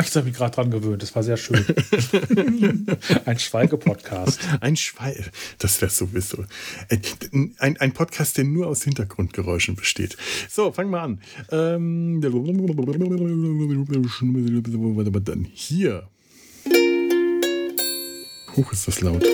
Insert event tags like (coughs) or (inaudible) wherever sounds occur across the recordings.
Ach, ich habe mich gerade dran gewöhnt. Das war sehr schön. (laughs) ein Schweige-Podcast. Ein Schweige. Das wäre sowieso. Ein, ein Podcast, der nur aus Hintergrundgeräuschen besteht. So, fangen wir an. Ähm, hier. Hoch ist das laut. (laughs)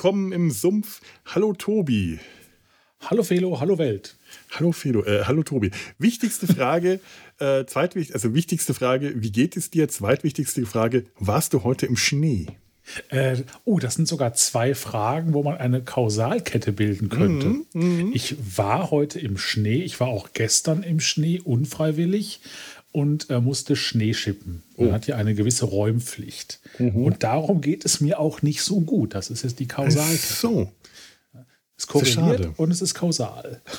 willkommen im Sumpf. Hallo Tobi. Hallo Felo, hallo Welt. Hallo Felo, äh, hallo Tobi. Wichtigste Frage, (laughs) äh, zweitwichtig, also wichtigste Frage, wie geht es dir? Zweitwichtigste Frage, warst du heute im Schnee? Äh, oh, das sind sogar zwei Fragen, wo man eine Kausalkette bilden könnte. Mhm, mhm. ich war heute im Schnee, ich war auch gestern im Schnee unfreiwillig und äh, musste Schnee schippen. Man oh. hat ja eine gewisse Räumpflicht. Mhm. Und darum geht es mir auch nicht so gut. Das ist jetzt die Kausalkette. So. Es korreliert und es ist kausal. (laughs)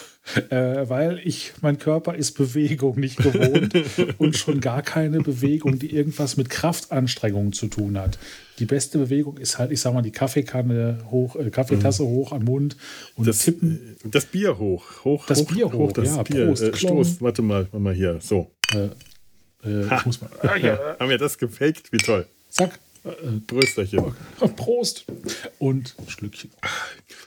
Äh, weil ich, mein Körper ist Bewegung nicht gewohnt (laughs) und schon gar keine Bewegung, die irgendwas mit Kraftanstrengungen zu tun hat. Die beste Bewegung ist halt, ich sag mal, die Kaffeekanne hoch, äh, Kaffeetasse mhm. hoch am Mund und das, tippen. Äh, das Bier hoch. hoch das hoch, Bier hoch, hoch das ja, Bier. Prost, äh, Stoß, warte mal, warte mal hier. So. Äh, äh, ha. muss man, ah, ja. Haben wir das gefaked? Wie toll. Zack. Brösterchen. (laughs) Prost. Und Schlückchen.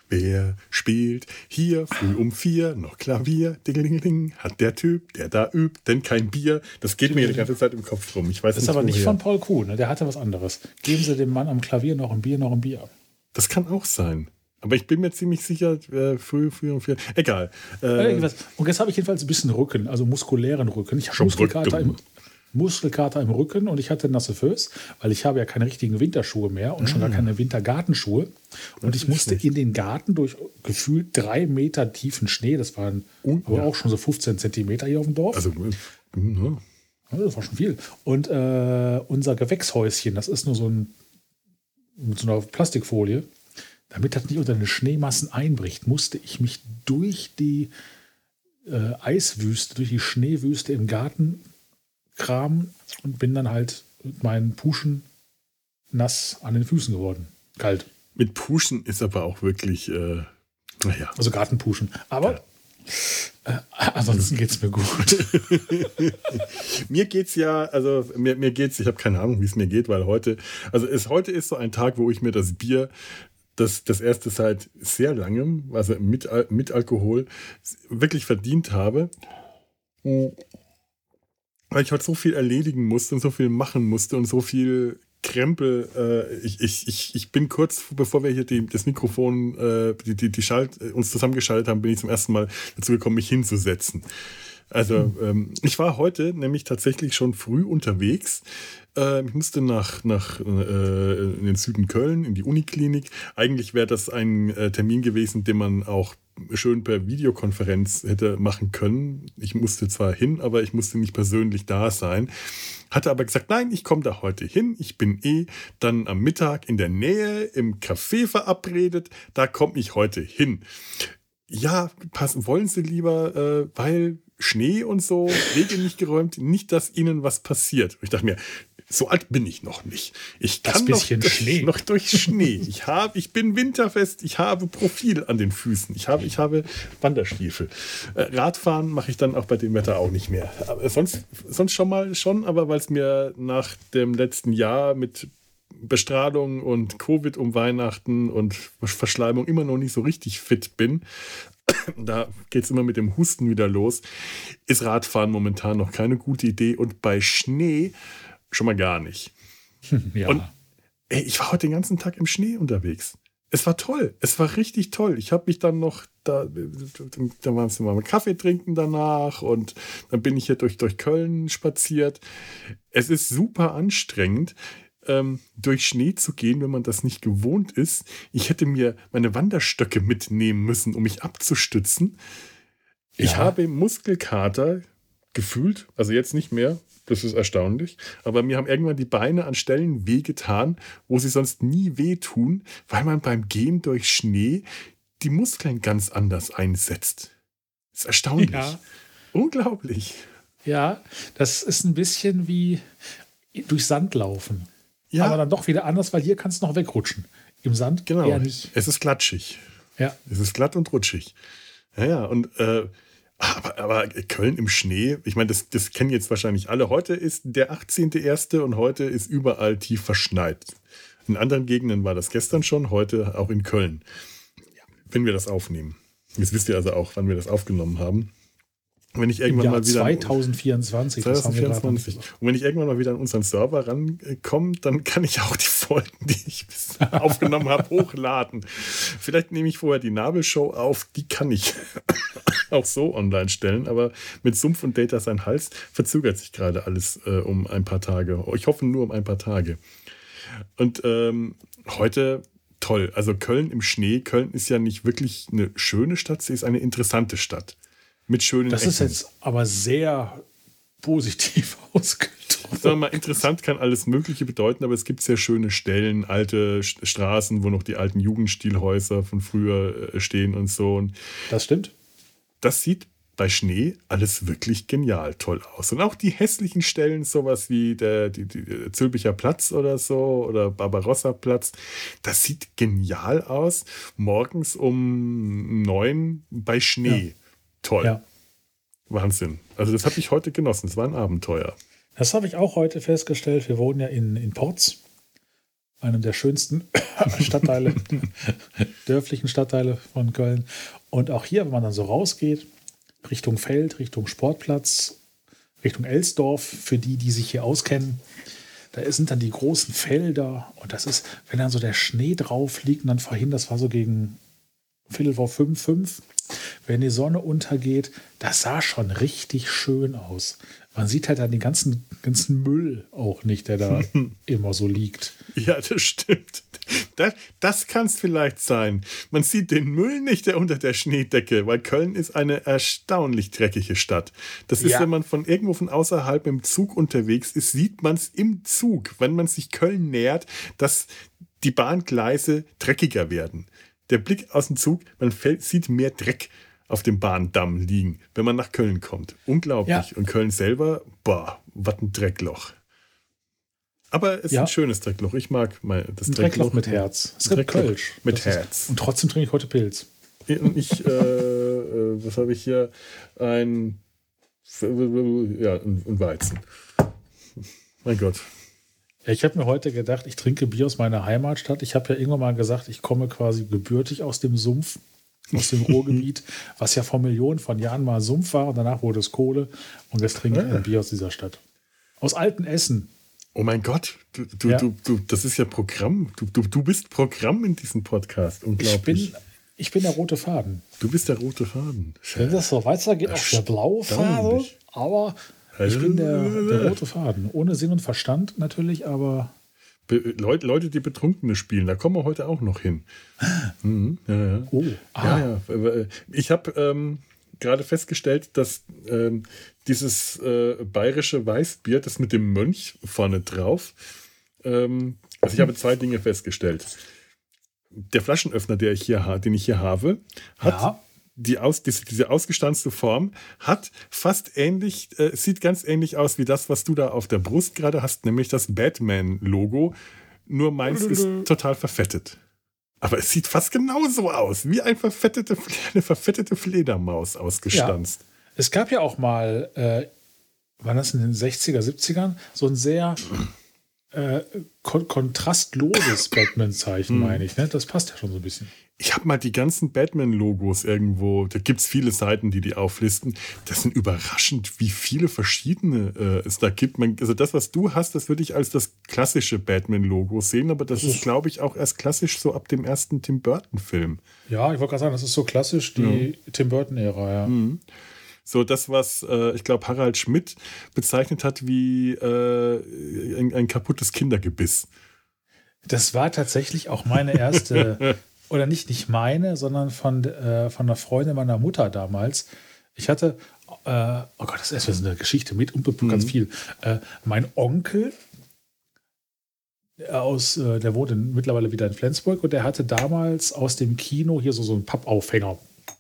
Wer spielt hier früh um vier noch Klavier? Dingelingeling. Hat der Typ, der da übt, denn kein Bier. Das geht mir die ganze Zeit im Kopf rum. Ich weiß das ist aber nicht woher. von Paul Kuhn. Ne? Der hatte was anderes. Geben Sie dem Mann am Klavier noch ein Bier, noch ein Bier. Das kann auch sein. Aber ich bin mir ziemlich sicher, äh, früh, früh um vier. Egal. Äh, und jetzt habe ich jedenfalls ein bisschen Rücken, also muskulären Rücken. Ich habe Muskelkater im, Muskelkater im Rücken und ich hatte nasse Föß, weil ich habe ja keine richtigen Winterschuhe mehr und schon gar ah. keine Wintergartenschuhe. Und ich musste in den Garten durch gefühlt drei Meter tiefen Schnee, das waren aber auch schon so 15 Zentimeter hier auf dem Dorf. Also, ja. das war schon viel. Und äh, unser Gewächshäuschen, das ist nur so ein mit so einer Plastikfolie. Damit das nicht unter den Schneemassen einbricht, musste ich mich durch die äh, Eiswüste, durch die Schneewüste im Garten Kram und bin dann halt mit meinen Puschen nass an den Füßen geworden. Kalt. Mit Puschen ist aber auch wirklich, äh, naja. Also Gartenpuschen. Aber ja. äh, ansonsten geht es mir gut. (laughs) mir geht's ja, also mir, mir geht's, ich habe keine Ahnung, wie es mir geht, weil heute, also es, heute ist so ein Tag, wo ich mir das Bier das, das erste seit sehr langem, also mit, mit Alkohol, wirklich verdient habe weil ich heute so viel erledigen musste und so viel machen musste und so viel Krempel. Äh, ich, ich, ich, ich bin kurz, bevor wir hier die, das Mikrofon, äh, die, die, die Schalt, äh, uns zusammengeschaltet haben, bin ich zum ersten Mal dazu gekommen, mich hinzusetzen. Also ähm, ich war heute nämlich tatsächlich schon früh unterwegs. Äh, ich musste nach, nach äh, in den Süden Köln, in die Uniklinik. Eigentlich wäre das ein äh, Termin gewesen, den man auch schön per Videokonferenz hätte machen können. Ich musste zwar hin, aber ich musste nicht persönlich da sein. Hatte aber gesagt, nein, ich komme da heute hin. Ich bin eh dann am Mittag in der Nähe im Café verabredet. Da komme ich heute hin. Ja, passen wollen Sie lieber, äh, weil Schnee und so, Wege nicht geräumt, nicht, dass Ihnen was passiert. ich dachte mir, so alt bin ich noch nicht. Ich kann noch durch, Schnee. noch durch Schnee. Ich, hab, ich bin winterfest, ich habe Profil an den Füßen, ich habe, ich habe Wanderstiefel. Äh, Radfahren mache ich dann auch bei dem Wetter auch nicht mehr. Aber sonst, sonst schon mal schon, aber weil es mir nach dem letzten Jahr mit Bestrahlung und Covid um Weihnachten und Verschleimung immer noch nicht so richtig fit bin, (coughs) da geht es immer mit dem Husten wieder los, ist Radfahren momentan noch keine gute Idee. Und bei Schnee schon mal gar nicht. (laughs) Ja. Und ey, ich war heute den ganzen Tag im Schnee unterwegs. Es war toll. Es war richtig toll. Ich habe mich dann noch, da, da waren wir mal Kaffee trinken danach und dann bin ich hier durch, durch Köln spaziert. Es ist super anstrengend, ähm, durch Schnee zu gehen, wenn man das nicht gewohnt ist. Ich hätte mir meine Wanderstöcke mitnehmen müssen, um mich abzustützen. Ich ja. habe Muskelkater gefühlt, also jetzt nicht mehr, das ist erstaunlich, aber mir haben irgendwann die Beine an Stellen wehgetan, wo sie sonst nie wehtun, weil man beim Gehen durch Schnee die Muskeln ganz anders einsetzt. Das ist erstaunlich. Ja. Unglaublich. Ja, das ist ein bisschen wie durch Sand laufen. Ja. Aber dann doch wieder anders, weil hier kannst du noch wegrutschen. Im Sand genau. eher nicht. Es ist klatschig. Ja. Es ist glatt und rutschig. Ja, ja. Und äh, aber, aber, Köln im Schnee, ich meine, das, das kennen jetzt wahrscheinlich alle. Heute ist der 18.01. und heute ist überall tief verschneit. In anderen Gegenden war das gestern schon, heute auch in Köln. Wenn wir das aufnehmen. Jetzt wisst ihr also auch, wann wir das aufgenommen haben. Wenn ich irgendwann mal wieder 2024, 2024. Und wenn ich irgendwann mal wieder an unseren Server rankomme, dann kann ich auch die Folgen, die ich (laughs) aufgenommen habe, hochladen. Vielleicht nehme ich vorher die Nabelshow auf, die kann ich (coughs) auch so online stellen, aber mit Sumpf und Data sein Hals verzögert sich gerade alles äh, um ein paar Tage. Ich hoffe nur um ein paar Tage. Und ähm, heute toll. Also Köln im Schnee. Köln ist ja nicht wirklich eine schöne Stadt, sie ist eine interessante Stadt. Mit schönen Das Ecken. ist jetzt aber sehr positiv (laughs) ausgedrückt. Wir mal, interessant kann alles Mögliche bedeuten, aber es gibt sehr schöne Stellen, alte Straßen, wo noch die alten Jugendstilhäuser von früher äh, stehen und so. Das stimmt. Das sieht bei Schnee alles wirklich genial toll aus. Und auch die hässlichen Stellen, sowas wie der, die, die Zülpicher Platz oder so oder Barbarossa Platz, das sieht genial aus. Morgens um neun bei Schnee. Ja. Toll. Ja. Wahnsinn. Also das habe ich heute genossen. Es war ein Abenteuer. Das habe ich auch heute festgestellt. Wir wohnen ja in, in Porz, einem der schönsten (coughs) Stadtteile, (laughs) dörflichen Stadtteile von Köln. Und auch hier, wenn man dann so rausgeht, Richtung Feld, Richtung Sportplatz, Richtung Elsdorf, für die, die sich hier auskennen. Da sind dann die großen Felder und das ist, wenn dann so der Schnee drauf liegt und dann vorhin, das war so gegen Viertel vor fünf, fünf, wenn die Sonne untergeht, das sah schon richtig schön aus. Man sieht halt dann den ganzen, ganzen Müll auch nicht, der da (laughs) immer so liegt. Ja, das stimmt. Das, das kann es vielleicht sein. Man sieht den Müll nicht, der unter der Schneedecke, weil Köln ist eine erstaunlich dreckige Stadt. Das ist, ja. wenn man von irgendwo von außerhalb im Zug unterwegs ist, sieht man es im Zug, wenn man sich Köln nähert, dass die Bahngleise dreckiger werden. Der Blick aus dem Zug, man fällt, sieht mehr Dreck auf dem Bahndamm liegen, wenn man nach Köln kommt. Unglaublich. Ja. Und Köln selber, boah, was ein Dreckloch. Aber es ist ja. ein schönes Dreckloch. Ich mag mein, das ein Dreckloch, Dreckloch mit Herz. Es gibt Kölsch. Mit das Herz. Ist, und trotzdem trinke ich heute Pilz. Und ich, äh, (laughs) äh, was habe ich hier? Ein, ja, ein Weizen. Mein Gott. Ja, ich habe mir heute gedacht, ich trinke Bier aus meiner Heimatstadt. Ich habe ja irgendwann mal gesagt, ich komme quasi gebürtig aus dem Sumpf, aus dem Ruhrgebiet, (laughs) was ja vor Millionen von Jahren mal Sumpf war und danach wurde es Kohle. Und jetzt trinke ich ein Bier aus dieser Stadt. Aus alten Essen. Oh mein Gott, du, du, ja. du, du, das ist ja Programm. Du, du, du bist Programm in diesem Podcast. Unglaublich. Ich bin, ich bin der rote Faden. Du bist der rote Faden. Wenn das so weitergeht, auch der blaue Faden. Aber ich bin der, der rote Faden. Ohne Sinn und Verstand natürlich, aber. Be Leute, Leute, die Betrunkene spielen, da kommen wir heute auch noch hin. Mhm, ja, ja. Oh, ah. ja. Ich habe ähm, gerade festgestellt, dass ähm, dieses äh, bayerische Weißbier, das mit dem Mönch vorne drauf, ähm, also ich habe zwei Dinge festgestellt. Der Flaschenöffner, der ich hier, den ich hier habe, hat. Die aus, diese, diese ausgestanzte Form, hat fast ähnlich, äh, sieht ganz ähnlich aus wie das, was du da auf der Brust gerade hast, nämlich das Batman-Logo. Nur meins ist total verfettet. Aber es sieht fast genauso aus, wie ein verfettete, eine verfettete Fledermaus ausgestanzt. Ja. Es gab ja auch mal, äh, war das in den 60er, 70ern, so ein sehr äh, kon kontrastloses Batman-Zeichen, meine ich. Ne? Das passt ja schon so ein bisschen. Ich habe mal die ganzen Batman-Logos irgendwo, da gibt es viele Seiten, die die auflisten. Das sind überraschend, wie viele verschiedene äh, es da gibt. Man, also das, was du hast, das würde ich als das klassische Batman-Logo sehen, aber das, das ist, glaube ich, auch erst klassisch so ab dem ersten Tim Burton-Film. Ja, ich wollte gerade sagen, das ist so klassisch die ja. Tim Burton-Ära, ja. Mhm. So das, was äh, ich glaube Harald Schmidt bezeichnet hat wie äh, ein, ein kaputtes Kindergebiss. Das war tatsächlich auch meine erste, (laughs) oder nicht, nicht meine, sondern von, äh, von einer Freundin meiner Mutter damals. Ich hatte äh, oh Gott, das ist eine Geschichte mit und Mhm. ganz viel. Äh, mein Onkel der aus, äh, der wohnt in, mittlerweile wieder in Flensburg und der hatte damals aus dem Kino hier so, so einen Pappaufhänger.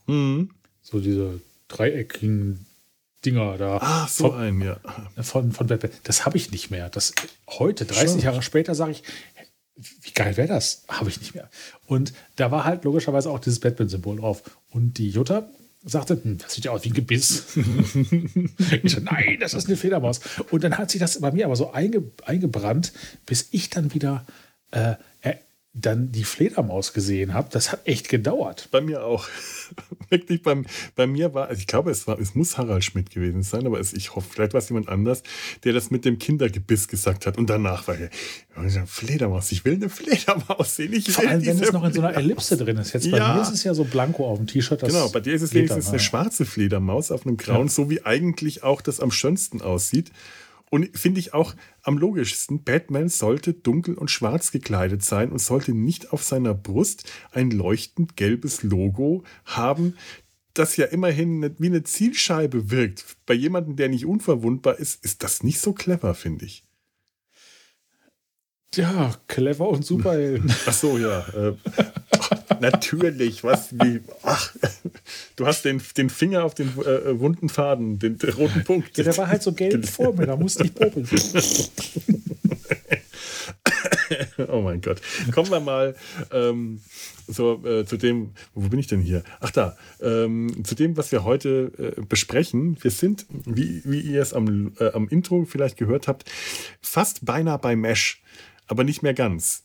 Mhm. So diese dreieckigen Dinger da. Ah, so von, ein, ja. von, von Batman. Das habe ich nicht mehr. Das heute, 30 Schon. Jahre später, sage ich, wie geil wäre das? Habe ich nicht mehr. Und da war halt logischerweise auch dieses Batman-Symbol drauf. Und die Jutta sagte, hm, das sieht ja aus wie ein Gebiss. (laughs) ich so, nein, das ist eine Fledermaus. Und dann hat sich das bei mir aber so einge, eingebrannt, bis ich dann wieder äh, äh, dann die Fledermaus gesehen habe. Das hat echt gedauert. Bei mir auch. (laughs) Wirklich, beim, bei mir war, also ich glaube, es war, es muss Harald Schmidt gewesen sein, aber es, ich hoffe, vielleicht war es jemand anders, der das mit dem Kindergebiss gesagt hat. Und danach war er, Fledermaus, ich will eine Fledermaus sehen. Ich Vor allem, wenn es noch in so einer Ellipse drin ist. Jetzt bei Ja. mir ist es ja so blanko auf dem T-Shirt. das Genau, bei dir ist es wenigstens eine schwarze Fledermaus auf einem grauen, Ja. so wie eigentlich auch das am schönsten aussieht. Und finde ich auch am logischsten, Batman sollte dunkel und schwarz gekleidet sein und sollte nicht auf seiner Brust ein leuchtend gelbes Logo haben, das ja immerhin nicht wie eine Zielscheibe wirkt. Bei jemandem, der nicht unverwundbar ist, ist das nicht so clever, finde ich. Ja, clever und Superhelden. (laughs) Ach so, ja. Äh, (laughs) natürlich, was wie. Ach, du hast den, den Finger auf den äh, wunden Faden, den, den roten Punkt. Ja, der war halt so gelb (laughs) vor mir, da musste ich popeln. Oh mein Gott. Kommen wir mal ähm, so, äh, zu dem, wo bin ich denn hier? Ach da, ähm, zu dem, was wir heute äh, besprechen. Wir sind, wie, wie ihr es am, äh, am Intro vielleicht gehört habt, fast beinahe bei Mesh, aber nicht mehr ganz.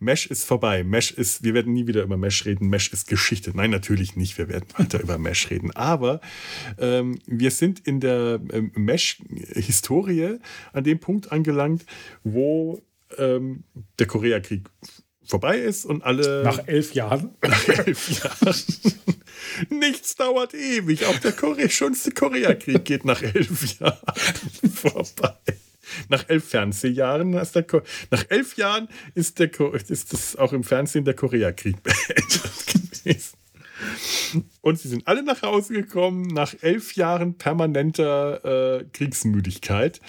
Mesh ist vorbei. Mesh ist, wir werden nie wieder über Mesh reden. Mesh ist Geschichte. Nein, natürlich nicht. Wir werden weiter (laughs) über Mesh reden. Aber ähm, wir sind in der ähm, Mesh-Historie an dem Punkt angelangt, wo ähm, der Koreakrieg vorbei ist und alle Nach elf Jahren. (laughs) nach elf Jahren. (laughs) Nichts dauert ewig. Auch der Kore schönste Koreakrieg geht nach elf Jahren vorbei. Nach elf Fernsehjahren ist der Ko nach elf Jahren ist der ist das auch im Fernsehen der Koreakrieg (laughs) beendet gewesen. Und sie sind alle nach Hause gekommen nach elf Jahren permanenter äh, Kriegsmüdigkeit.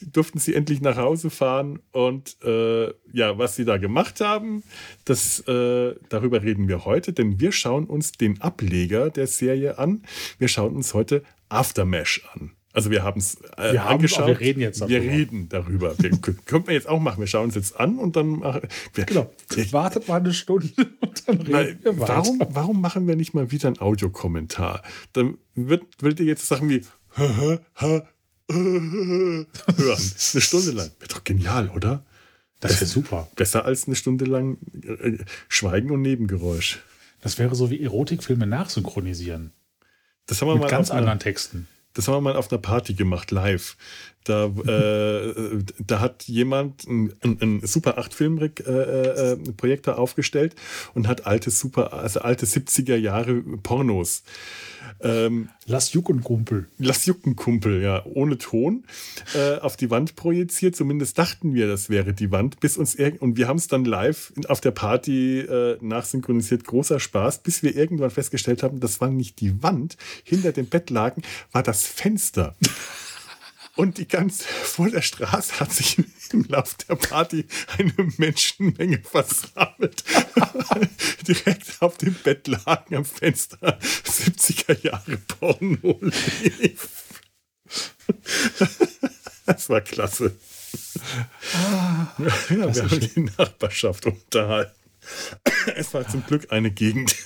Durften sie endlich nach Hause fahren und äh, ja, was sie da gemacht haben, das, äh, darüber reden wir heute, denn wir schauen uns den Ableger der Serie an. Wir schauen uns heute Aftermash an. Also wir haben es äh, Wir haben's, angeschaut. aber wir reden jetzt Wir darüber. reden darüber. Wir, könnten wir jetzt auch machen. Wir schauen uns jetzt an und dann machen wir. Genau. Wartet mal eine Stunde (laughs) und dann reden Weil, wir weiter. warum, warum machen wir nicht mal wieder einen Audiokommentar? Dann wird, würdet ihr jetzt Sachen wie (laughs) hören. Eine Stunde lang. Wäre doch genial, oder? Das wäre super. Besser als eine Stunde lang äh, Schweigen und Nebengeräusch. Das wäre so wie Erotikfilme nachsynchronisieren. Das haben wir Mit mal ganz anderen Texten. Das haben wir mal auf einer Party gemacht, live. Da, äh, da hat jemand ein, ein, Super 8 Filmprojektor aufgestellt und hat alte Super, also alte 70er Jahre Pornos. Ähm, Lass Juck und Kumpel. Lass jucken, Kumpel, ja, ohne Ton, äh, auf die Wand projiziert. Zumindest dachten wir, das wäre die Wand, bis uns und wir haben es dann live auf der Party äh, nachsynchronisiert. Großer Spaß, bis wir irgendwann festgestellt haben, das war nicht die Wand. Hinter dem Bettlaken war das Fenster. Und die ganze, (laughs) vor der Straße hat sich im Lauf der Party eine Menschenmenge versammelt. (laughs) Direkt auf dem Bettlaken am Fenster 70er Jahre Porno lief. (laughs) Das war klasse. Ja, wir haben die Nachbarschaft unterhalten. Es war zum Glück eine Gegend,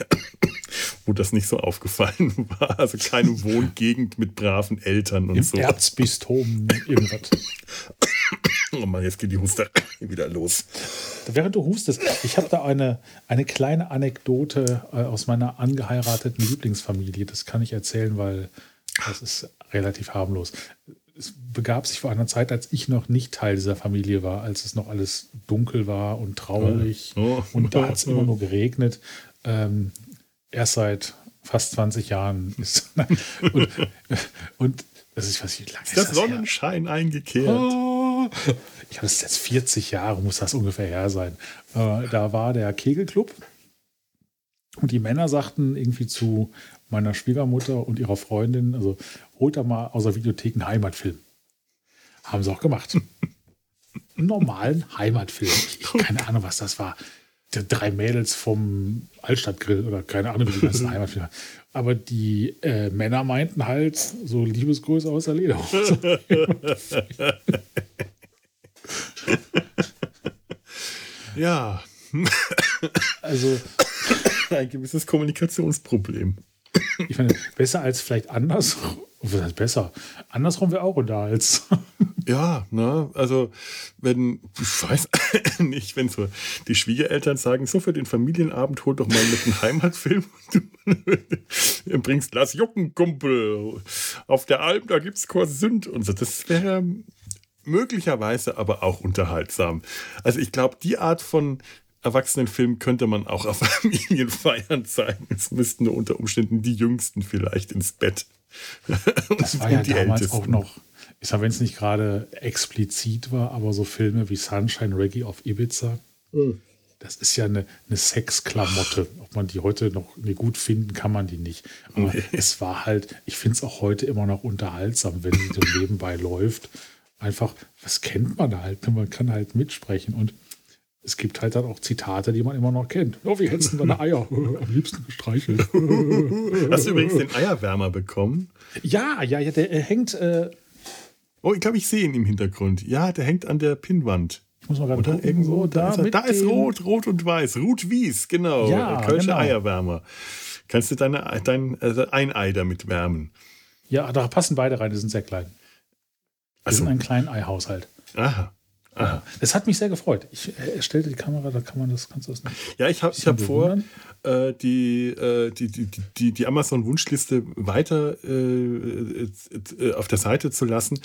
wo das nicht so aufgefallen (laughs) war. Also keine Wohngegend mit braven Eltern und Im so. Erzbistum irgendwas. (coughs) Oh Mann, jetzt geht die Huster (coughs) wieder los. Während du hustest, ich habe da eine, eine kleine Anekdote äh, aus meiner angeheirateten Lieblingsfamilie. Das kann ich erzählen, weil das ist relativ harmlos. Es begab sich vor einer Zeit, als ich noch nicht Teil dieser Familie war, als es noch alles dunkel war und traurig. Oh. Und da hat es immer nur geregnet. Ähm, erst seit fast 20 Jahren ist. (laughs) und, und das ist, was ich, lange ist Der das her? Sonnenschein eingekehrt. Oh. Ich habe es jetzt 40 Jahre, muss das ungefähr her sein. Äh, da war der Kegelclub und die Männer sagten irgendwie zu meiner Schwiegermutter und ihrer Freundin, also holt da mal aus der Videothek einen Heimatfilm. Haben sie auch gemacht. Einen normalen Heimatfilm. Ich, keine Ahnung, was das war. Drei Mädels vom Altstadtgrill oder keine Ahnung, wie die ganzen (laughs) Heimatfilme. Aber die äh, Männer meinten halt so Liebesgröße aus der Lederhose. (laughs) ja. Also ein gewisses Kommunikationsproblem. Ich meine, besser als vielleicht heißt besser? Andersrum wäre auch unterhaltsam. (laughs) Ja, ne, also wenn, ich weiß (laughs) nicht, wenn so die Schwiegereltern sagen, so für den Familienabend hol doch mal mit einem Heimatfilm (laughs) und (laughs) bringst Lass Jucken, Kumpel. Auf der Alm, da gibt's Korsünd und so. Das wäre möglicherweise aber auch unterhaltsam. Also ich glaube, die Art von Erwachsenenfilm könnte man auch auf Familienfeiern zeigen. Es müssten nur unter Umständen die Jüngsten vielleicht ins Bett. Das war ja damals Ältesten. auch noch, ich sage, wenn es nicht gerade explizit war, aber so Filme wie Sunshine Reggae auf Ibiza, mhm. das ist ja eine, eine Sexklamotte. Ob man die heute noch nee, gut finden, kann man die nicht. Aber nee. es war halt, ich finde es auch heute immer noch unterhaltsam, wenn die so nebenbei läuft. Einfach, was kennt man halt? Man kann halt mitsprechen und es gibt halt dann auch Zitate, die man immer noch kennt. Oh, wie hättest du deine (laughs) Eier am liebsten gestreichelt? (laughs) Hast du übrigens den Eierwärmer bekommen? Ja, ja, ja, der hängt. Äh oh, ich glaube, ich sehe ihn im Hintergrund. Ja, der hängt an der Pinnwand. Ich muss mal gerade gucken. Irgendwo, da, da, ist, da ist rot, rot und weiß. Rot Wies, genau. Ja, Kölsche genau. Eierwärmer. Kannst du deine, dein also ein Ei damit wärmen? Ja, da passen beide rein, die sind sehr klein. Wir so. sind ein kleiner Eihaushalt. Aha. Aha. Es hat mich sehr gefreut. Ich äh, stellte die Kamera, da kann man das, kannst du das nicht. Ja, ich habe hab vor, äh, die, äh, die, die, die, die Amazon-Wunschliste weiter äh, äh, auf der Seite zu lassen.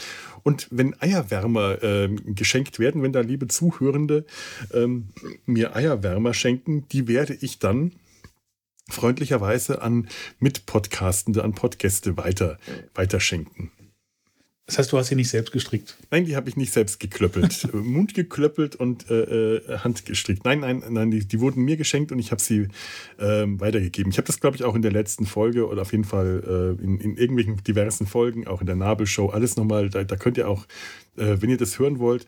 Und wenn Eierwärmer ähm, geschenkt werden, wenn da liebe Zuhörende ähm, mir Eierwärmer schenken, die werde ich dann freundlicherweise an Mitpodcastende, an Podgäste weiter, weiterschenken. Das heißt, du hast sie nicht selbst gestrickt? Nein, die habe ich nicht selbst geklöppelt. (laughs) Mund geklöppelt und äh, äh, Hand gestrickt. Nein, nein, nein, die, die wurden mir geschenkt und ich habe sie äh, weitergegeben. Ich habe das, glaube ich, auch in der letzten Folge oder auf jeden Fall äh, in, in, irgendwelchen diversen Folgen, auch in der Nabelshow, alles nochmal, da, da könnt ihr auch, äh, wenn ihr das hören wollt,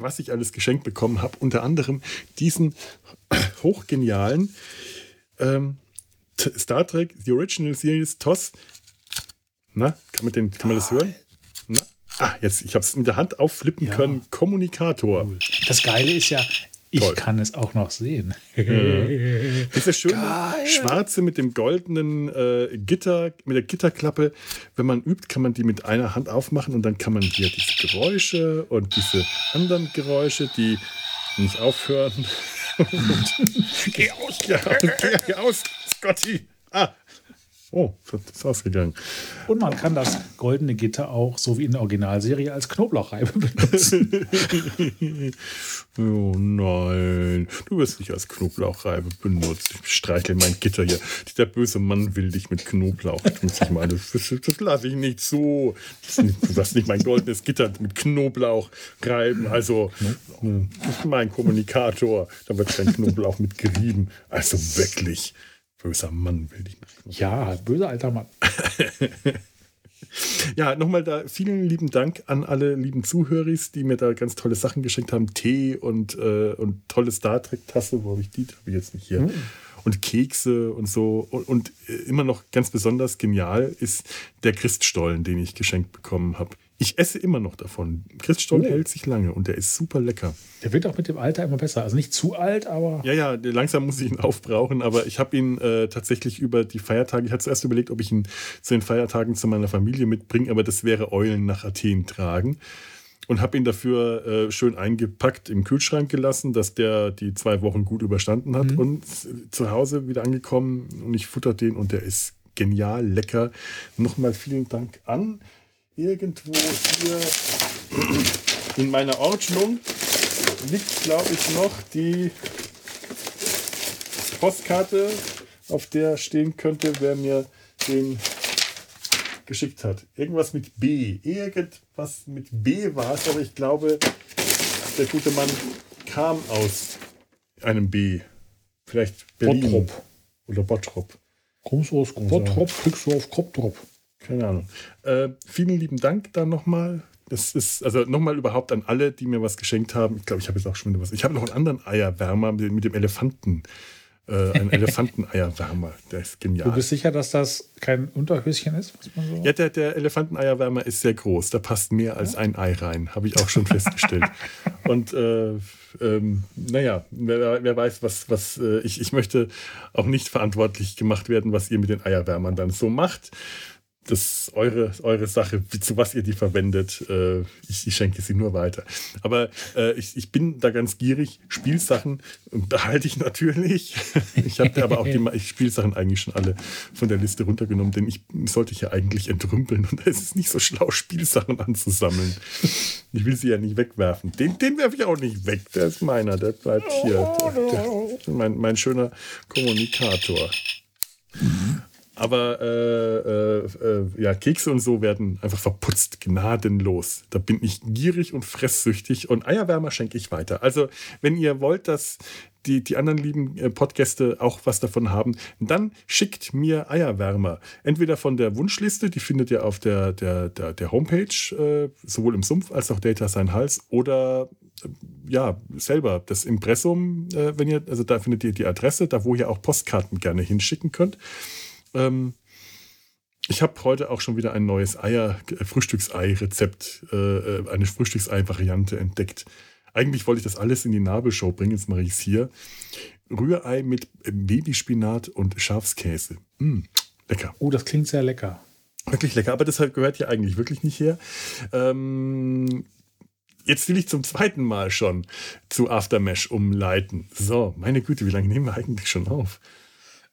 was ich alles geschenkt bekommen habe. Unter anderem diesen (coughs) hochgenialen ähm, Star Trek The Original Series TOS. Na, kann man, den, kann man das hören? Ah, jetzt, ich habe es in der Hand aufflippen ja. können. Kommunikator. Das Geile ist ja, ich Toll. kann es auch noch sehen. Mhm. Diese schöne Geil. schwarze mit dem goldenen äh, Gitter, mit der Gitterklappe. Wenn man übt, kann man die mit einer Hand aufmachen und dann kann man hier diese Geräusche und diese anderen Geräusche, die nicht aufhören. (laughs) geh aus! Ja, geh aus, Scotty! Ah, Oh, das ist ausgegangen. Und man kann das goldene Gitter auch, so wie in der Originalserie, als Knoblauchreibe benutzen. (laughs) oh nein, du wirst nicht als Knoblauchreibe benutzt. Ich streichel mein Gitter hier. Der böse Mann will dich mit Knoblauch. Das, das, das lasse ich nicht so. Du wirst nicht mein goldenes Gitter mit Knoblauch reiben. Also, Knoblauch. das ist mein Kommunikator. Da wird kein Knoblauch mit gerieben. Also wirklich. Böser Mann will ich nicht. Ja, böser alter Mann. (laughs) ja, nochmal da vielen lieben Dank an alle lieben Zuhörer, die mir da ganz tolle Sachen geschenkt haben. Tee und, äh, und tolle Star Trek-Tasse. Wo habe ich die? Habe ich jetzt nicht hier. Mhm. Und Kekse und so. Und, und, äh, immer noch ganz besonders genial ist der Christstollen, den ich geschenkt bekommen habe. Ich esse immer noch davon. Christstollen oh. hält sich lange und der ist super lecker. Der wird auch mit dem Alter immer besser. Also nicht zu alt, aber. Ja, ja, langsam muss ich ihn (laughs) aufbrauchen, aber ich habe ihn äh, tatsächlich über die Feiertage. Ich hatte zuerst überlegt, ob ich ihn zu den Feiertagen zu meiner Familie mitbringe, aber das wäre Eulen nach Athen tragen. Und habe ihn dafür äh, schön eingepackt im Kühlschrank gelassen, dass der die zwei Wochen gut überstanden hat. Mhm. Und zu Hause wieder angekommen und ich futter den und der ist genial lecker. Nochmal vielen Dank an irgendwo hier in meiner Ordnung liegt, glaube ich, noch die Postkarte, auf der stehen könnte, wer mir den geschickt hat. Irgendwas mit B. Irgendwas mit B war es, aber ich glaube, der gute Mann kam aus einem B. Vielleicht Berlin Bottrop. oder Bottrop. Kommst du aus Quadrop, kriegst du auf Kopfdrop. Keine Ahnung. Äh, vielen lieben Dank dann nochmal. Das ist, also nochmal überhaupt an alle, die mir was geschenkt haben. Ich glaube, ich habe jetzt auch schon wieder was. Ich habe noch einen anderen Eierwärmer mit, mit dem Elefanten. Äh, ein (laughs) Elefanteneierwärmer. Der ist genial. Du bist sicher, dass das kein Unterhöschen ist? Was man so Ja, der, der Elefanteneierwärmer ist sehr groß. Da passt mehr als ein Ei rein, habe ich auch schon festgestellt. (laughs) Und äh, ähm, naja, wer, wer weiß, was, was äh, ich, ich möchte auch nicht verantwortlich gemacht werden, was ihr mit den Eierwärmern dann so macht. Das ist eure, eure Sache, zu was ihr die verwendet. Äh, ich, ich schenke sie nur weiter. Aber äh, ich, ich bin da ganz gierig. Spielsachen behalte ich natürlich. (laughs) ich habe aber auch die Spielsachen eigentlich schon alle von der Liste runtergenommen, denn ich sollte ich ja eigentlich entrümpeln und es ist nicht so schlau, Spielsachen anzusammeln. Ich will sie ja nicht wegwerfen. Den, den werfe ich auch nicht weg. Der ist meiner, der bleibt hier. Der, der, mein, mein schöner Kommunikator. Aber äh, äh, äh, ja, Kekse und so werden einfach verputzt, gnadenlos. Da bin ich gierig und fresssüchtig und Eierwärmer schenke ich weiter. Also, wenn ihr wollt, dass die, die anderen lieben äh, Podgäste auch was davon haben, dann schickt mir Eierwärmer. Entweder von der Wunschliste, die findet ihr auf der, der, der, der Homepage, äh, sowohl im Sumpf als auch Data Sein Hals, oder äh, ja, selber das Impressum, äh, wenn ihr, also da findet ihr die Adresse, da wo ihr auch Postkarten gerne hinschicken könnt. Ähm, ich habe heute auch schon wieder ein neues Eier, äh, Frühstücksei-Rezept, äh, äh, eine Frühstücksei-Variante entdeckt. Eigentlich wollte ich das alles in die Nabelshow bringen, jetzt mache ich es hier. Rührei mit Babyspinat und Schafskäse. Mm, lecker. Oh, das klingt sehr lecker. Wirklich lecker, aber das gehört hier eigentlich wirklich nicht her. Ähm, jetzt will ich zum zweiten Mal schon zu Aftermash umleiten. So, meine Güte, wie lange nehmen wir eigentlich schon auf?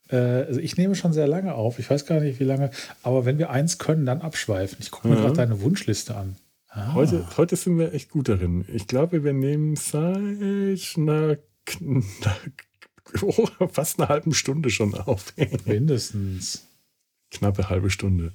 Äh, also ich nehme schon sehr lange auf. Ich weiß gar nicht, wie lange. Aber wenn wir eins können, dann abschweifen. Ich gucke mir Mhm. gerade deine Wunschliste an. Ah. Heute, heute sind wir echt gut darin. Ich glaube, wir nehmen seit einer, (laughs) oh, fast einer halben Stunde schon auf. (laughs) Mindestens. Knappe halbe Stunde.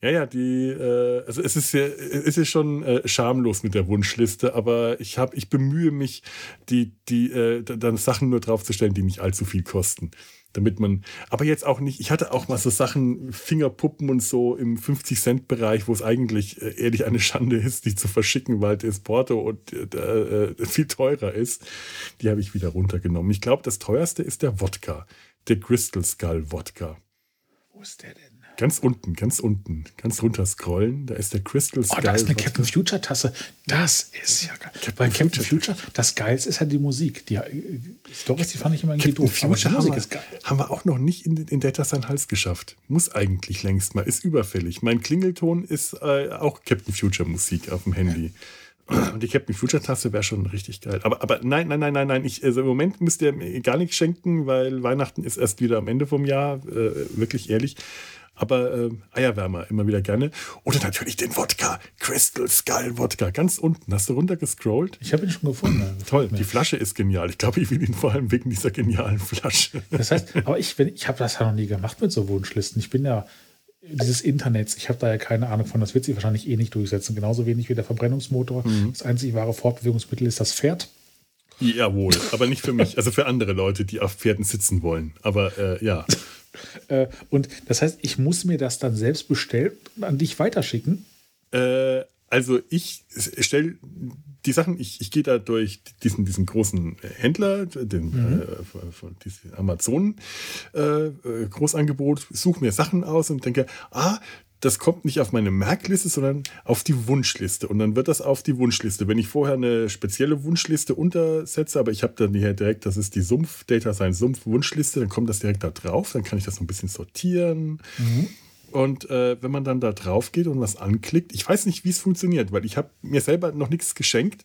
Ja, ja, die, äh, also es ist ja, es ist schon äh, schamlos mit der Wunschliste, aber ich habe, ich bemühe mich, die, die, äh, da- dann Sachen nur draufzustellen, die nicht allzu viel kosten. Damit man, aber jetzt auch nicht, ich hatte auch mal so Sachen, Fingerpuppen und so im 50-Cent-Bereich, wo es eigentlich äh, ehrlich eine Schande ist, die zu verschicken, weil das Porto und äh, äh, viel teurer ist. Die habe ich wieder runtergenommen. Ich glaube, das teuerste ist der Wodka, der Crystal Skull Wodka. Wo ist der denn? Ganz unten, ganz unten, ganz runter scrollen, da ist der Crystal Oh, Skull. da ist eine. Captain Future Tasse. Das ist ja geil. Captain Bei Captain Future. Future, das Geilste ist ja die Musik. Die äh, Stories, die fand ich immer irgendwie Captain doof. Aber die Future haben Musik wir, ist geil. haben wir auch noch nicht in, in Data Sein Hals geschafft. Muss eigentlich längst mal, ist überfällig. Mein Klingelton ist äh, auch Captain Future Musik auf dem Handy. Und die Captain Future Tasse wäre schon richtig geil. Aber, aber nein, nein, nein, nein, nein. Ich, also Im Moment müsst ihr mir gar nichts schenken, weil Weihnachten ist erst wieder am Ende vom Jahr. Äh, wirklich ehrlich. Aber äh, Eierwärmer immer wieder gerne. Oder natürlich den Wodka. Crystal Skull Wodka. Ganz unten. Hast du runtergescrollt? Ich habe ihn schon gefunden. Toll, die Flasche ist genial. Ich glaube, ich will ihn vor allem wegen dieser genialen Flasche. Das heißt, aber ich, wenn- ich habe das ja noch nie gemacht mit so Wunschlisten. Ich bin ja dieses Internets, ich habe da ja keine Ahnung von, das wird sich wahrscheinlich eh nicht durchsetzen. Genauso wenig wie der Verbrennungsmotor. Mhm. Das einzig wahre Fortbewegungsmittel ist das Pferd. Jawohl, aber nicht für mich. Also für andere Leute, die auf Pferden sitzen wollen. Aber äh, ja. Äh, und das heißt, ich muss mir das dann selbst bestellen und an dich weiterschicken. Äh, also ich stelle die Sachen, ich, ich gehe da durch diesen, diesen großen Händler, den äh, von, Amazon äh, äh, Großangebot, suche mir Sachen aus und denke, ah, das kommt nicht auf meine Merkliste, sondern auf die Wunschliste. Und dann wird das auf die Wunschliste. Wenn ich vorher eine spezielle Wunschliste untersetze, aber ich habe dann hier direkt, das ist die Sumpf, Data Science Sumpf Wunschliste, dann kommt das direkt da drauf. Dann kann ich das so ein bisschen sortieren. Und äh, wenn man dann da drauf geht und was anklickt, ich weiß nicht, wie es funktioniert, weil ich habe mir selber noch nichts geschenkt,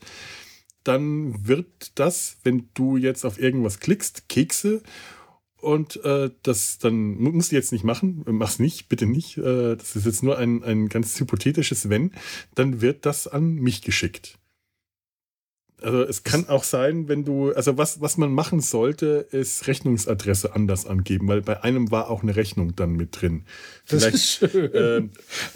dann wird das, wenn du jetzt auf irgendwas klickst, Kekse und äh, das dann mu- musst du jetzt nicht machen, mach's nicht, bitte nicht. Äh, das ist jetzt nur ein, ein ganz hypothetisches Wenn, dann wird das an mich geschickt. Also es kann auch sein, wenn du, also was, was man machen sollte, ist Rechnungsadresse anders angeben, weil bei einem war auch eine Rechnung dann mit drin. Das Vielleicht, ist schön. ähm,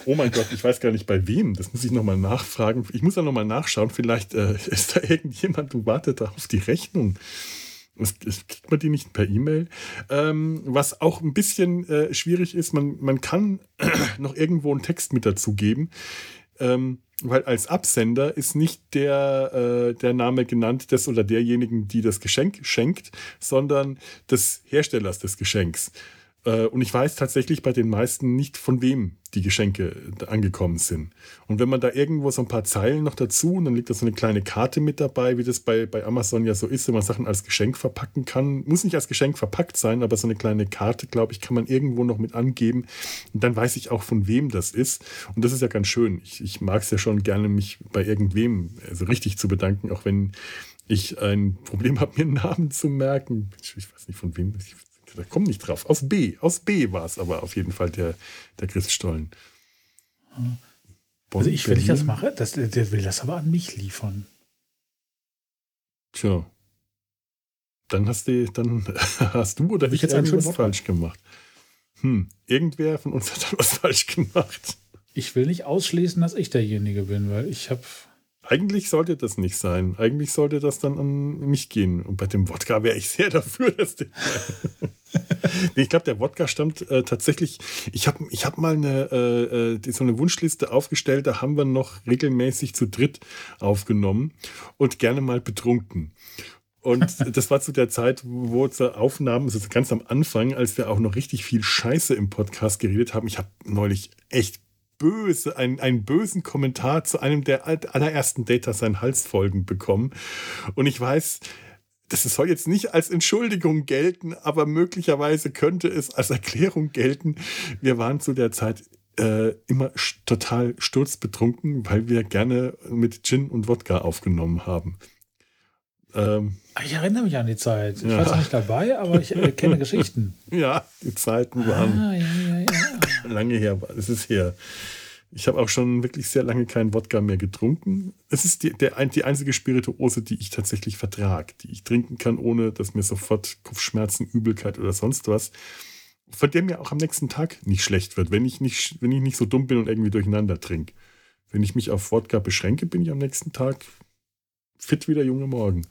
oh mein Gott, ich weiß gar nicht bei wem. Das muss ich nochmal nachfragen. Ich muss da nochmal nachschauen. Vielleicht äh, (laughs) ist da irgendjemand und wartet da auf die Rechnung. Das, kriegt man die nicht per E-Mail. Ähm, was auch ein bisschen äh, schwierig ist, man, man kann (clears throat) noch irgendwo einen Text mit dazugeben. Ähm, weil als Absender ist nicht der, äh, der Name genannt des oder derjenigen, die das Geschenk schenkt, sondern des Herstellers des Geschenks. Äh, und ich weiß tatsächlich bei den meisten nicht, von wem die Geschenke angekommen sind. Und wenn man da irgendwo so ein paar Zeilen noch dazu, und dann liegt da so eine kleine Karte mit dabei, wie das bei, bei Amazon ja so ist, wenn man Sachen als Geschenk verpacken kann. Muss nicht als Geschenk verpackt sein, aber so eine kleine Karte, glaube ich, kann man irgendwo noch mit angeben. Und dann weiß ich auch, von wem das ist. Und das ist ja ganz schön. Ich, ich mag es ja schon gerne, mich bei irgendwem also richtig zu bedanken, auch wenn ich ein Problem (laughs) habe, mir einen Namen zu merken. Ich, ich weiß nicht, von wem. Ich, da kommt nicht drauf. Aus B. Aus B war es aber auf jeden Fall der, der Christstollen. also ich, wenn ich das mache, das, der will das aber an mich liefern. Tja. Dann hast du, dann (laughs) hast du oder ich, ich jetzt irgendwas falsch gemacht. Hm, irgendwer von uns hat was (laughs) falsch gemacht. Ich will nicht ausschließen, dass ich derjenige bin, weil ich habe eigentlich sollte das nicht sein. Eigentlich sollte das dann an mich gehen. Und bei dem Wodka wäre ich sehr (laughs) dafür, dass der. (laughs) nee, ich glaube, der Wodka stammt äh, tatsächlich. Ich habe ich hab mal eine, äh, äh so eine Wunschliste aufgestellt, da haben wir noch regelmäßig zu dritt aufgenommen und gerne mal betrunken. Und (laughs) das war zu der Zeit, wo zur Aufnahmen, also ganz am Anfang, als wir auch noch richtig viel Scheiße im Podcast geredet haben. Ich habe neulich echt böse, einen, einen bösen Kommentar zu einem der allerersten Data sein Halsfolgen bekommen. Und ich weiß, das soll jetzt nicht als Entschuldigung gelten, aber möglicherweise könnte es als Erklärung gelten. Wir waren zu der Zeit äh, immer total sturzbetrunken, weil wir gerne mit Gin und Wodka aufgenommen haben. Ähm, ich erinnere mich an die Zeit. Ich ja. war zwar nicht dabei, aber ich äh, kenne Geschichten. (laughs) Ja, die Zeiten waren ah, ja, ja, lange her. Es ist her. Ich habe auch schon wirklich sehr lange keinen Wodka mehr getrunken. Es ist die, der, die einzige Spirituose, die ich tatsächlich vertrage, die ich trinken kann, ohne dass mir sofort Kopfschmerzen, Übelkeit oder sonst was, von der mir auch am nächsten Tag nicht schlecht wird, wenn ich nicht, wenn ich nicht so dumm bin und irgendwie durcheinander trinke. Wenn ich mich auf Wodka beschränke, bin ich am nächsten Tag fit wie der junge Morgen.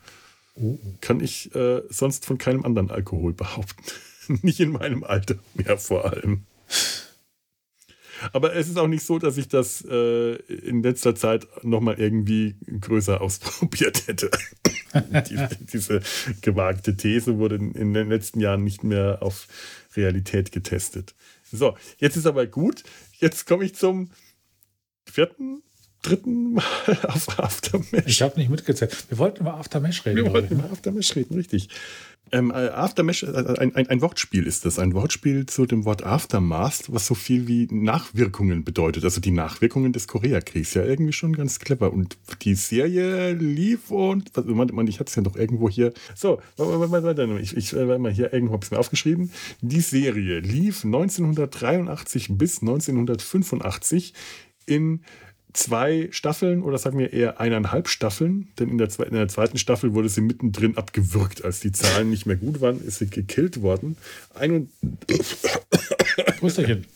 Oh. Kann ich äh, sonst von keinem anderen Alkohol behaupten. (laughs) nicht in meinem Alter mehr vor allem. Aber es ist auch nicht so, dass ich das äh, in letzter Zeit nochmal irgendwie größer ausprobiert hätte. (laughs) diese, diese, gewagte These wurde in den letzten Jahren nicht mehr auf Realität getestet. So, jetzt ist aber gut. Jetzt komme ich zum vierten dritten Mal (laughs) auf Aftermesh. Ich habe nicht mitgezählt. Wir wollten über Aftermesh reden. Wir wollten über Aftermesh reden, richtig. Ähm, äh, Aftermesh, äh, ein, ein, ein, Wortspiel ist das. Ein Wortspiel zu dem Wort Aftermath, was so viel wie Nachwirkungen bedeutet. Also die Nachwirkungen des Koreakriegs. Ja, irgendwie schon ganz clever. Und die Serie lief und, man, man, ich hatte es ja doch irgendwo hier. So, ich, ich äh, mal hier irgendwo habe ich es mir aufgeschrieben. Die Serie lief 1983 bis 1985 in zwei Staffeln oder sagen wir eher eineinhalb Staffeln, denn in der, in der, zweiten Staffel wurde sie mittendrin abgewürgt. Als die Zahlen nicht mehr gut waren, ist sie gekillt worden. Ein und Grüßerchen.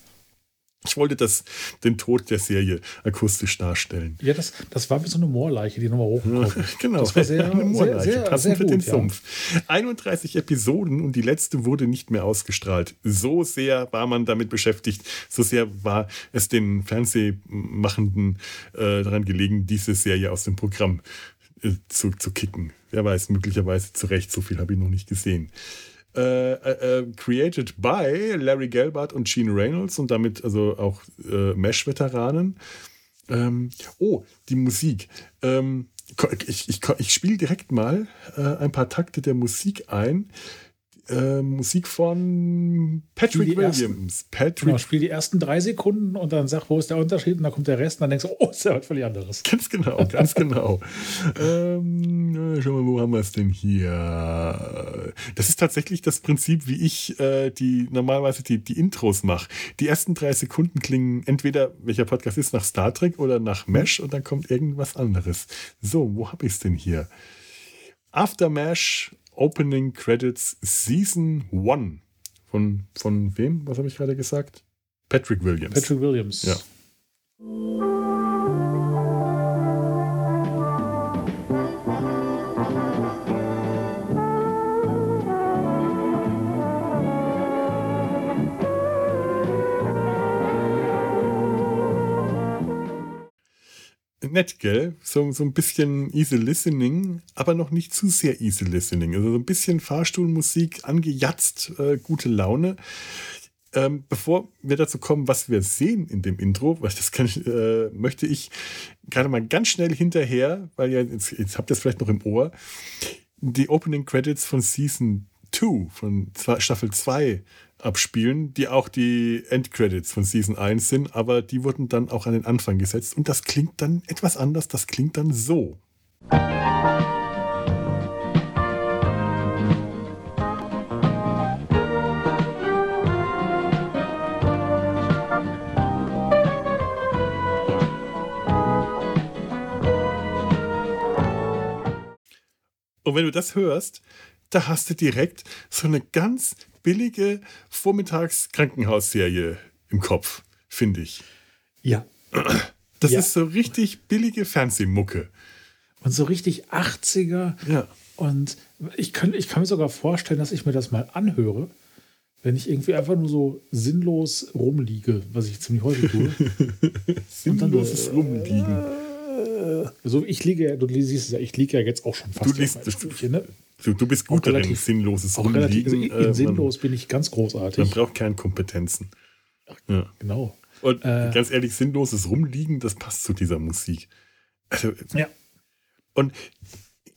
Ich wollte das, den Tod der Serie akustisch darstellen. Ja, das, das war wie so eine Moorleiche, die nochmal hochkommt. (laughs) genau, das war sehr, (laughs) eine Moorleiche, sehr, sehr, passend für den ja. Sumpf. 31 Episoden und die letzte wurde nicht mehr ausgestrahlt. So sehr war man damit beschäftigt, so sehr war es den Fernsehmachenden äh, daran gelegen, diese Serie aus dem Programm äh, zu, zu kicken. Wer weiß, möglicherweise zu Recht, so viel habe ich noch nicht gesehen. Äh, äh, äh, created by Larry Gelbart und Gene Reynolds und damit also auch äh, Mesh-Veteranen. Ähm, oh, die Musik. Ähm, ich, ich, ich spiele direkt mal äh, ein paar Takte der Musik ein, äh, Musik von Patrick Williams. Patrick genau, spiel die ersten drei Sekunden und dann sag, wo ist der Unterschied? Und dann kommt der Rest und dann denkst du, oh, ist ja was völlig anderes. (laughs) Ganz genau, ganz genau. ähm, schau mal, wo haben wir es denn hier? Das ist tatsächlich das Prinzip, wie ich äh, die normalerweise die, die Intros mache. Die ersten drei Sekunden klingen entweder, welcher Podcast ist, nach Star Trek oder nach Mesh und dann kommt irgendwas anderes. So, wo habe ich es denn hier? After Mesh Opening Credits Season 1. Von, von wem? Was habe ich gerade gesagt? Patrick Williams. Patrick Williams. Ja. Nett, gell? So, so ein bisschen easy listening, aber noch nicht zu sehr easy listening. Also so ein bisschen Fahrstuhlmusik, angejatzt, äh, gute Laune. Ähm, bevor wir dazu kommen, was wir sehen in dem Intro, weil das kann, äh, möchte ich gerade mal ganz schnell hinterher, weil ja, jetzt, jetzt habt ihr es vielleicht noch im Ohr, die Opening Credits von Season 2, von Staffel 2 abspielen, die auch die Endcredits von Season 1 sind, aber die wurden dann auch an den Anfang gesetzt und das klingt dann etwas anders, das klingt dann so. Und wenn du das hörst, da hast du direkt so eine ganz billige Vormittags-Krankenhausserie im Kopf, finde ich. Ja. Das Ja. ist so richtig billige Fernsehmucke. Und so richtig 80er. Ja. Und ich kann, ich kann mir sogar vorstellen, dass ich mir das mal anhöre, wenn ich irgendwie einfach nur so sinnlos rumliege, was ich ziemlich häufig tue. (laughs) Sinnloses äh, Rumliegen. Also ich liege ja, du siehst es ja, ich liege ja jetzt auch schon fast Du liest- Stühlchen, ne? Du, du bist gut Auch darin, relativ- sinnloses Auch relativ, also Rumliegen. in, Äh, man, sinnlos bin ich ganz man großartig. braucht Kernkompetenzen. Ja. Genau. Und Äh. ganz ehrlich, sinnloses Rumliegen, das passt zu dieser Musik. Also, Ja. Und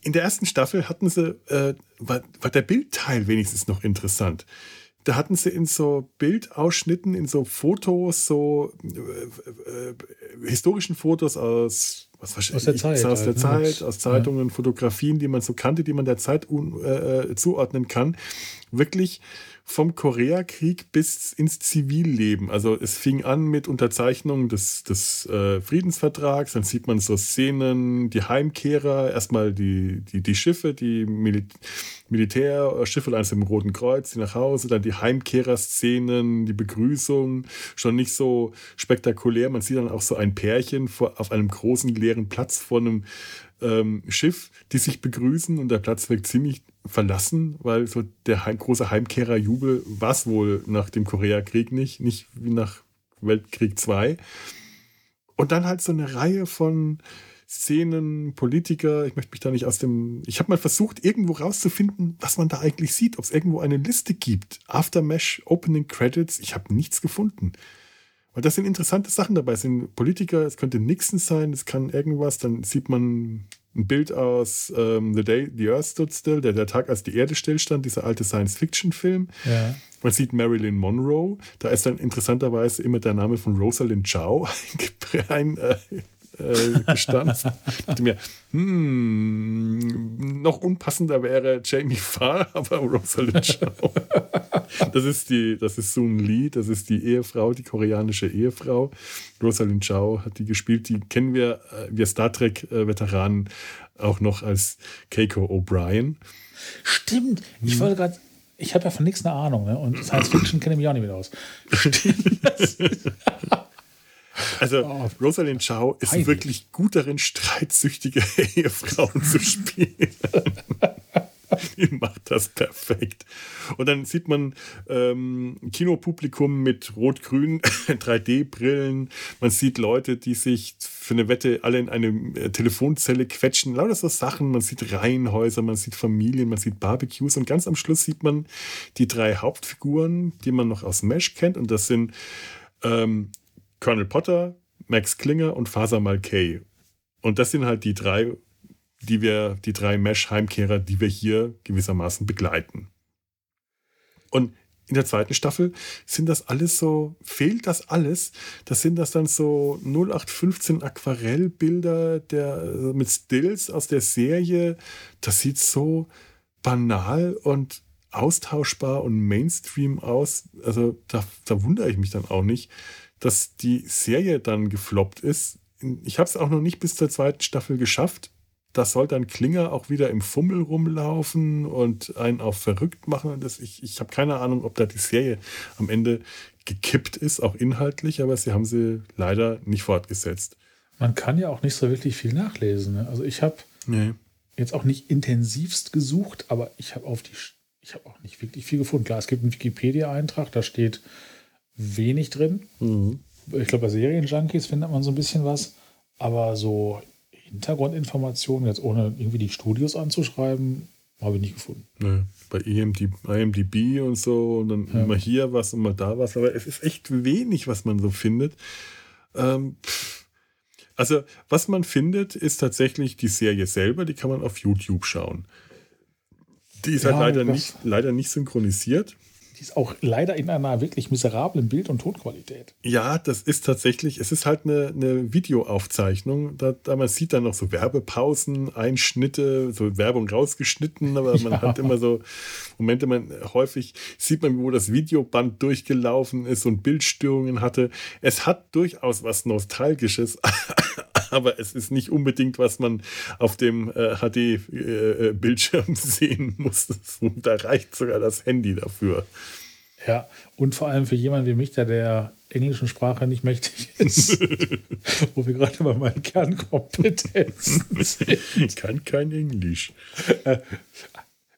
in der ersten Staffel hatten sie, äh, war, war der Bildteil wenigstens noch interessant. Da hatten sie in so Bildausschnitten, in so Fotos, so äh, äh, historischen Fotos aus, was Aus der Zeit aus der halt, ne? Zeit, aus Zeitungen, Fotografien, die man so kannte, die man der Zeit un, äh, zuordnen kann, wirklich vom Koreakrieg bis ins Zivilleben. Also es fing an mit Unterzeichnung des, des äh, Friedensvertrags, dann sieht man so Szenen, die Heimkehrer, erstmal die, die, die Schiffe, die Mil Militärschiffe, eins im Roten Kreuz, die nach Hause, dann die Heimkehrer-Szenen, die Begrüßung, schon nicht so spektakulär. Man sieht dann auch so ein Pärchen vor, auf einem großen leeren Platz vor einem ähm, Schiff, die sich begrüßen und der Platz wirkt ziemlich verlassen, weil so der heim, große Heimkehrerjubel war es wohl nach dem Koreakrieg nicht, nicht wie nach Weltkrieg II. Und dann halt so eine Reihe von Szenen, Politiker, ich möchte mich da nicht aus dem. Ich habe mal versucht, irgendwo rauszufinden, was man da eigentlich sieht, ob es irgendwo eine Liste gibt. Aftermash, Opening Credits, ich habe nichts gefunden. Weil das sind interessante Sachen dabei. Es sind Politiker, es könnte Nixon sein, es kann irgendwas, dann sieht man ein Bild aus ähm, The Day the Earth Stood Still, der, der Tag, als die Erde stillstand, dieser alte Science-Fiction-Film. Ja. Man sieht Marilyn Monroe, da ist dann interessanterweise immer der Name von Rosalind Chow (laughs) ein, äh, äh. Ich (laughs) dachte mir, hm, noch unpassender wäre Jamie Farr, (laughs) aber Rosalind Chow. Das ist die, das ist Soon Lee, das ist die Ehefrau, die koreanische Ehefrau. Rosalind Chow hat die gespielt, die kennen wir, äh, wir Star Trek-Veteranen auch noch als Keiko O'Brien. Stimmt. Ich Mhm. wollte gerade, ich habe ja von nichts eine Ahnung, ne? Und Science Fiction kenne ich mich auch nicht mit aus. (laughs) Stimmt. Also Oh. Rosalind Chow ist Peinlich. wirklich gut darin, streitsüchtige (laughs) Ehefrauen zu spielen. (laughs) Die macht das perfekt. Und dann sieht man ähm, Kinopublikum mit rot-grün (laughs) 3D-Brillen. Man sieht Leute, die sich für eine Wette alle in eine äh, Telefonzelle quetschen. Lauter so Sachen. Man sieht Reihenhäuser, man sieht Familien, man sieht Barbecues. Und ganz am Schluss sieht man die drei Hauptfiguren, die man noch aus Mesh kennt. Und das sind ähm, Colonel Potter, Max Klinger und Faser Malkay. Und das sind halt die drei, die wir, die drei Mesh-Heimkehrer, die wir hier gewissermaßen begleiten. Und in der zweiten Staffel sind das alles so, fehlt das alles. Das sind das dann so 0815 Aquarellbilder der, mit Stills aus der Serie. Das sieht so banal und austauschbar und Mainstream aus. Also da, da wundere ich mich dann auch nicht, dass die Serie dann gefloppt ist. Ich habe es auch noch nicht bis zur zweiten Staffel geschafft. Da soll dann Klinger auch wieder im Fummel rumlaufen und einen auch verrückt machen. Das, ich ich habe keine Ahnung, ob da die Serie am Ende gekippt ist, auch inhaltlich, aber sie haben sie leider nicht fortgesetzt. Man kann ja auch nicht so wirklich viel nachlesen. Ne? Also ich habe Nee. jetzt auch nicht intensivst gesucht, aber ich habe auf die, ich habe auch nicht wirklich viel gefunden. Klar, es gibt einen Wikipedia-Eintrag, da steht wenig drin. Mhm. Ich glaube, bei Serienjunkies findet man so ein bisschen was. Aber so Hintergrundinformationen, jetzt ohne irgendwie die Studios anzuschreiben, habe ich nicht gefunden. Ja, bei IMDb, IMDb und so und dann ja. immer hier was und mal da was. Aber es ist echt wenig, was man so findet. Ähm, also, was man findet, ist tatsächlich die Serie selber, die kann man auf YouTube schauen. Die ist halt ja, halt leider nicht, leider nicht synchronisiert. Die ist auch leider in einer wirklich miserablen Bild- und Tonqualität. Ja, das ist tatsächlich, es ist halt eine, eine Videoaufzeichnung. Da, da, man sieht dann noch so Werbepausen, Einschnitte, so Werbung rausgeschnitten, aber man (laughs) ja. hat immer so Momente, man häufig sieht man, wo das Videoband durchgelaufen ist und Bildstörungen hatte. Es hat durchaus was Nostalgisches, (laughs) aber es ist nicht unbedingt, was man auf dem äh, HD-Bildschirm äh, (laughs) sehen muss. Da reicht sogar das Handy dafür. Ja, und vor allem für jemanden wie mich, der der englischen Sprache nicht mächtig ist, (laughs) wo wir gerade bei meinen Kernkompetenzen sind. Ich kann kein Englisch. Äh,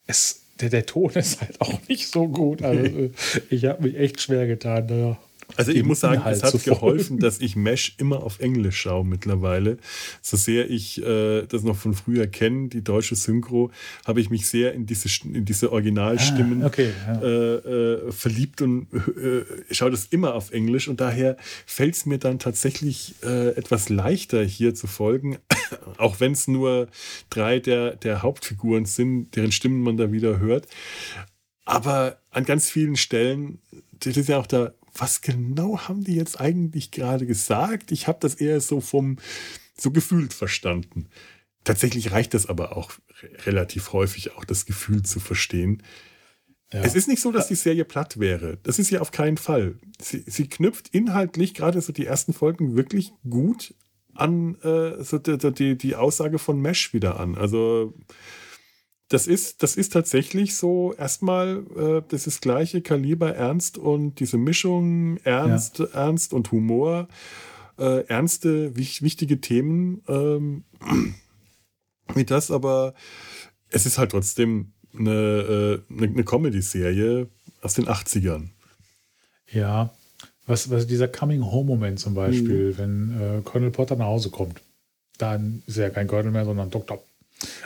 es, der, der Ton ist halt auch nicht so gut. Also, (laughs) ich habe mich echt schwer getan. Da also ich muss sagen, Inhalt es hat geholfen, dass ich Mesh immer auf Englisch schaue mittlerweile. So sehr ich äh, das noch von früher kenne, die deutsche Synchro, habe ich mich sehr in diese, in diese Originalstimmen ah, okay, ja. äh, äh, verliebt und äh, schaue das immer auf Englisch. Und daher fällt es mir dann tatsächlich äh, etwas leichter, hier zu folgen, (coughs) auch wenn es nur drei der, der Hauptfiguren sind, deren Stimmen man da wieder hört. Aber an ganz vielen Stellen, das ist ja auch da was genau haben die jetzt eigentlich gerade gesagt? Ich habe das eher so vom, so gefühlt verstanden. Tatsächlich reicht das aber auch relativ häufig, auch das Gefühl zu verstehen. Ja. Es ist nicht so, dass die Serie platt wäre. Das ist ja auf keinen Fall. Sie, sie knüpft inhaltlich gerade so die ersten Folgen wirklich gut an äh, so die, die, die Aussage von Mesh wieder an. Also das ist, das ist tatsächlich so erstmal äh, das ist gleiche Kaliber Ernst und diese Mischung Ernst, ja. Ernst und Humor, äh, ernste, wich, wichtige Themen ähm, (clears throat) wie das, aber es ist halt trotzdem eine, äh, eine, eine Comedy-Serie aus den 80ern. Ja, was, was dieser Coming-Home-Moment zum Beispiel, mhm. wenn äh, Colonel Potter nach Hause kommt, dann ist er ja kein Colonel mehr, sondern Dr.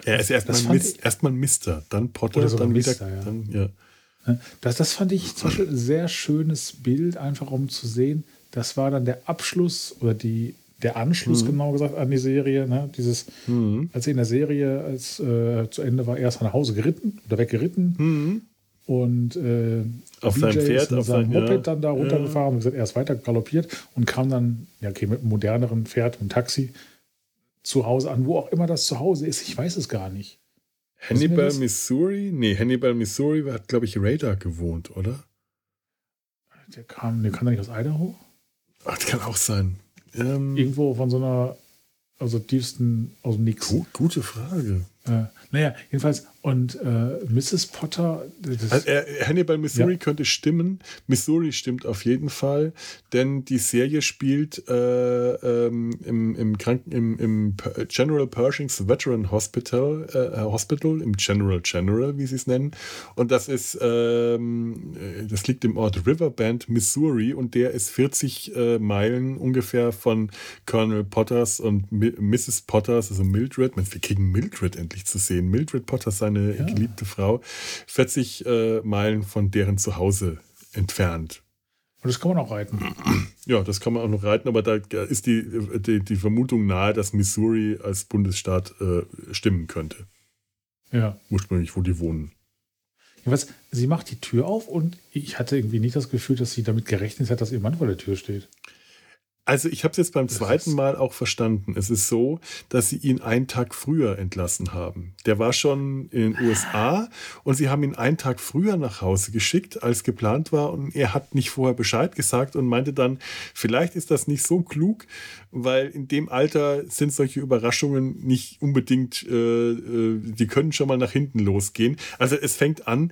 Er ist erstmal Mis erst Mister, dann Potter, dann Mister, wieder. Ja. Dann, ja. Das, das fand ich zum Beispiel ein sehr schönes Bild, einfach um zu sehen. Das war dann der Abschluss oder die, der Anschluss, mhm. genau gesagt, an die Serie. Ne? Dieses, mhm. als sie in der Serie als, äh, zu Ende war, erst nach Hause geritten oder weggeritten. Mhm. Und äh, auf seinem Pferd, auf seinem Moped ja. dann da runtergefahren. Ja. Und er ist weiter galoppiert und kam dann, ja, okay, mit einem moderneren Pferd, einem Taxi, zu Hause an, wo auch immer das zu Hause ist. Ich weiß es gar nicht. Hannibal, Missouri? Nee, Hannibal, Missouri hat, glaube ich, Radar gewohnt, oder? Der kam, der kann doch nicht aus Idaho? Ach, das kann auch sein. Ähm, Irgendwo von so einer, also tiefsten, aus dem Nix. Gut, gute Frage. Äh, naja, jedenfalls, und äh, Mrs. Potter. Also, äh, Hannibal, Missouri ja. könnte stimmen. Missouri stimmt auf jeden Fall, denn die Serie spielt äh, ähm, im, im, Kranken, im, im General Pershing's Veteran Hospital, äh, Hospital, im General General, wie sie es nennen. Und das ist, ähm, äh, das liegt im Ort Riverbend, Missouri, und der ist 40 Meilen ungefähr von Colonel Potters und Mi Mrs. Potters, also Mildred. Wir kriegen Mildred endlich endlich zu sehen. Mildred Potter, seine ja. geliebte Frau, 40 äh, Meilen von deren Zuhause entfernt. Und das kann man auch reiten. Ja, das kann man auch noch reiten, aber da ist die, die, die Vermutung nahe, dass Missouri als Bundesstaat äh, stimmen könnte. Ja. Ursprünglich, wo die wohnen. Jedenfalls, sie macht die Tür auf und ich hatte irgendwie nicht das Gefühl, dass sie damit gerechnet hat, dass ihr Mann vor der Tür steht. Also ich habe es jetzt beim zweiten Mal auch verstanden. Es ist so, dass sie ihn einen Tag früher entlassen haben. Der war schon in den USA und sie haben ihn einen Tag früher nach Hause geschickt, als geplant war. Und er hat nicht vorher Bescheid gesagt und meinte dann, vielleicht ist das nicht so klug, weil in dem Alter sind solche Überraschungen nicht unbedingt, äh, äh die können schon mal nach hinten losgehen. Also es fängt an,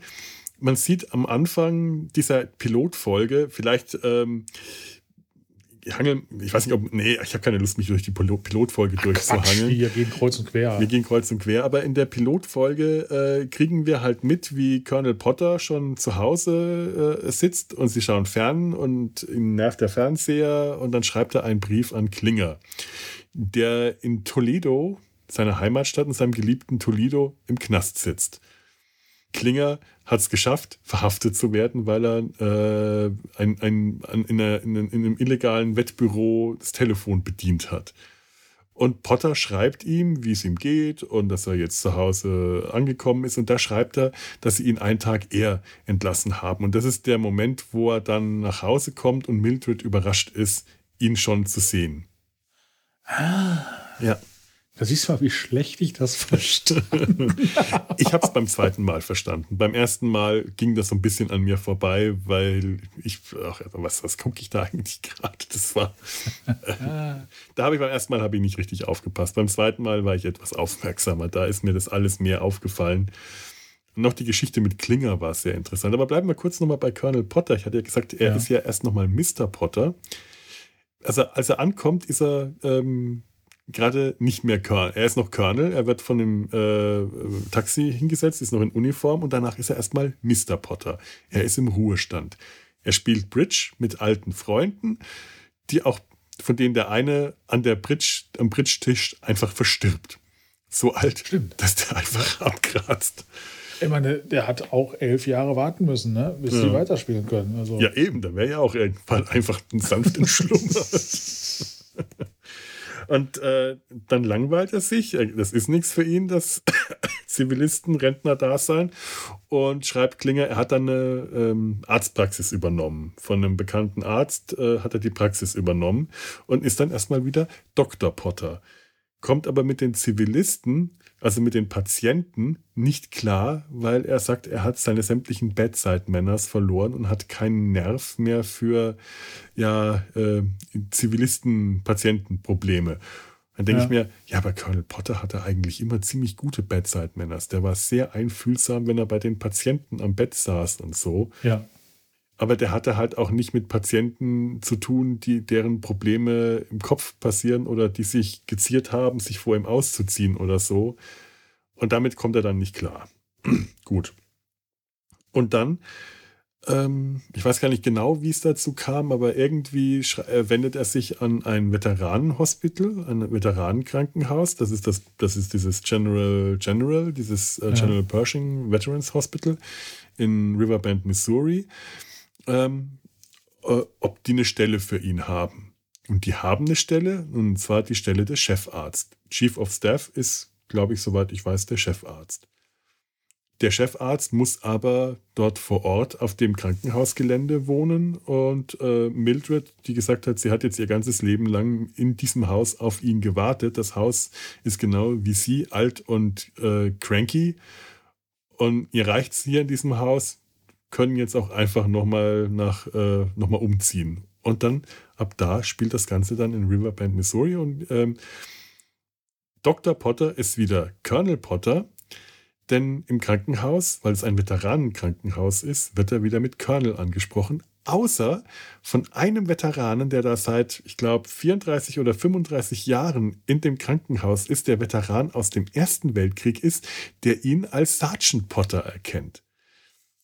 man sieht am Anfang dieser Pilotfolge, vielleicht... Ähm, hangeln, ich weiß nicht, ob, nee, ich habe keine Lust, mich durch die Pilotfolge Ach, durchzuhangeln. wir gehen kreuz und quer. Wir gehen kreuz und quer, aber in der Pilotfolge äh, kriegen wir halt mit, wie Colonel Potter schon zu Hause äh, sitzt und sie schauen fern und ihn nervt der Fernseher und dann schreibt er einen Brief an Klinger. der in Toledo, seiner Heimatstadt, in seinem geliebten Toledo, im Knast sitzt. Klinger hat es geschafft, verhaftet zu werden, weil er äh, ein, ein, ein, in, einer, in, einem illegalen Wettbüro das Telefon bedient hat. Und Potter schreibt ihm, wie es ihm geht und dass er jetzt zu Hause angekommen ist. Und da schreibt er, dass sie ihn einen Tag eher entlassen haben. Und das ist der Moment, wo er dann nach Hause kommt und Mildred überrascht ist, ihn schon zu sehen. Ah. Ja. Da siehst du mal, wie schlecht ich das (laughs) verstanden Ich habe es beim zweiten Mal verstanden. Beim ersten Mal ging das so ein bisschen an mir vorbei, weil ich, ach, was, was gucke ich da eigentlich gerade? Das war. (laughs) Äh, da habe ich beim ersten Mal ich nicht richtig aufgepasst. Beim zweiten Mal war ich etwas aufmerksamer. Da ist mir das alles mehr aufgefallen. Noch die Geschichte mit Klinger war sehr interessant. Aber bleiben wir kurz nochmal bei Colonel Potter. Ich hatte ja gesagt, er ja. ist ja erst nochmal Mr. Potter. Also als er ankommt, ist er ähm, gerade nicht mehr Colonel. Er ist noch Colonel, er wird von dem äh, Taxi hingesetzt, ist noch in Uniform und danach ist er erstmal Mr. Potter. Er ist im Ruhestand. Er spielt Bridge mit alten Freunden, die auch, von denen der eine an der Bridge, am Bridge-Tisch einfach verstirbt. So alt, Stimmt. dass der einfach abkratzt. Ich meine, der hat auch elf Jahre warten müssen, ne? bis ja. die weiterspielen können. Also. Ja, eben, da wäre ja auch irgendwann einfach ein sanften (laughs) Schlummer. Und äh, dann langweilt er sich. Äh, das ist nichts für ihn, dass (coughs) Zivilisten, Rentner da sein. Und schreibt Klinger, er hat dann eine ähm, Arztpraxis übernommen. Von einem bekannten Arzt äh, hat er die Praxis übernommen und ist dann erstmal wieder Dr. Potter kommt aber mit den Zivilisten, also mit den Patienten, nicht klar, weil er sagt, er hat seine sämtlichen Bedside-Manners verloren und hat keinen Nerv mehr für ja, äh, Zivilisten-Patienten-Probleme. Dann denke ja. ich mir, ja, aber Colonel Potter hatte eigentlich immer ziemlich gute Bedside-Manners. Der war sehr einfühlsam, wenn er bei den Patienten am Bett saß und so. Ja aber der hatte halt auch nicht mit Patienten zu tun, die deren Probleme im Kopf passieren oder die sich geziert haben, sich vor ihm auszuziehen oder so. Und damit kommt er dann nicht klar. (clears throat) Gut. Und dann, ähm, ich weiß gar nicht genau, wie es dazu kam, aber irgendwie äh, wendet er sich an ein Veteranenhospital, ein Veteranenkrankenhaus. Das ist das, das ist dieses General General, dieses äh, General ja. Pershing Veterans Hospital in Riverbend, Missouri ähm, äh, ob die eine Stelle für ihn haben. Und die haben eine Stelle, und zwar die Stelle des Chefarzt. Chief of Staff ist, glaube ich, soweit ich weiß, der Chefarzt. Der Chefarzt muss aber dort vor Ort auf dem Krankenhausgelände wohnen und äh, Mildred, die gesagt hat, sie hat jetzt ihr ganzes Leben lang in diesem Haus auf ihn gewartet. Das Haus ist genau wie sie, alt und äh, cranky. Und ihr reicht es hier in diesem Haus, können jetzt auch einfach nochmal äh, noch umziehen. Und dann ab da spielt das Ganze dann in Riverbend, Missouri. Und ähm, Dr. Potter ist wieder Colonel Potter, denn im Krankenhaus, weil es ein Veteranenkrankenhaus ist, wird er wieder mit Colonel angesprochen. Außer von einem Veteranen, der da seit, ich glaube, 34 oder 35 Jahren in dem Krankenhaus ist, der Veteran aus dem Ersten Weltkrieg ist, der ihn als Sergeant Potter erkennt.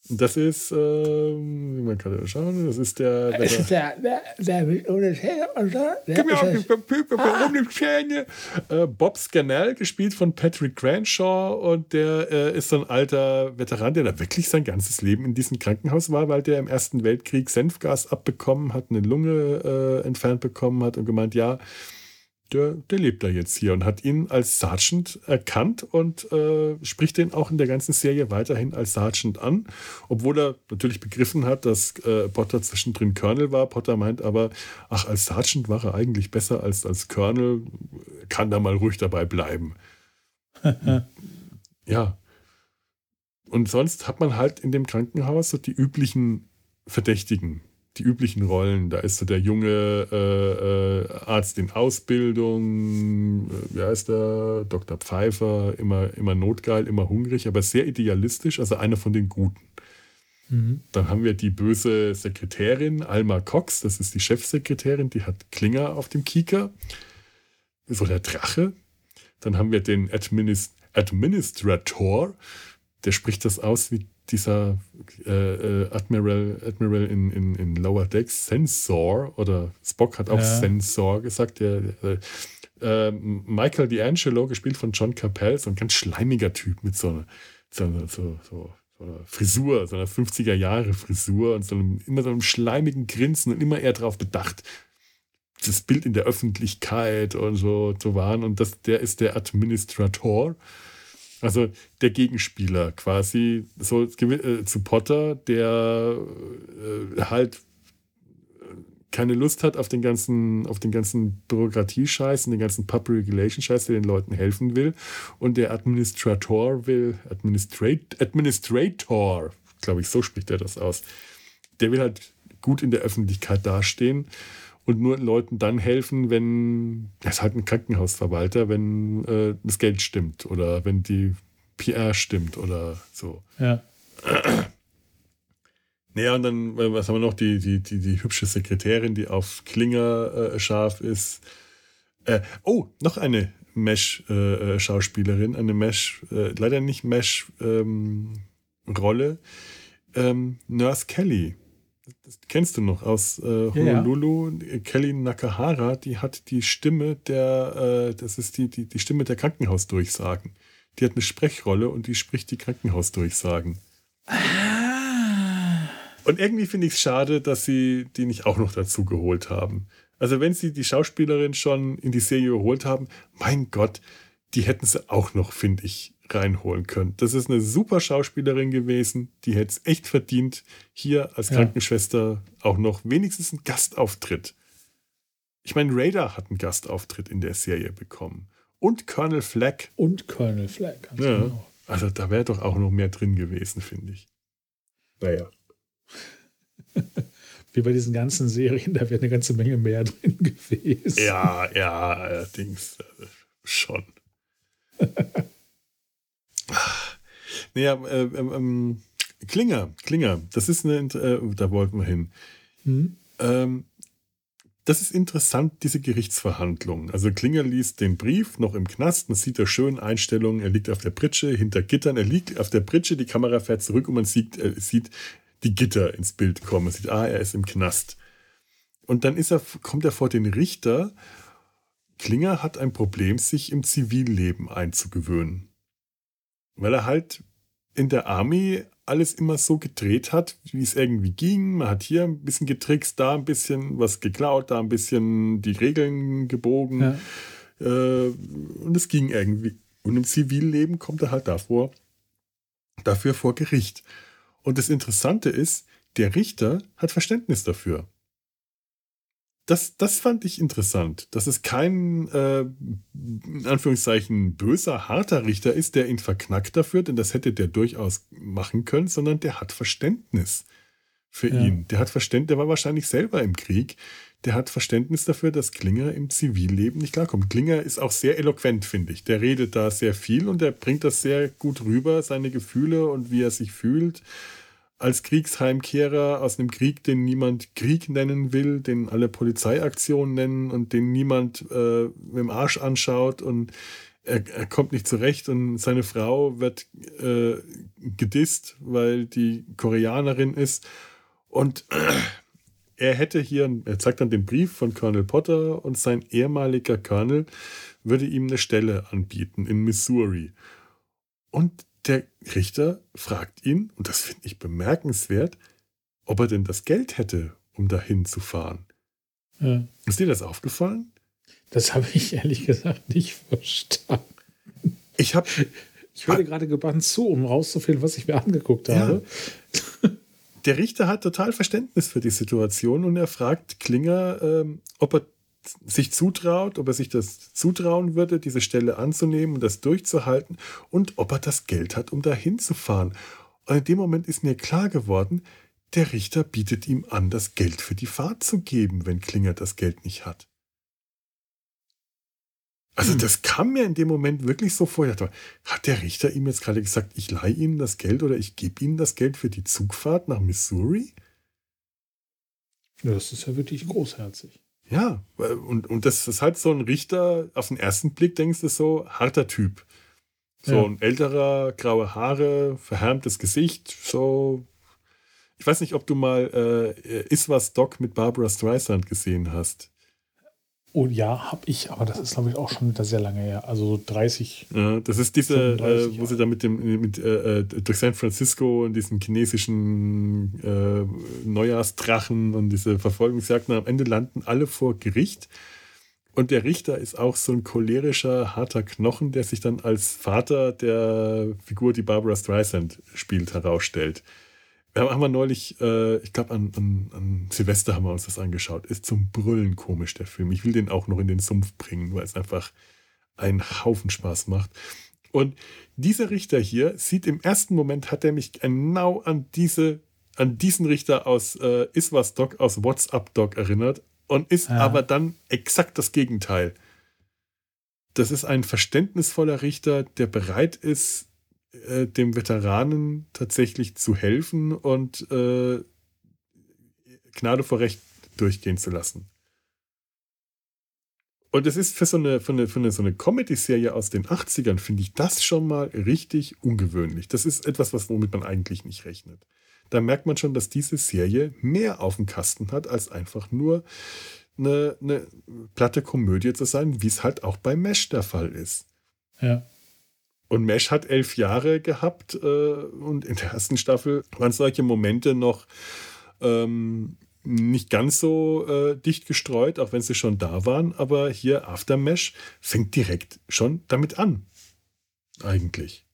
Das ist, ähm, man kann ja schauen, das ist der. Der, der, der, der ohne Zähne und so. Gib mir auch die Papier ohne Zähne. Äh, Bob Scannell, gespielt von Patrick Granshaw, und der äh, ist so ein alter Veteran, der da wirklich sein ganzes Leben in diesem Krankenhaus war, weil der im Ersten Weltkrieg Senfgas abbekommen hat, eine Lunge äh, entfernt bekommen hat und gemeint, ja, der, der lebt da jetzt hier und hat ihn als Sergeant erkannt und äh, spricht den auch in der ganzen Serie weiterhin als Sergeant an, obwohl er natürlich begriffen hat, dass äh, Potter zwischendrin Colonel war. Potter meint aber, ach, als Sergeant war er eigentlich besser als als Colonel, kann da mal ruhig dabei bleiben. (laughs) ja. Und sonst hat man halt in dem Krankenhaus so die üblichen Verdächtigen die üblichen Rollen. Da ist so der junge äh, äh, Arzt in Ausbildung, äh, wie heißt der? Dr. Pfeiffer, immer, immer notgeil, immer hungrig, aber sehr idealistisch, also einer von den Guten. Mhm. Dann haben wir die böse Sekretärin Alma Cox, das ist die Chefsekretärin, die hat Klinger auf dem Kieker. So der Drache. Dann haben wir den Administ Administrator, der spricht das aus wie dieser äh, äh, Admiral, Admiral in, in, in Lower Decks, Sensor, oder Spock hat auch ja. Sensor gesagt, der, der, äh, Michael D'Angelo, gespielt von John Capel, so ein ganz schleimiger Typ mit so einer, so, so, so, so einer Frisur, so einer 50er Jahre Frisur und so einem, immer so einem schleimigen Grinsen und immer eher darauf bedacht, das Bild in der Öffentlichkeit und so zu wahren. Und das, der ist der Administrator. Also der Gegenspieler quasi so äh, zu Potter, der äh, halt keine Lust hat auf den ganzen, auf den ganzen Bürokratiescheiß und den ganzen Public Relation Scheiß, der den Leuten helfen will. Und der Administrator will, Administrat, Administrator, glaube ich, so spricht er das aus. Der will halt gut in der Öffentlichkeit dastehen und nur Leuten dann helfen, wenn, er ist halt ein Krankenhausverwalter, wenn äh, das Geld stimmt oder wenn die PR stimmt oder so. Ja. Naja, und dann, äh, was haben wir noch? Die, die, die, die hübsche Sekretärin, die auf Klinger äh, scharf ist. Äh, oh, noch eine Mesh-Schauspielerin, äh, eine Mesh, äh, leider nicht Mesh-Rolle. Ähm, Nurse Kelly. Das kennst du noch aus äh, Honolulu. Ja. Kelly Nakahara, die hat die Stimme der, das ist die, die, die Stimme der Krankenhausdurchsagen. Die hat eine Sprechrolle und die spricht die Krankenhausdurchsagen. Ah. Und irgendwie finde ich es schade, dass sie die nicht auch noch dazu geholt haben. Also wenn sie die Schauspielerin schon in die Serie geholt haben, mein Gott, die hätten sie auch noch, finde ich, reinholen können. Das ist eine super Schauspielerin gewesen, die hätte es echt verdient, hier als ja. Krankenschwester auch noch wenigstens einen Gastauftritt. Ich meine, Raider hat einen Gastauftritt in der Serie bekommen. Und Colonel Fleck. Und Colonel Fleck. Ja, genau. Also da wäre doch auch noch mehr drin gewesen, finde ich. Naja. (laughs) Wie bei diesen ganzen Serien, da wäre eine ganze Menge mehr (laughs) drin gewesen. Ja, ja, allerdings äh, schon. (laughs) naja, äh, ähm, Klinger, Klinger, das ist eine, äh, da wollten wir hin. Hm? Ähm, das ist interessant, diese Gerichtsverhandlung. Also Klinger liest den Brief noch im Knast, man sieht da schön Einstellungen, er liegt auf der Pritsche, hinter Gittern, er liegt auf der Pritsche, die Kamera fährt zurück und man sieht, äh, sieht die Gitter ins Bild kommen. Man sieht, ah, er ist im Knast. Und dann ist er, kommt er vor den Richter. Klinger hat ein Problem, sich im Zivilleben einzugewöhnen. Weil er halt in der Army alles immer so gedreht hat, wie es irgendwie ging. Man hat hier ein bisschen getrickst, da ein bisschen was geklaut, da ein bisschen die Regeln gebogen. Ja. Äh, und es ging irgendwie. Und im Zivilleben kommt er halt davor, dafür vor Gericht. Und das Interessante ist, der Richter hat Verständnis dafür. Das, das fand ich interessant, dass es kein, äh, in Anführungszeichen, böser, harter Richter ist, der ihn verknackt dafür, denn das hätte der durchaus machen können, sondern der hat Verständnis für ja. ihn. Der hat Verständnis, der war wahrscheinlich selber im Krieg. Der hat Verständnis dafür, dass Klinger im Zivilleben nicht klarkommt. Klinger ist auch sehr eloquent, finde ich. Der redet da sehr viel und der bringt das sehr gut rüber, seine Gefühle und wie er sich fühlt als Kriegsheimkehrer aus einem Krieg, den niemand Krieg nennen will, den alle Polizeiaktionen nennen und den niemand äh, mit dem Arsch anschaut und er, er, kommt nicht zurecht und seine Frau wird äh, gedisst, weil die Koreanerin ist und (clears throat) er hätte hier, er zeigt dann den Brief von Colonel Potter und sein ehemaliger Colonel würde ihm eine Stelle anbieten in Missouri. Und der Richter fragt ihn, und das finde ich bemerkenswert, ob er denn das Geld hätte, um dahin zu fahren. Ja. Ist dir das aufgefallen? Das habe ich ehrlich gesagt nicht verstanden. Ich habe. Ich höre gerade gebannt zu, um rauszufinden, was ich mir angeguckt habe. Ja. Der Richter hat total Verständnis für die Situation und er fragt Klinger, ähm, ob er sich zutraut, ob er sich das zutrauen würde, diese Stelle anzunehmen und das durchzuhalten und ob er das Geld hat, um dahin zu fahren. Und in dem Moment ist mir klar geworden, der Richter bietet ihm an, das Geld für die Fahrt zu geben, wenn Klinger das Geld nicht hat. Also hm. das kam mir in dem Moment wirklich so vor. Dachte, hat der Richter ihm jetzt gerade gesagt, ich leihe ihm das Geld oder ich gebe ihm das Geld für die Zugfahrt nach Missouri? Ja, das ist ja wirklich großherzig. Ja, und, und das ist halt so ein Richter, auf den ersten Blick denkst du so, harter Typ. So ja. ein älterer, graue Haare, verhärmtes Gesicht, so. Ich weiß nicht, ob du mal äh, Is was Doc mit Barbara Streisand gesehen hast. Oh ja, habe ich, aber das ist, glaube ich, auch schon wieder sehr lange her. Also 30. Ja, das ist diese, äh, wo sie da mit dem, mit, äh, äh, durch San Francisco und diesen chinesischen äh, Neujahrsdrachen und diese Verfolgungsjagden am Ende landen alle vor Gericht. Und der Richter ist auch so ein cholerischer, harter Knochen, der sich dann als Vater der Figur, die Barbara Streisand spielt, herausstellt. Haben wir neulich, äh, ich glaube, an, an, an, Silvester haben wir uns das angeschaut. Ist zum Brüllen komisch, der Film. Ich will den auch noch in den Sumpf bringen, weil es einfach einen Haufen Spaß macht. Und dieser Richter hier sieht im ersten Moment, hat er mich genau an diese, an diesen Richter aus äh, Iswas Doc, aus WhatsApp Doc erinnert und ist ja. aber dann exakt das Gegenteil. Das ist ein verständnisvoller Richter, der bereit ist, äh, dem Veteranen tatsächlich zu helfen und äh, Gnade vor Recht durchgehen zu lassen. Und es ist für so eine, für eine, für eine, so eine Comedy-Serie aus den 80ern, finde ich das schon mal richtig ungewöhnlich. Das ist etwas, was, womit man eigentlich nicht rechnet. Da merkt man schon, dass diese Serie mehr auf dem Kasten hat, als einfach nur eine, eine platte Komödie zu sein, wie es halt auch bei Mesh der Fall ist. Ja. Und Mesh hat elf Jahre gehabt äh, und in der ersten Staffel waren solche Momente noch ähm, nicht ganz so äh, dicht gestreut, auch wenn sie schon da waren. Aber hier After Mesh fängt direkt schon damit an. Eigentlich.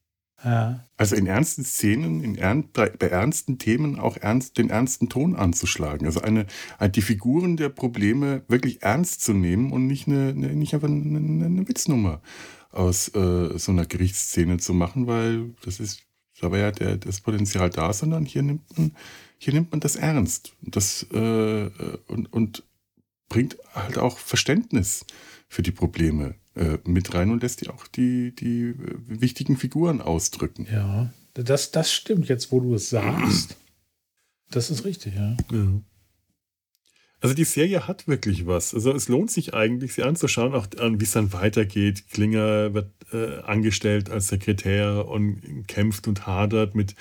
Ja. Also in ernsten Szenen, in ern bei, bei, ernsten Themen auch ernst, den ernsten Ton anzuschlagen. Also eine, die Figuren der Probleme wirklich ernst zu nehmen und nicht, eine, eine nicht einfach eine, eine Witznummer aus äh, so einer Gerichtsszene zu machen, weil das ist, da war ja der, das Potenzial da, sondern hier nimmt man, hier nimmt man das ernst und, das, äh, und, und bringt halt auch Verständnis für die Probleme äh, mit rein und lässt die auch die, die äh, wichtigen Figuren ausdrücken. Ja, das, das stimmt jetzt, wo du es sagst. Das ist richtig, ja. ja. Also die Serie hat wirklich was. Also es lohnt sich eigentlich, sie anzuschauen, auch an, wie es dann weitergeht. Klinger wird äh, angestellt als Sekretär und kämpft und hadert mit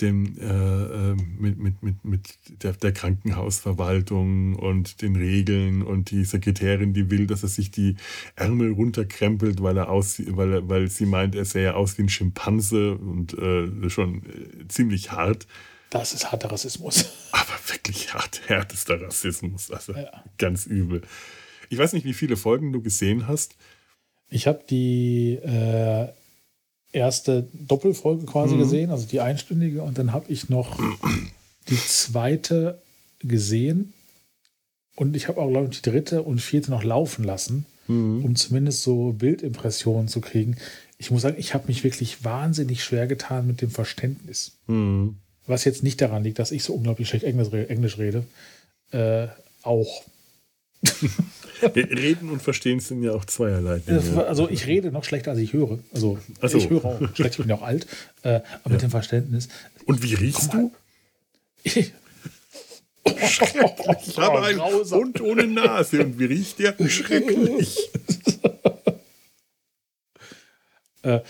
dem äh, äh, mit, mit, mit, mit der, der, Krankenhausverwaltung und den Regeln und die Sekretärin, die will, dass er sich die Ärmel runterkrempelt, weil er aussieht, weil, weil sie meint, er sähe aus wie ein Schimpanse und äh, schon äh, ziemlich hart. Das ist harter Rassismus. (laughs) Aber wirklich hart, härtester Rassismus. Also ja. ganz übel. Ich weiß nicht, wie viele Folgen du gesehen hast. Ich habe die äh, erste Doppelfolge quasi mhm. gesehen, also die einstündige, und dann habe ich noch die zweite gesehen. Und ich habe auch, glaube ich, die dritte und vierte noch laufen lassen, mhm. um zumindest so Bildimpressionen zu kriegen. Ich muss sagen, ich habe mich wirklich wahnsinnig schwer getan mit dem Verständnis. Mhm. Was jetzt nicht daran liegt, dass ich so unglaublich schlecht Englisch rede. Äh, auch. (laughs) Reden und Verstehen sind ja auch zweierlei. Also ich rede noch schlechter, als ich höre. Also so. ich höre auch schlecht, ich bin ja auch alt. Äh, aber ja. mit dem Verständnis. Und wie riechst du? Ich, Schrecklich. Ich (laughs) habe einen Hund ohne Nase. Und wie riecht der? Schrecklich. Äh,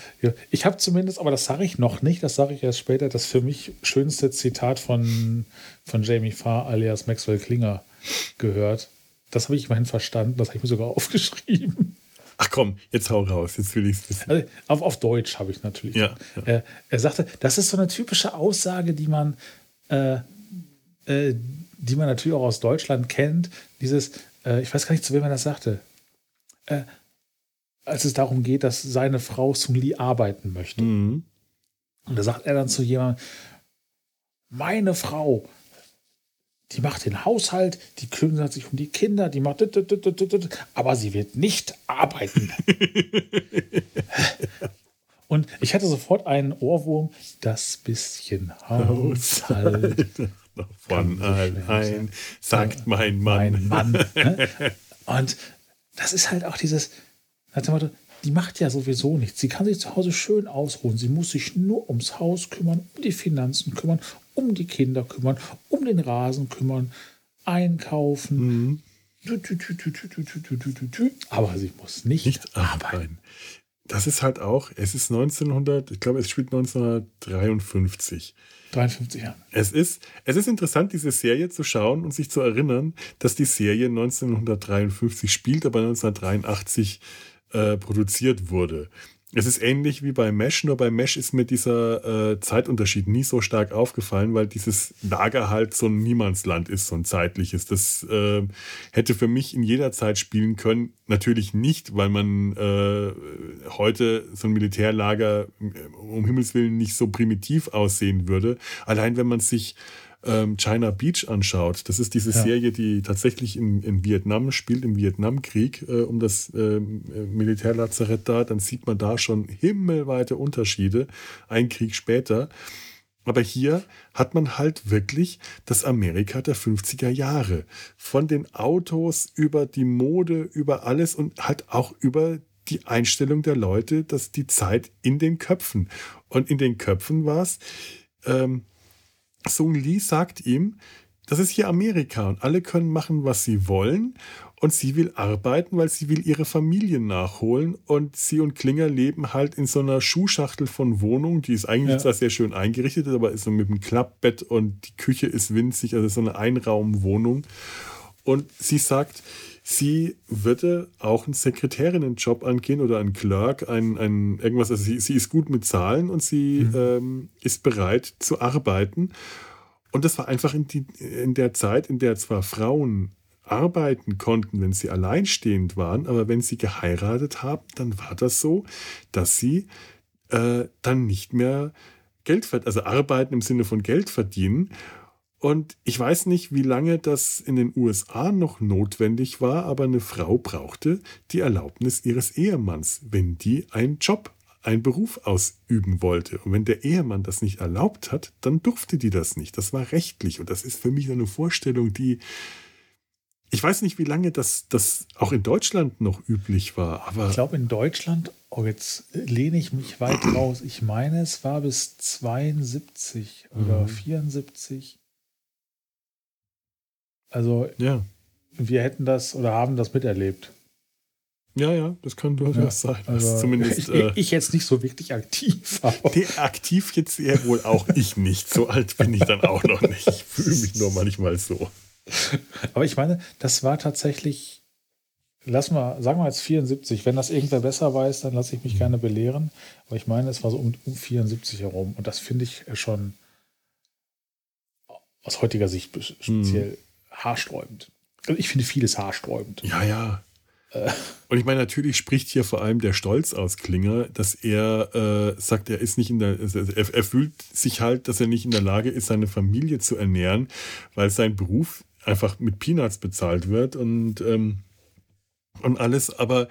ich habe zumindest, aber das sage ich noch nicht, das sage ich erst später, das für mich schönste Zitat von, von Jamie Farr alias Maxwell Klinger gehört. Das habe ich immerhin verstanden, das habe ich mir sogar (laughs) aufgeschrieben. Ach komm, jetzt hau raus, jetzt will ich es wissen. Also, auf, auf Deutsch habe ich natürlich. Ja, ja. Er, er, sagte, das ist so eine typische Aussage, die man, äh, äh, die man natürlich auch aus Deutschland kennt. Dieses, äh, ich weiß gar nicht, zu wem er das sagte. Als es darum geht, dass seine Frau Sung Lee arbeiten möchte. Mhm. Und da sagt er dann zu jemandem, meine Frau, die macht den Haushalt, die kümmert sich um die Kinder, die macht, aber sie wird nicht arbeiten. (laughs) Und ich hatte sofort einen Ohrwurm, das bisschen Haushalt. (laughs) Von allein, sagt mein Mann. Mein Mann. Ne? (laughs) Und das ist halt auch dieses, dem Motto, die macht ja sowieso nichts. Sie kann sich zu Hause schön ausruhen. Sie muss sich nur ums Haus kümmern, um die Finanzen kümmern, um die Kinder kümmern, um den Rasen kümmern, einkaufen. Mhm. Aber sie muss nicht, nicht arbeiten. das ist halt auch, es ist 1900, ich glaube, es spielt 1953. 53 Jahre. Es ist, es ist interessant, diese Serie zu schauen und sich zu erinnern, dass die Serie 1953 spielt, aber 1983 äh, produziert wurde. Es ist ähnlich wie bei Mesh, nur bei Mesh ist mir dieser äh, Zeitunterschied nie so stark aufgefallen, weil dieses Lager halt so ein Niemandsland ist, so ein zeitliches. Das äh, hätte für mich in jeder Zeit spielen können. Natürlich nicht, weil man äh, heute so ein Militärlager äh, um Himmels Willen nicht so primitiv aussehen würde. Allein wenn man sich ähm, China Beach anschaut, das ist diese ja. Serie, die tatsächlich in, in Vietnam spielt, im Vietnamkrieg, äh, um das äh, Militärlazarett da, dann sieht man da schon himmelweite Unterschiede, ein Krieg später. Aber hier hat man halt wirklich das Amerika der 50er Jahre. Von den Autos über die Mode, über alles und halt auch über die Einstellung der Leute, dass die Zeit in den Köpfen. Und in den Köpfen war es, ähm, Sung Lee sagt ihm, das ist hier Amerika und alle können machen, was sie wollen. Und sie will arbeiten, weil sie will ihre Familie nachholen. Und sie und Klinger leben halt in so einer Schuhschachtel von Wohnung. Die ist eigentlich ja. zwar sehr schön eingerichtet, aber ist so mit einem Klappbett und die Küche ist winzig, also so eine Einraumwohnung. Und sie sagt, sie würde auch einen Sekretärinnenjob angehen oder einen Clerk, ein, ein irgendwas. Also sie, sie ist gut mit Zahlen und sie mhm. ähm, ist bereit zu arbeiten. Und das war einfach in, die, in der Zeit, in der zwar Frauen arbeiten konnten, wenn sie alleinstehend waren, aber wenn sie geheiratet haben, dann war das so, dass sie äh, dann nicht mehr Geld verdienen, also arbeiten im Sinne von Geld verdienen. Und ich weiß nicht, wie lange das in den USA noch notwendig war, aber eine Frau brauchte die Erlaubnis ihres Ehemanns, wenn die einen Job einen Beruf ausüben wollte. Und wenn der Ehemann das nicht erlaubt hat, dann durfte die das nicht. Das war rechtlich. Und das ist für mich eine Vorstellung, die. Ich weiß nicht, wie lange das, das auch in Deutschland noch üblich war, aber. Ich glaube, in Deutschland, oh, jetzt lehne ich mich weit raus. Ich meine, es war bis 72 oder mhm. 74. Also, ja. wir hätten das oder haben das miterlebt. Ja, ja, das kann durchaus ja, sein. Also (laughs) zumindest, ich, äh, ich, jetzt nicht so wirklich aktiv. (laughs) Nee, aktiv jetzt eher wohl auch ich nicht. So alt bin ich dann auch noch nicht. Ich fühle mich nur manchmal so. Aber ich meine, das war tatsächlich, lass mal, sagen wir jetzt 74. Wenn das irgendwer besser weiß, dann lasse ich mich gerne belehren. Aber ich meine, es war so um, um 74 herum. Und das finde ich schon aus heutiger Sicht speziell hm. Haarsträubend. Also ich finde vieles haarsträubend. Ja, ja. Und ich meine, natürlich spricht hier vor allem der Stolz aus Klinger, dass er äh, sagt, er ist nicht in der, also er, er, fühlt sich halt, dass er nicht in der Lage ist, seine Familie zu ernähren, weil sein Beruf einfach mit Peanuts bezahlt wird und, ähm, und alles. Aber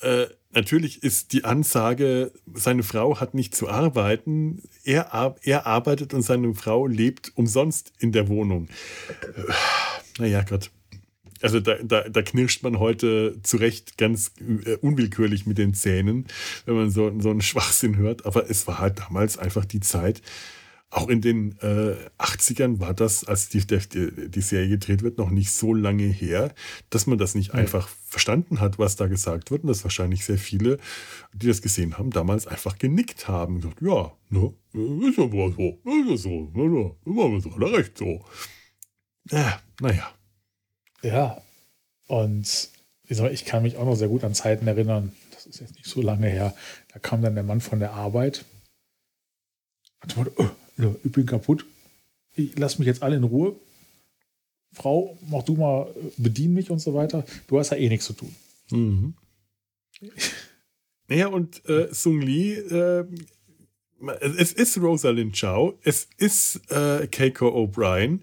äh, natürlich ist die Ansage, seine Frau hat nicht zu arbeiten, er, er arbeitet und seine Frau lebt umsonst in der Wohnung. Naja, Gott also da, da, da knirscht man heute zu Recht ganz äh, unwillkürlich mit den Zähnen, wenn man so, so einen Schwachsinn hört. Aber es war halt damals einfach die Zeit, auch in den äh, 80ern war das, als die, die, die, Serie gedreht wird, noch nicht so lange her, dass man das nicht ja. einfach verstanden hat, was da gesagt wird. Und dass wahrscheinlich sehr viele, die das gesehen haben, damals einfach genickt haben. Und gesagt, ja, ne, ist ja wohl so, ist ja so, ne, ne, immer mit recht so. Ja, naja. Ja, und ich kann mich auch noch sehr gut an Zeiten erinnern, das ist jetzt nicht so lange her, da kam dann der Mann von der Arbeit und meinte, oh, ich bin kaputt, ich lass mich jetzt alle in Ruhe. Frau, mach du mal, bedien mich und so weiter. Du hast ja eh nichts zu tun. Mhm. Naja, und äh, Sung Lee, äh, es ist Rosalind Chow, es ist äh, Keiko O'Brien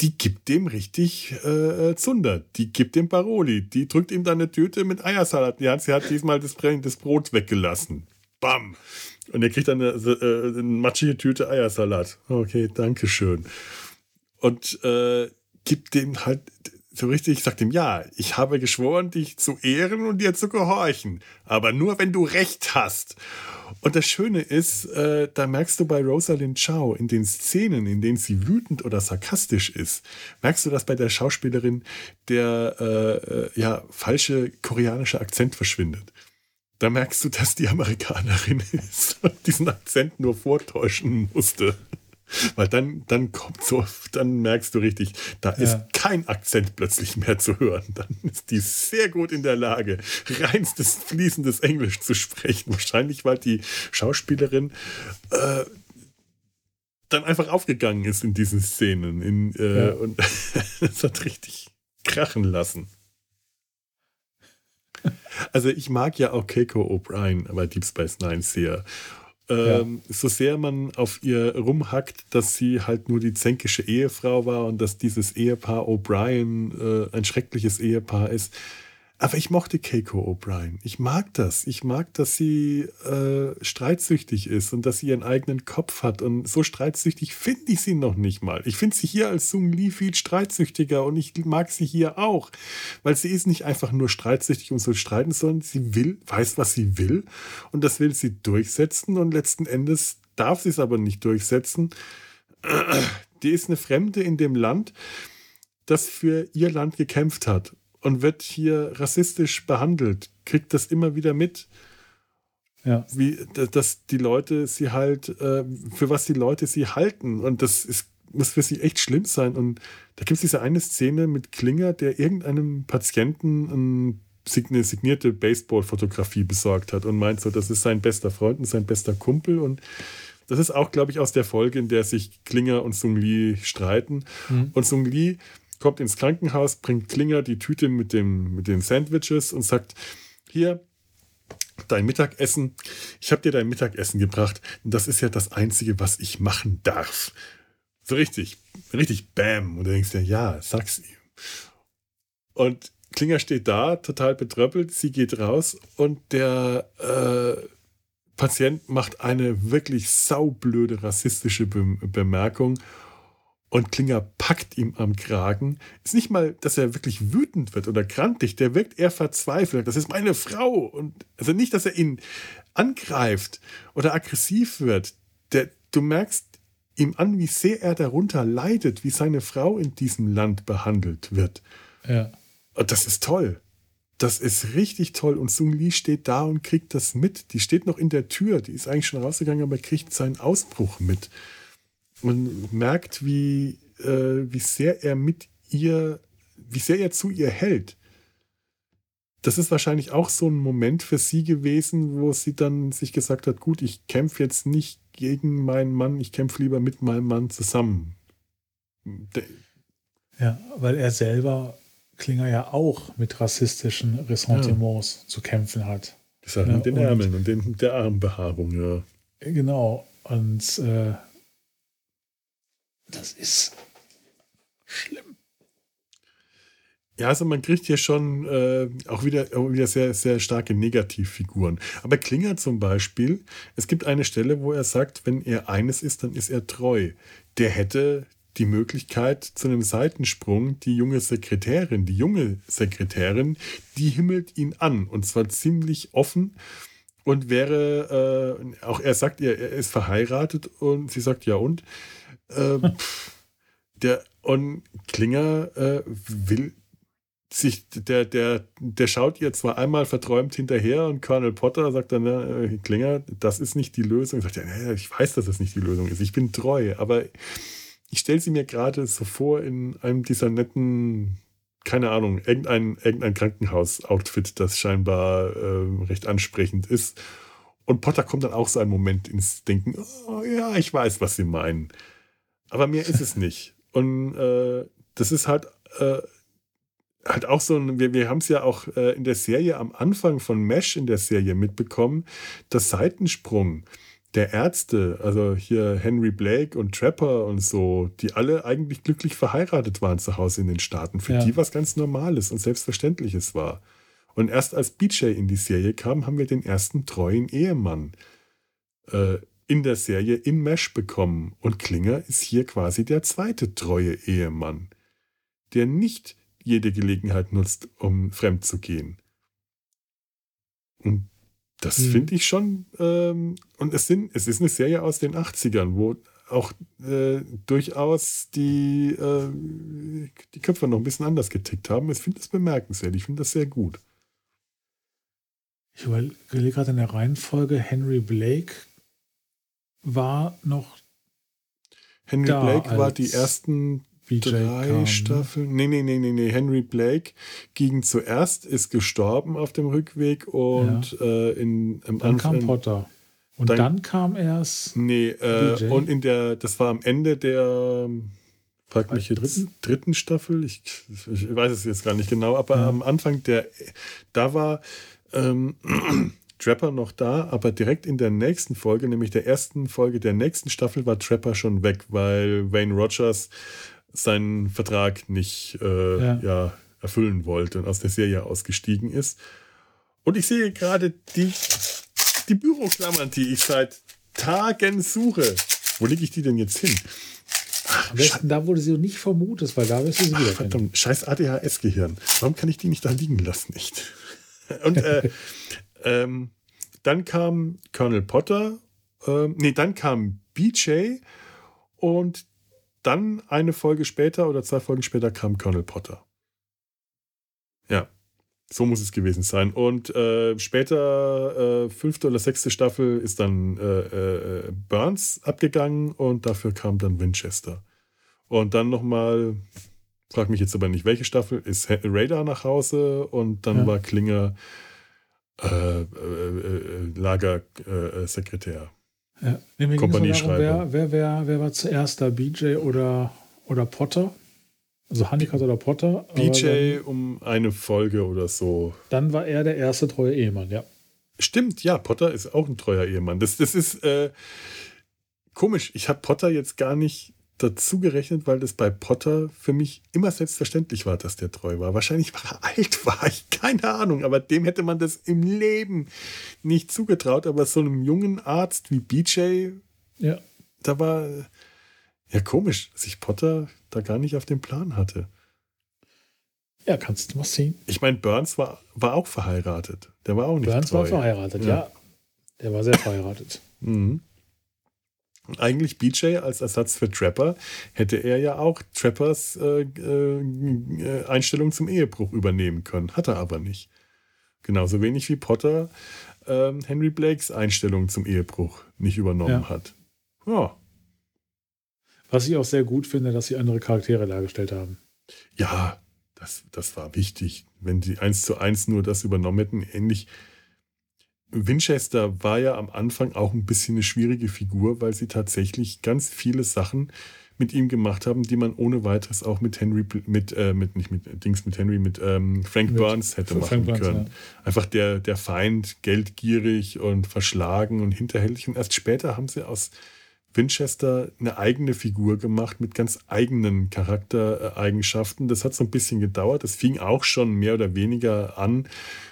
die gibt dem richtig äh, Zunder. Die gibt dem Paroli. Die drückt ihm dann eine Tüte mit Eiersalat. Ja, sie hat diesmal das, das Brot weggelassen. Bam. Und er kriegt dann eine, äh, eine matschige Tüte Eiersalat. Okay, danke schön. Und äh, gibt dem halt so richtig, sagt ihm, ja, ich habe geschworen, dich zu ehren und dir zu gehorchen. Aber nur, wenn du Recht hast. Und das Schöne ist, äh, da merkst du bei Rosalind Chow in den Szenen, in denen sie wütend oder sarkastisch ist, merkst du, dass bei der Schauspielerin der äh, äh ja, falsche koreanische Akzent verschwindet. Da merkst du, dass die Amerikanerin (laughs) ist und diesen Akzent nur vortäuschen musste. Weil dann, dann kommt so, dann merkst du richtig, da ja. ist kein Akzent plötzlich mehr zu hören. Dann ist die sehr gut in der Lage, reinstes, fließendes Englisch zu sprechen. Wahrscheinlich, weil die Schauspielerin äh, dann einfach aufgegangen ist in diesen Szenen. In, äh, ja. Und (laughs) das hat richtig krachen lassen. (laughs) Also ich mag ja auch Keiko O'Brien bei Deep Space Nine sehr. Ähm, ja. So sehr man auf ihr rumhackt, dass sie halt nur die zänkische Ehefrau war und dass dieses Ehepaar O'Brien äh, ein schreckliches Ehepaar ist, aber ich mochte Keiko O'Brien. Ich mag das. Ich mag, dass sie äh, streitsüchtig ist und dass sie ihren eigenen Kopf hat. Und so streitsüchtig finde ich sie noch nicht mal. Ich finde sie hier als Sung Lee viel streitsüchtiger und ich mag sie hier auch. Weil sie ist nicht einfach nur streitsüchtig, um zu streiten, sondern sie will, weiß, was sie will. Und das will sie durchsetzen. Und letzten Endes darf sie es aber nicht durchsetzen. Die ist eine Fremde in dem Land, das für ihr Land gekämpft hat und wird hier rassistisch behandelt, kriegt das immer wieder mit. Ja. Wie, dass die Leute sie halt, äh, für was die Leute sie halten. Und das ist, muss für sie echt schlimm sein. Und da gibt es diese eine Szene mit Klinger, der irgendeinem Patienten eine signierte Baseball-Fotografie besorgt hat und meint so, das ist sein bester Freund und sein bester Kumpel. Und das ist auch, glaube ich, aus der Folge, in der sich Klinger und Sung Lee streiten. Mhm. Und Sung Lee kommt ins Krankenhaus, bringt Klinger die Tüte mit, dem, mit den Sandwiches und sagt, hier, dein Mittagessen, ich habe dir dein Mittagessen gebracht. Das ist ja das Einzige, was ich machen darf. So richtig, richtig Bam. Und du denkst dir, ja, sag's ihm. Und Klinger steht da, total betröppelt. Sie geht raus und der äh, Patient macht eine wirklich saublöde rassistische Bemerkung und Klinger packt ihm am Kragen. Ist nicht mal, dass er wirklich wütend wird oder grantig, der wirkt eher verzweifelt. Das ist meine Frau. Und also nicht, dass er ihn angreift oder aggressiv wird. Der, du merkst ihm an, wie sehr er darunter leidet, wie seine Frau in diesem Land behandelt wird. Ja. Und das ist toll. Das ist richtig toll. Und Sung Lee steht da und kriegt das mit. Die steht noch in der Tür. Die ist eigentlich schon rausgegangen, aber kriegt seinen Ausbruch mit und merkt, wie, äh, wie sehr er mit ihr, wie sehr er zu ihr hält. Das ist wahrscheinlich auch so ein Moment für sie gewesen, wo sie dann sich gesagt hat, gut, ich kämpfe jetzt nicht gegen meinen Mann, ich kämpfe lieber mit meinem Mann zusammen. Ja, weil er selber Klinger ja auch mit rassistischen Ressentiments ja. zu kämpfen hat. Das hat ja, mit den Ärmeln und den, der Armbehaarung, ja. Genau. Und äh, das ist schlimm. Ja, also man kriegt hier schon äh, auch wieder, wieder sehr, sehr starke Negativfiguren. Aber Klinger zum Beispiel, es gibt eine Stelle, wo er sagt, wenn er eines ist, dann ist er treu. Der hätte die Möglichkeit zu einem Seitensprung, die junge Sekretärin, die junge Sekretärin, die himmelt ihn an und zwar ziemlich offen und wäre, äh, auch er sagt, er, er ist verheiratet und sie sagt, ja und? Äh, (laughs) der und Klinger äh, will sich, der, der, der schaut ihr zwar einmal verträumt hinterher und Colonel Potter sagt dann, äh, Klinger, das ist nicht die Lösung. Sagt er, ich weiß, dass das nicht die Lösung ist. Ich bin treu, aber ich stelle sie mir gerade so vor in einem dieser netten, keine Ahnung, irgendein, irgendein Krankenhaus-Outfit, das scheinbar äh, recht ansprechend ist. Und Potter kommt dann auch so einen Moment ins Denken, oh, ja, ich weiß, was sie meinen. Aber mehr ist es nicht. Und äh, das ist halt, äh, halt auch so ein, wir, wir haben es ja auch äh, in der Serie am Anfang von Mesh in der Serie mitbekommen, dass Seitensprung der Ärzte, also hier Henry Blake und Trapper und so, die alle eigentlich glücklich verheiratet waren zu Hause in den Staaten, für ja. die was ganz Normales und Selbstverständliches war. Und erst als BJ in die Serie kam, haben wir den ersten treuen Ehemann. Äh, in der Serie in Mesh bekommen. Und Klinger ist hier quasi der zweite treue Ehemann, der nicht jede Gelegenheit nutzt, um fremd zu gehen. Und das mhm. finde ich schon, ähm, und es, sind, es ist eine Serie aus den 80ern, wo auch äh, durchaus die, äh, die Köpfe noch ein bisschen anders getickt haben. Ich finde das bemerkenswert, ich finde das sehr gut. Ich überlege gerade in der Reihenfolge, Henry Blake war noch Henry Da Blake war die ersten BJ drei kam, ne? Staffeln. Nee, nee, nee, nee, nee. Henry Blake ging zuerst, ist gestorben auf dem Rückweg und äh, in, im Dann kam Anfang. Potter. Und Dann- dann, kam erst Nee, äh, und in der, das war am Ende der, frag mich jetzt, dritten? dritten, Staffel, ich, ich weiß es jetzt gar nicht genau, aber Ja. am Anfang der, da war ähm, Trapper noch da, aber direkt in der nächsten Folge, nämlich der ersten Folge der nächsten Staffel, war Trapper schon weg, weil Wayne Rogers seinen Vertrag nicht äh, Ja. ja. erfüllen wollte und aus der Serie ausgestiegen ist. Und ich sehe gerade die, die Büroklammern, die ich seit Tagen suche. Wo lege ich die denn jetzt hin? besten da, wo du sie nicht vermutest, weil da wirst du sie wieder finden. Verdammt, scheiß ADHS-Gehirn. Warum kann ich die nicht da liegen lassen? Nicht? Und äh, (laughs) ähm, dann kam Colonel Potter, ähm, nee, dann kam BJ und dann eine Folge später oder zwei Folgen später kam Colonel Potter. Ja, so muss es gewesen sein. Und äh, später, äh, fünfte oder sechste Staffel, ist dann äh, äh, Burns abgegangen und dafür kam dann Winchester. Und dann nochmal, frag mich jetzt aber nicht, welche Staffel, ist Radar nach Hause und dann Ja. war Klinger äh, äh, äh, Lagersekretär. Ja. Nee, mir nur darum, wer, wer, wer, wer war zuerst da, BJ oder, oder Potter? Also Honeycutt oder Potter. BJ um eine Folge oder so. Dann, dann war er der erste treue Ehemann, ja. Stimmt, ja, Potter ist auch ein treuer Ehemann. Das, das ist äh, komisch. Ich habe Potter jetzt gar nicht dazu gerechnet, weil das bei Potter für mich immer selbstverständlich war, dass der treu war. Wahrscheinlich, weil er (laughs) alt war. Ich keine Ahnung, aber dem hätte man das im Leben nicht zugetraut. Aber so einem jungen Arzt wie BJ, Ja. da war ja komisch, dass ich Potter da gar nicht auf dem Plan hatte. Ja, kannst du mal sehen. Ich meine, Burns war, war auch verheiratet. Der war auch nicht Burns treu. war verheiratet, ja. Ja. Der war sehr verheiratet. Mhm. Und eigentlich BJ als Ersatz für Trapper hätte er ja auch Trappers äh, äh, Einstellung zum Ehebruch übernehmen können. Hat er aber nicht. Genauso wenig wie Potter ähm, Henry Blakes Einstellung zum Ehebruch nicht übernommen Ja. hat. Ja. Was ich auch sehr gut finde, dass sie andere Charaktere dargestellt haben. Ja, das, das war wichtig. Wenn sie eins zu eins nur das übernommen hätten, ähnlich. Winchester war ja am Anfang auch ein bisschen eine schwierige Figur, weil sie tatsächlich ganz viele Sachen mit ihm gemacht haben, die man ohne weiteres auch mit Henry, mit, äh, mit nicht mit Dings, mit Henry, mit ähm, Frank Mit Burns hätte machen Burns, können. ja. Einfach der, der Feind, geldgierig und verschlagen und hinterhältig. Und erst später haben sie aus Winchester eine eigene Figur gemacht mit ganz eigenen Charaktereigenschaften. Das hat so ein bisschen gedauert. Das fing auch schon mehr oder weniger an.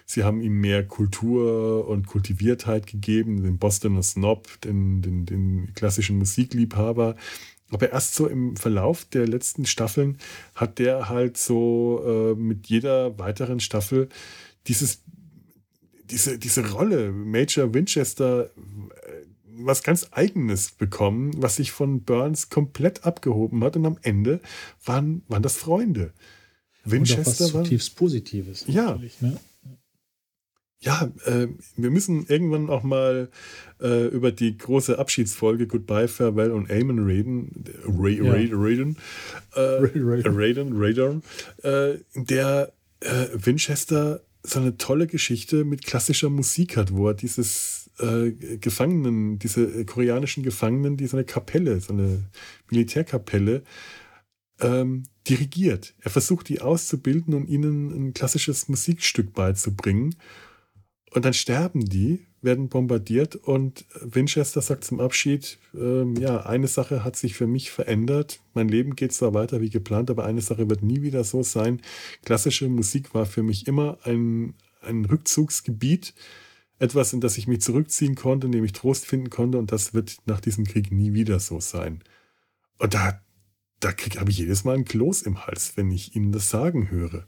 Sie haben ihm mehr Kultur und Kultiviertheit gegeben, den Bostoner Snob, den, den, den klassischen Musikliebhaber. Aber erst so im Verlauf der letzten Staffeln hat der halt so äh, mit jeder weiteren Staffel dieses, diese, diese Rolle, Major Winchester, äh, was ganz Eigenes bekommen, was sich von Burns komplett abgehoben hat. Und am Ende waren, waren das Freunde. Und auch was Winchester war. zutiefst Positives. Ja. natürlich, Ne? Ja, äh, wir müssen irgendwann auch mal äh, über die große Abschiedsfolge Goodbye, Farewell und Amen reden. Ra Ja. Ra Raiden. Äh, Raiden. Raiden, Raiden. Äh, der äh, Winchester so eine tolle Geschichte mit klassischer Musik hat, wo er dieses äh, Gefangenen, diese koreanischen Gefangenen, die so eine Kapelle, so eine Militärkapelle ähm, dirigiert. Er versucht, die auszubilden und ihnen ein klassisches Musikstück beizubringen. Und dann sterben die, werden bombardiert und Winchester sagt zum Abschied, ähm, ja, eine Sache hat sich für mich verändert. Mein Leben geht zwar weiter wie geplant, aber eine Sache wird nie wieder so sein. Klassische Musik war für mich immer ein, ein Rückzugsgebiet, etwas, in das ich mich zurückziehen konnte, in dem ich Trost finden konnte und das wird nach diesem Krieg nie wieder so sein. Und da, da habe ich jedes Mal ein Kloß im Hals, wenn ich ihnen das sagen höre.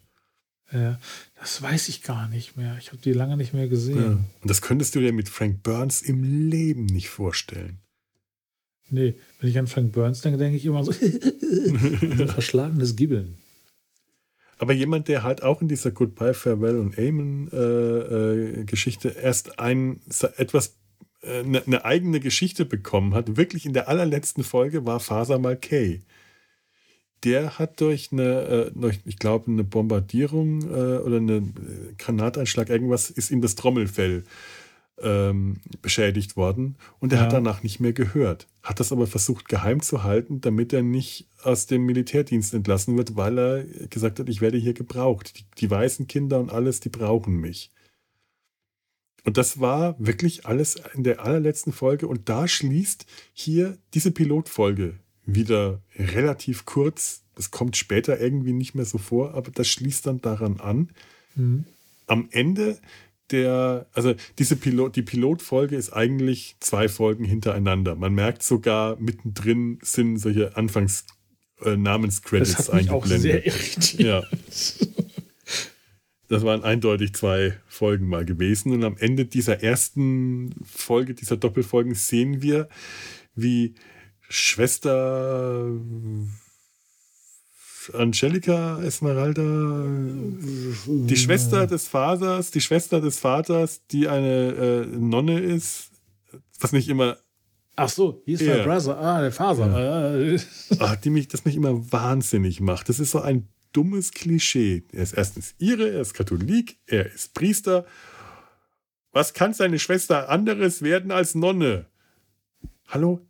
Äh, das weiß ich gar nicht mehr. Ich habe die lange nicht mehr Ja. gesehen. Und das könntest du dir mit Frank Burns im Leben nicht vorstellen. Nee, wenn ich an Frank Burns denke, denke ich immer so, (laughs) ein verschlagenes Gibbeln. Aber jemand, der halt auch in dieser Goodbye, Farewell und Amen äh, äh, Geschichte erst ein etwas eine, eine eigene Geschichte bekommen hat, wirklich in der allerletzten Folge war Faser Malkay. Der hat durch eine, äh, ich glaube, eine Bombardierung äh, oder einen Granateinschlag, irgendwas ist ihm das Trommelfell ähm, beschädigt worden und er ja. hat danach nicht mehr gehört. Hat das aber versucht geheim zu halten, damit er nicht aus dem Militärdienst entlassen wird, weil er gesagt hat, ich werde hier gebraucht. Die, die weißen Kinder und alles, die brauchen mich. Und das war wirklich alles in der allerletzten Folge. Und da schließt hier diese Pilotfolge wieder relativ kurz. Das kommt später irgendwie nicht mehr so vor, aber das schließt dann daran an. Mhm. Am Ende der, also diese Pilot, die Pilotfolge ist eigentlich zwei Folgen hintereinander. Man merkt sogar mittendrin sind solche Anfangs äh, Namenscredits das hat mich eingeblendet. Auch sehr irritiert. Ja. Das waren eindeutig zwei Folgen mal gewesen. Und am Ende dieser ersten Folge, dieser Doppelfolgen, sehen wir, wie Schwester Angelica Esmeralda, die Schwester des Vaters, die Schwester des Vaters, die eine äh, Nonne ist, was nicht immer. Ach so, hieß yeah. Brother, ah, der Vater. Ja. (laughs) Ach, die mich, das mich immer wahnsinnig macht. Das ist so ein dummes Klischee. Er ist erstens Ire, er ist Katholik, er ist Priester. Was kann seine Schwester anderes werden als Nonne? Hallo?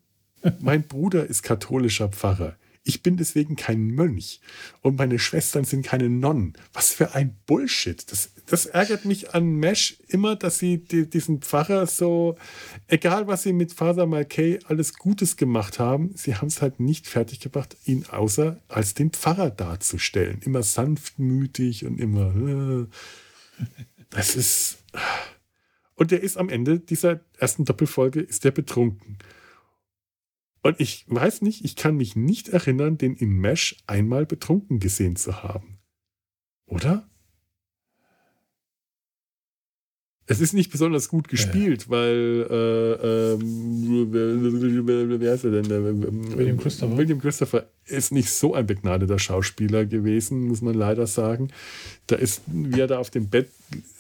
Mein Bruder ist katholischer Pfarrer. Ich bin deswegen kein Mönch und meine Schwestern sind keine Nonnen. Was für ein Bullshit. Das, das ärgert mich an Mesh immer, dass sie die, diesen Pfarrer so, egal was sie mit Father Malkay alles Gutes gemacht haben, sie haben es halt nicht fertiggebracht, ihn außer als den Pfarrer darzustellen. Immer sanftmütig und immer. Äh, das ist. Und der ist am Ende dieser ersten Doppelfolge ist der betrunken. Und ich weiß nicht, ich kann mich nicht erinnern, den in Mesh einmal betrunken gesehen zu haben. Oder? Es ist nicht besonders gut gespielt, ja. weil äh, ähm, wer heißt er denn? William Christopher. William Christopher ist nicht so ein begnadeter Schauspieler gewesen, muss man leider sagen. Da ist, wie er da auf dem Bett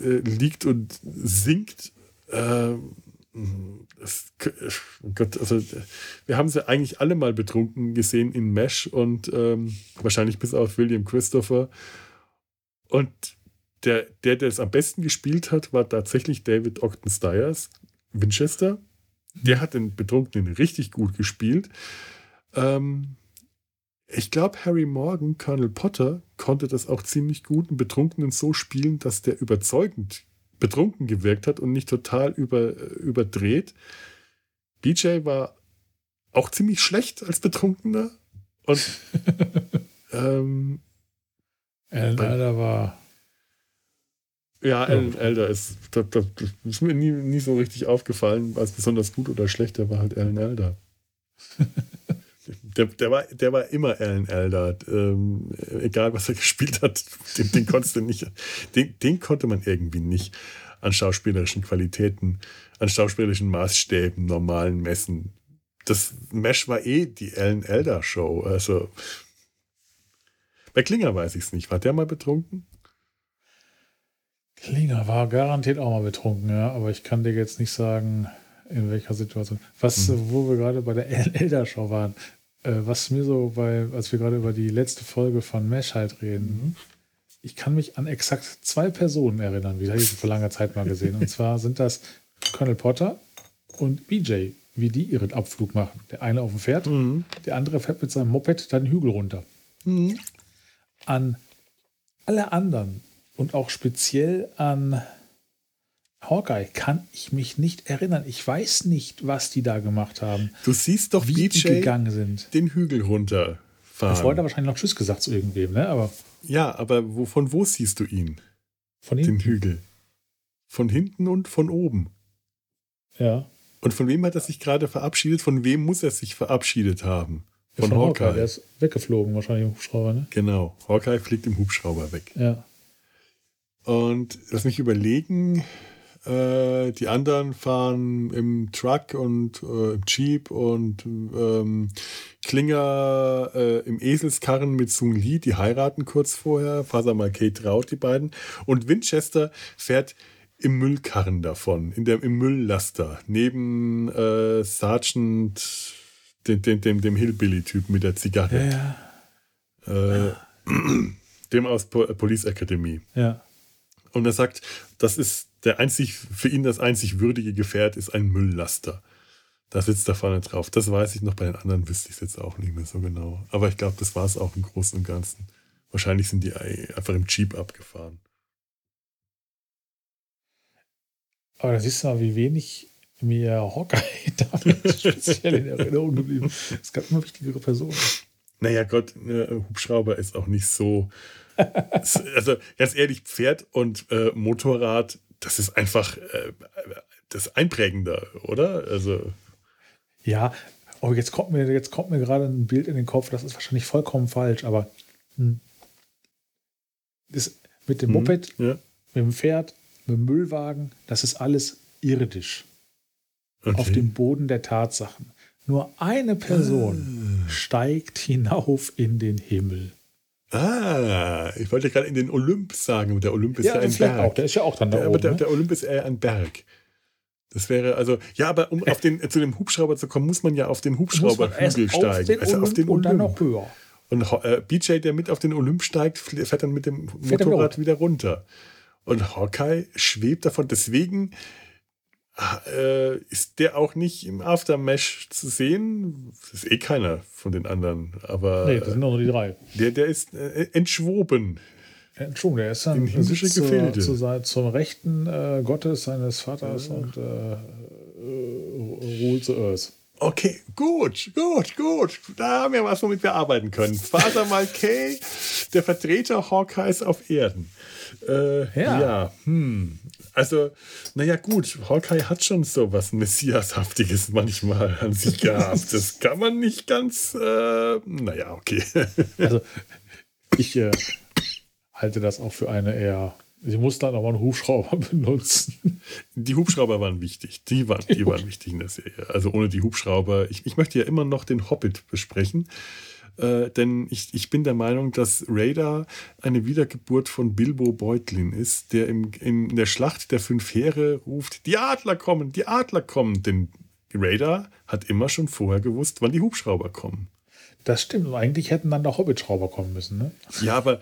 äh, liegt und singt. Äh, Gott, also wir haben sie eigentlich alle mal betrunken gesehen in Mesh und ähm, wahrscheinlich bis auf William Christopher. Und der, der, der es am besten gespielt hat, war tatsächlich David Ogden Stiers, Winchester. Der hat den Betrunkenen richtig gut gespielt. Ähm, ich glaube, Harry Morgan, Colonel Potter, konnte das auch ziemlich gut, einen Betrunkenen so spielen, dass der überzeugend betrunken gewirkt hat und nicht total über, überdreht. BJ war auch ziemlich schlecht als Betrunkener. Und (laughs) ähm, Alan Elder war. Ja, Alan oh. Elder ist, das, das, ist mir nie, nie so richtig aufgefallen, als besonders gut oder schlecht, der war halt Alan Elder. (laughs) der, der, war, der war immer Alan Elder. Ähm, egal, was er (laughs) gespielt hat, den, den konntest du nicht, den, den konnte man irgendwie nicht an schauspielerischen Qualitäten, an schauspielerischen Maßstäben normalen messen. Das Mesh war eh die Alan Elder Show. Also bei Klinger weiß ich es nicht. War der mal betrunken? Klinger war garantiert auch mal betrunken, ja, aber ich kann dir jetzt nicht sagen, in welcher Situation. Was, mhm. wo wir gerade bei der Alan Elder Show waren, was mir so bei, als wir gerade über die letzte Folge von Mesh halt reden, mhm ich kann mich an exakt zwei Personen erinnern, wie habe ich vor langer Zeit mal gesehen. Und zwar sind das Colonel Potter und BJ, wie die ihren Abflug machen. Der eine auf dem Pferd, mhm. der andere fährt mit seinem Moped dann den Hügel runter. Mhm. An alle anderen und auch speziell an Hawkeye kann ich mich nicht erinnern. Ich weiß nicht, was die da gemacht haben. Du siehst doch, wie BJ die gegangen sind. Den Hügel runter. Vorher hat er wahrscheinlich noch Tschüss gesagt zu irgendwem, ne? Aber ja, aber wo, von wo siehst du ihn? Von hinten. Den Hügel. Von hinten und von oben. Ja. Und von wem hat er sich gerade verabschiedet? Von wem muss er sich verabschiedet haben? Von, von Hawkeye. Hawkeye. Der ist weggeflogen, wahrscheinlich im Hubschrauber, ne? Genau. Hawkeye fliegt im Hubschrauber weg. Ja. Und lass mich überlegen, Äh, die anderen fahren im Truck und äh, im Jeep und ähm, Klinger äh, im Eselskarren mit Sung Lee, die heiraten kurz vorher. Faser Malkay traut die beiden. Und Winchester fährt im Müllkarren davon, in der, im Mülllaster, neben äh, Sergeant, dem, dem, dem, dem Hillbilly-Typ mit der Zigarre. Ja, Äh, (clears throat) dem aus po Police Academy. ja. Und er sagt, das ist der einzig, für ihn das einzig würdige Gefährt ist ein Mülllaster. Da sitzt er vorne drauf. Das weiß ich noch, bei den anderen wüsste ich es jetzt auch nicht mehr so genau. Aber ich glaube, das war es auch im Großen und Ganzen. Wahrscheinlich sind die einfach im Jeep abgefahren. Aber da siehst du mal, wie wenig mir Hawkeye (laughs) damit speziell in Erinnerung geblieben ist. Es gab immer wichtigere Personen. Naja, Gott, äh, Hubschrauber ist auch nicht so. (laughs) also ganz ehrlich, Pferd und äh, Motorrad, das ist einfach äh, das Einprägende, oder? Also. Ja, oh, jetzt kommt mir, jetzt kommt mir gerade ein Bild in den Kopf, das ist wahrscheinlich vollkommen falsch, aber hm. das mit dem hm, Moped, Ja. mit dem Pferd, mit dem Müllwagen, das ist alles irdisch. Okay. Auf dem Boden der Tatsachen. Nur eine Person steigt hinauf in den Himmel. Ah, ich wollte gerade in den Olymp sagen. Der Olymp ist ja, der ein Berg. auch, der ist ja auch dann da Der, aber oben. der, ne? der Olymp ist eher ein Berg. Das wäre also, ja, aber um auf den, zu dem Hubschrauber zu kommen, muss man ja auf den Hubschrauberhügel auf steigen. den also auf Olymp den und dann Olymp. noch höher. Und äh, BJ, der mit auf den Olymp steigt, fährt dann mit dem Motorrad wieder runter. Und Hawkeye schwebt davon. Deswegen äh, ist der auch nicht im Aftermesh zu sehen. Das ist eh keiner von den anderen. Aber Nee, das sind nur die drei. der, der ist äh, entschwoben. Entschuldigung, der ist dann In sitzt Gefilde. zu, sein- zum Rechten äh, Gottes seines Vaters und äh, äh, rule the earth. Okay, gut, gut, gut. Da haben wir was, womit wir arbeiten können. Father Malkay, der Vertreter Hawkeyes auf Erden. Äh, ja. Ja. hm. Also, naja, gut, Hawkeye hat schon so was Messiashaftiges manchmal an sich (laughs) gehabt. Das kann man nicht ganz, äh, naja, okay. (laughs) Also, ich äh, halte das auch für eine eher. Sie muss dann aber einen Hubschrauber (laughs) benutzen. Die Hubschrauber waren wichtig. Die waren, die waren wichtig in der Serie. Also ohne die Hubschrauber. Ich, ich möchte ja immer noch den Hobbit besprechen. Äh, denn ich, ich bin der Meinung, dass Radar eine Wiedergeburt von Bilbo Beutlin ist, der im, in der Schlacht der fünf Heere ruft, die Adler kommen, die Adler kommen. Denn Radar hat immer schon vorher gewusst, wann die Hubschrauber kommen. Das stimmt. Eigentlich hätten dann der Hobbitschrauber kommen müssen. Ne? Ja, aber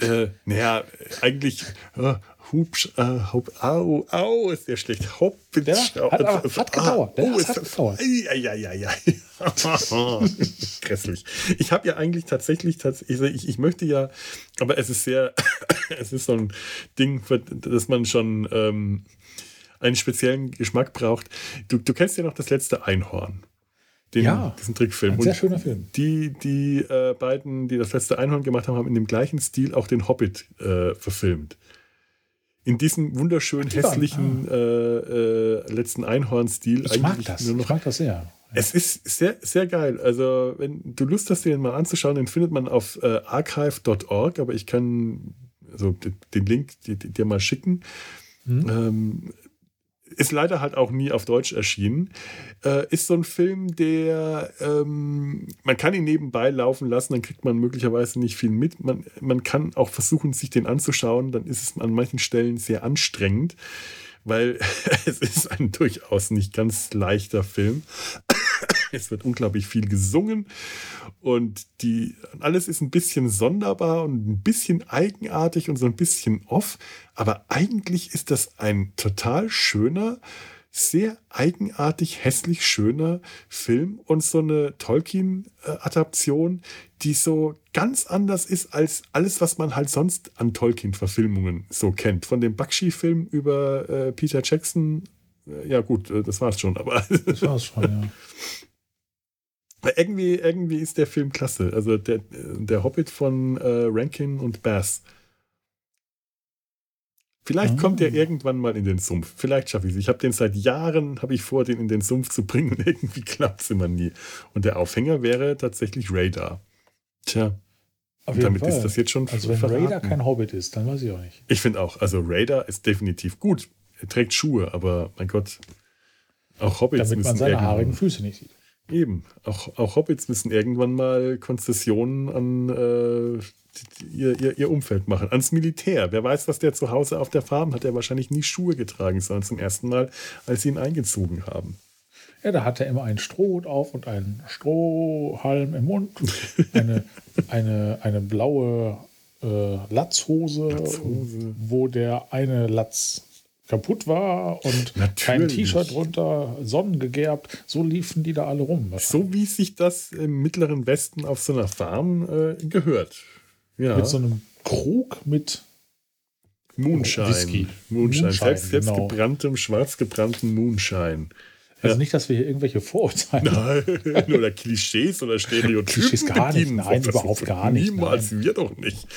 äh, naja, eigentlich äh, Hubsch, äh, Hub, au, au, ist der schlecht. Hobbit, Ja, hat aber- hat gedauert. oh, ist hat gedauert. Ja, ja, ja, ja. Grässlich. Ich habe ja eigentlich tatsächlich, tats- ich, ich, möchte ja, aber es ist sehr, (laughs) es ist so ein Ding, dass man schon ähm, einen speziellen Geschmack braucht. Du, du kennst ja noch das letzte Einhorn. Den, Ja. diesen Trickfilm. Ein sehr schöner Film. die, die äh, beiden, die das letzte Einhorn gemacht haben, haben in dem gleichen Stil auch den Hobbit äh, verfilmt. In diesem wunderschön die hässlichen äh, äh, letzten Einhorn-Stil. Ich mag das. nur Ich noch- mag das sehr. Es ist sehr, sehr geil. Also, wenn du Lust hast, den mal anzuschauen, den findet man auf äh, archive.org, aber ich kann also den Link dir, mal schicken. Hm? Ähm, ist leider halt auch nie auf Deutsch erschienen. Äh, ist so ein Film, der ähm, man kann ihn nebenbei laufen lassen, dann kriegt man möglicherweise nicht viel mit. Man, man kann auch versuchen, sich den anzuschauen, dann ist es an manchen Stellen sehr anstrengend, weil (laughs) es ist ein durchaus nicht ganz leichter Film. (coughs) Es wird unglaublich viel gesungen und die, alles ist ein bisschen sonderbar und ein bisschen eigenartig und so ein bisschen off. Aber eigentlich ist das ein total schöner, sehr eigenartig, hässlich schöner Film und so eine Tolkien-Adaption, die so ganz anders ist als alles, was man halt sonst an Tolkien-Verfilmungen so kennt. Von dem Bakshi-Film über äh, Peter Jackson. Äh, ja, gut, äh, das war's schon, aber. Das war's schon, ja. (laughs) Irgendwie, irgendwie ist der Film klasse. Also der, der Hobbit von äh, Rankin und Bass. Vielleicht Ah. kommt er irgendwann mal in den Sumpf. Vielleicht schaffe ich es. Ich habe den seit Jahren, habe ich vor, den in den Sumpf zu bringen und (laughs) irgendwie klappt es immer nie. Und der Aufhänger wäre tatsächlich Radar. Tja, Auf damit ist das jetzt schon Also wenn verraten. Raider kein Hobbit ist, dann weiß ich auch nicht. Ich finde auch, also Radar ist definitiv gut. er trägt Schuhe, aber mein Gott, auch Hobbits Damit man müssen seine haarigen Füße nicht sieht. Eben, auch, auch Hobbits müssen irgendwann mal Konzessionen an äh, ihr, ihr, ihr Umfeld machen. Ans Militär. Wer weiß, was der zu Hause auf der Farm hat. Er wahrscheinlich nie Schuhe getragen, sondern zum ersten Mal, als sie ihn eingezogen haben. Ja, da hat er immer einen Strohhut auf und einen Strohhalm im Mund, eine, (laughs) eine, eine blaue äh, Latzhose, Latzhose. wo der eine Latz kaputt war und kein. T-Shirt drunter, sonnengegerbt. So liefen die da alle rum. So wie sich das im Mittleren Westen auf so einer Farm äh, gehört. Ja, Mit so einem Krug mit Moonshine. Whisky. Moonshine. Moonshine, Selbst, selbst genau. gebranntem, schwarz gebrannten Moonshine. Also nicht, dass wir hier irgendwelche Vorurteile Nein, (laughs) oder Klischees oder Stereotypen. Klischees gar nicht, nein, Das überhaupt gar nicht, Niemals, wir doch nicht. (laughs)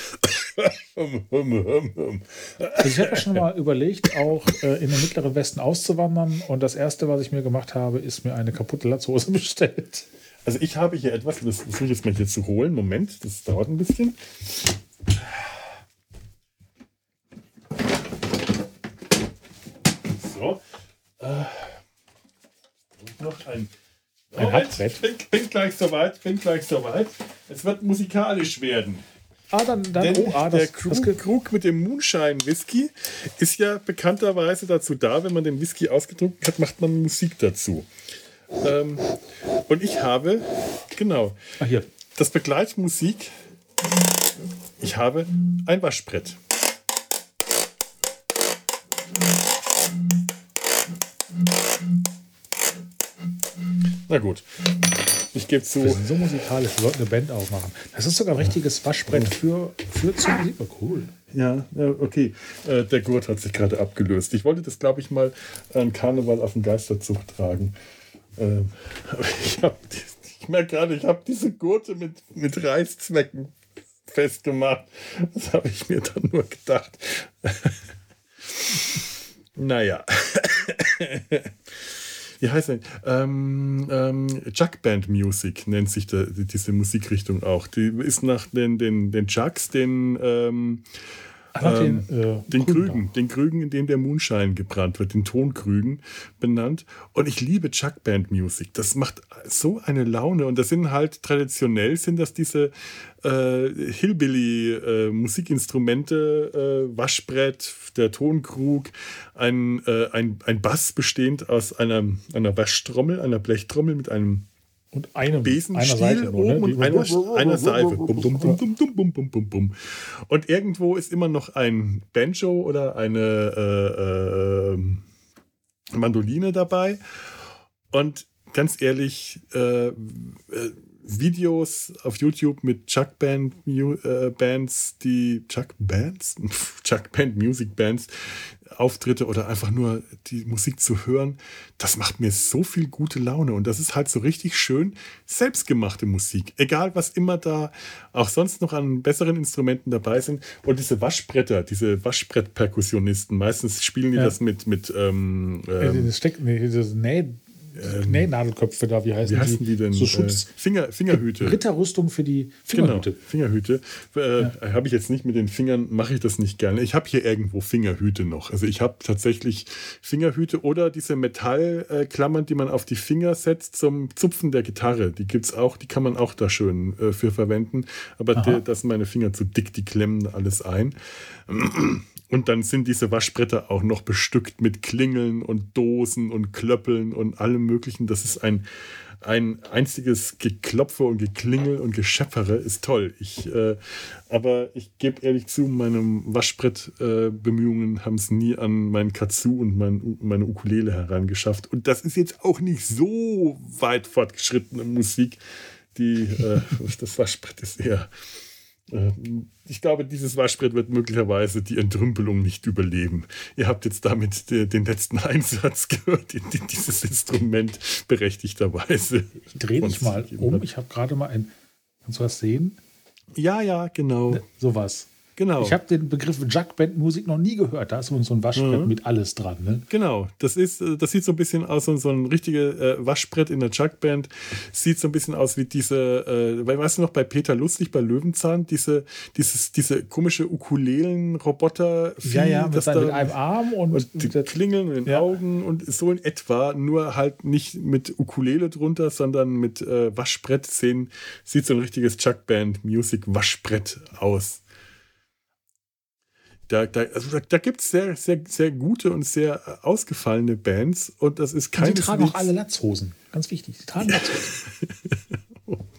Also ich habe mir schon mal überlegt, auch äh, in den mittleren Westen auszuwandern. Und das Erste, was ich mir gemacht habe, ist mir eine kaputte Latzhose (laughs) bestellt. Also ich habe hier etwas, das versuche ich jetzt mal hier zu holen. Moment, das dauert ein bisschen. So. Äh, noch ein. Ein Hackbrett. bin, bin gleich soweit, bin gleich soweit. Es wird musikalisch werden. Ah, dann, dann Denn oh, ah, der das, das, Krug, Krug mit dem Moonshine Whisky ist ja bekannterweise dazu da, wenn man den Whisky ausgedrückt hat, macht man Musik dazu. Ähm, und ich habe, genau, ah, hier. das Begleitmusik, ich habe ein Waschbrett. Na gut, ich gebe zu. Wir sind so musikalisch, wir sollten eine Band aufmachen. Das ist sogar ein richtiges Waschbrett für, für zur Musik. Oh, cool. Ja, okay. Äh, der Gurt hat sich gerade abgelöst. Ich wollte das, glaube ich, mal an Karneval auf den Geisterzug tragen. Ähm, aber ich, hab, ich merke gerade, ich habe diese Gurte mit, mit Reißzwecken festgemacht. Das habe ich mir dann nur gedacht. (laughs) naja. (laughs) Wie heißt denn? Ähm, ähm, Jug-Band Music nennt sich da, diese Musikrichtung auch. Die ist nach den, den, den Jugs, den, ähm, Einfach Ähm, den, äh, den Krügen den Krügen, in dem der Moonshine gebrannt wird, den Tonkrügen benannt. Und ich liebe Chuckband Music. Das macht so eine Laune. Und das sind halt traditionell sind das diese äh, Hillbilly äh, Musikinstrumente, äh, Waschbrett, der Tonkrug, ein, äh, ein, ein Bass bestehend aus einer, einer Waschtrommel, einer Blechtrommel mit einem und einem Besenstiel einer Seite nur, ne? und einer, einer Seife. Bum, bum, bum, und irgendwo ist immer noch ein Banjo oder eine äh, äh, Mandoline dabei. Und ganz ehrlich, äh, äh Videos auf YouTube mit Chuck Band Mu äh, Bands, die Chuck Bands, (laughs) Chuck Band Music Bands, Auftritte oder einfach nur die Musik zu hören, das macht mir so viel gute Laune. Und das ist halt so richtig schön selbstgemachte Musik, egal was immer da auch sonst noch an besseren Instrumenten dabei sind. Und diese Waschbretter, diese Waschbrettperkussionisten, meistens spielen die Ja. das mit mit ähm, Äh, ähm, das steckt, nee, diese Näh, Nähnadelköpfe da, wie heißen, wie heißen die denn? So Schutz. Äh, Finger, Fingerhüte. Ritterrüstung für die Genau, Fingerhüte. Fingerhüte. Äh, Habe ich jetzt nicht mit den Fingern, mache ich das nicht gerne. Ich habe hier irgendwo Fingerhüte noch. Also ich habe tatsächlich Fingerhüte oder diese Metallklammern, die man auf die Finger setzt zum Zupfen der Gitarre. Die gibt es auch, die kann man auch da schön äh, für verwenden. Aber das sind meine Finger zu dick, die klemmen alles ein. Und dann sind diese Waschbretter auch noch bestückt mit Klingeln und Dosen und Klöppeln und allem Möglichen. Das ist ein, ein einziges Geklopfe und Geklingel und Gescheppere. Ist toll. Ich, äh, aber ich gebe ehrlich zu, meine Waschbrettbemühungen äh, haben es nie an meinen Katsu und mein, meine Ukulele herangeschafft. Und das ist jetzt auch nicht so weit fortgeschrittene Musik. Die, äh, (laughs) das Waschbrett ist eher Ich glaube, dieses Waschbrett wird möglicherweise die Entrümpelung nicht überleben. Ihr habt jetzt damit de- den letzten (laughs) Einsatz gehört, den dieses Instrument berechtigterweise. Ich drehe dich uns mal um. Ich habe gerade mal ein. Kannst du das sehen? Ja, ja, genau. Sowas. Genau. Ich habe den Begriff Juggband-Musik noch nie gehört. Da ist so ein Waschbrett Mhm. mit alles dran. Ne? Genau, das ist, äh, das sieht so ein bisschen aus, so, ein richtiges äh, Waschbrett in der Jugband. Sieht so ein bisschen aus wie diese, äh, weißt du noch, bei Peter Lustig, bei Löwenzahn, diese, dieses, diese komische Ukulelen-Roboter. Ja, ja, mit, seinem, mit einem Arm und, und die mit der- Klingeln und den Ja. Augen und so in etwa, nur halt nicht mit Ukulele drunter, sondern mit äh, Waschbrett sehen, sieht so ein richtiges Chuckband-Music-Waschbrett aus. Da, da, also da, da gibt es sehr, sehr, sehr gute und sehr äh, ausgefallene Bands und das ist sie keineswegs... tragen auch alle Latzhosen. Ganz wichtig. Sie tragen Latzhosen. (laughs)